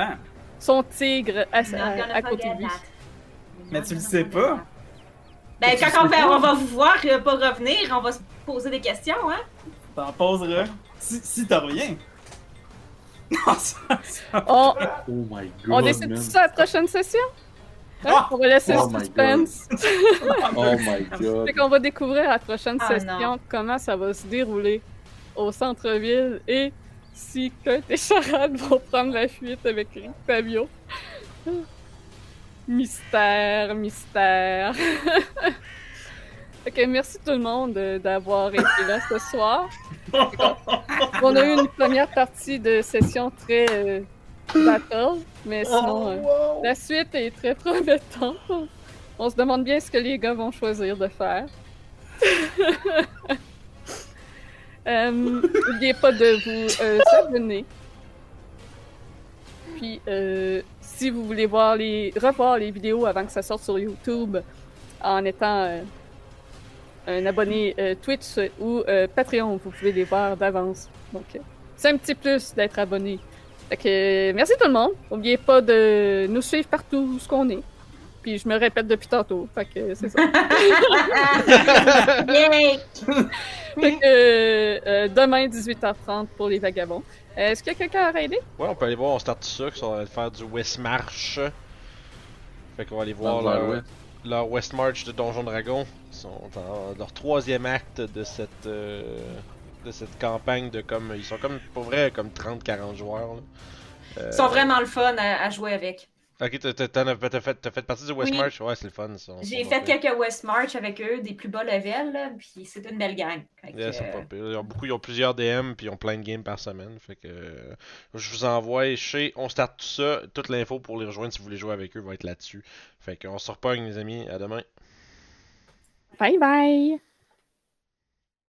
son tigre à, côté de lui. Mais tu le sais pas. Ben, quand on, on va vous voir euh, pas revenir, on va se poser des questions, hein? T'en poseras. Si, si t'as rien. Non, ça, ça- On, Oh my god. on décide man. tout ça à la prochaine session? Hein? Ah! On va laisser Oh le my suspense. Oh my god. Fait qu'on va découvrir à la prochaine Ah, session non. comment ça va se dérouler au centre-ville et si Kurt et Charade vont prendre la fuite avec Rick Fabio. Mystère, mystère. ok, merci tout le monde d'avoir été là ce soir. On a eu une première partie de session très euh, battle, mais sinon euh, la suite est très promettante. On se demande bien ce que les gars vont choisir de faire. Euh, N'oubliez pas de vous euh, abonner. Puis, euh, si vous voulez voir les, revoir les vidéos avant que ça sorte sur YouTube en étant euh, un abonné euh, Twitch ou euh, Patreon, vous pouvez les voir d'avance. Donc, c'est un petit plus d'être abonné. Fait que, merci tout le monde. N'oubliez pas de nous suivre partout où ce qu'on est. Puis je me répète depuis tantôt. Fait que c'est ça. Fait que demain 18h30 pour les vagabonds. Euh, Est-ce qu'il y a quelqu'un à raider? Ouais, on peut aller voir, on start ça, qui sont en train de faire du West March. Fait qu'on va aller voir leur, leur West March de Donjon Dragon. Ils sont dans leur troisième acte de cette euh, de cette campagne de comme ils sont comme pour vrai comme 30-40 joueurs. là. Euh, Ils sont vraiment le fun à, à jouer avec. Ok, t'as- fait, fait partie du West Oui. March? Ouais, c'est le fun. J'ai fait quelques West March avec eux, des plus bas levels, là, puis c'était une belle gang. Que, c'est euh, pas pire. Ils ont, beaucoup, ils ont plusieurs DM puis ils ont plein de games par semaine. Fait que euh, je vous envoie chez On Start tout ça. Toute l'info pour les rejoindre si vous voulez jouer avec eux va être là-dessus. Fait qu'on se repogne les amis. À demain. Bye bye!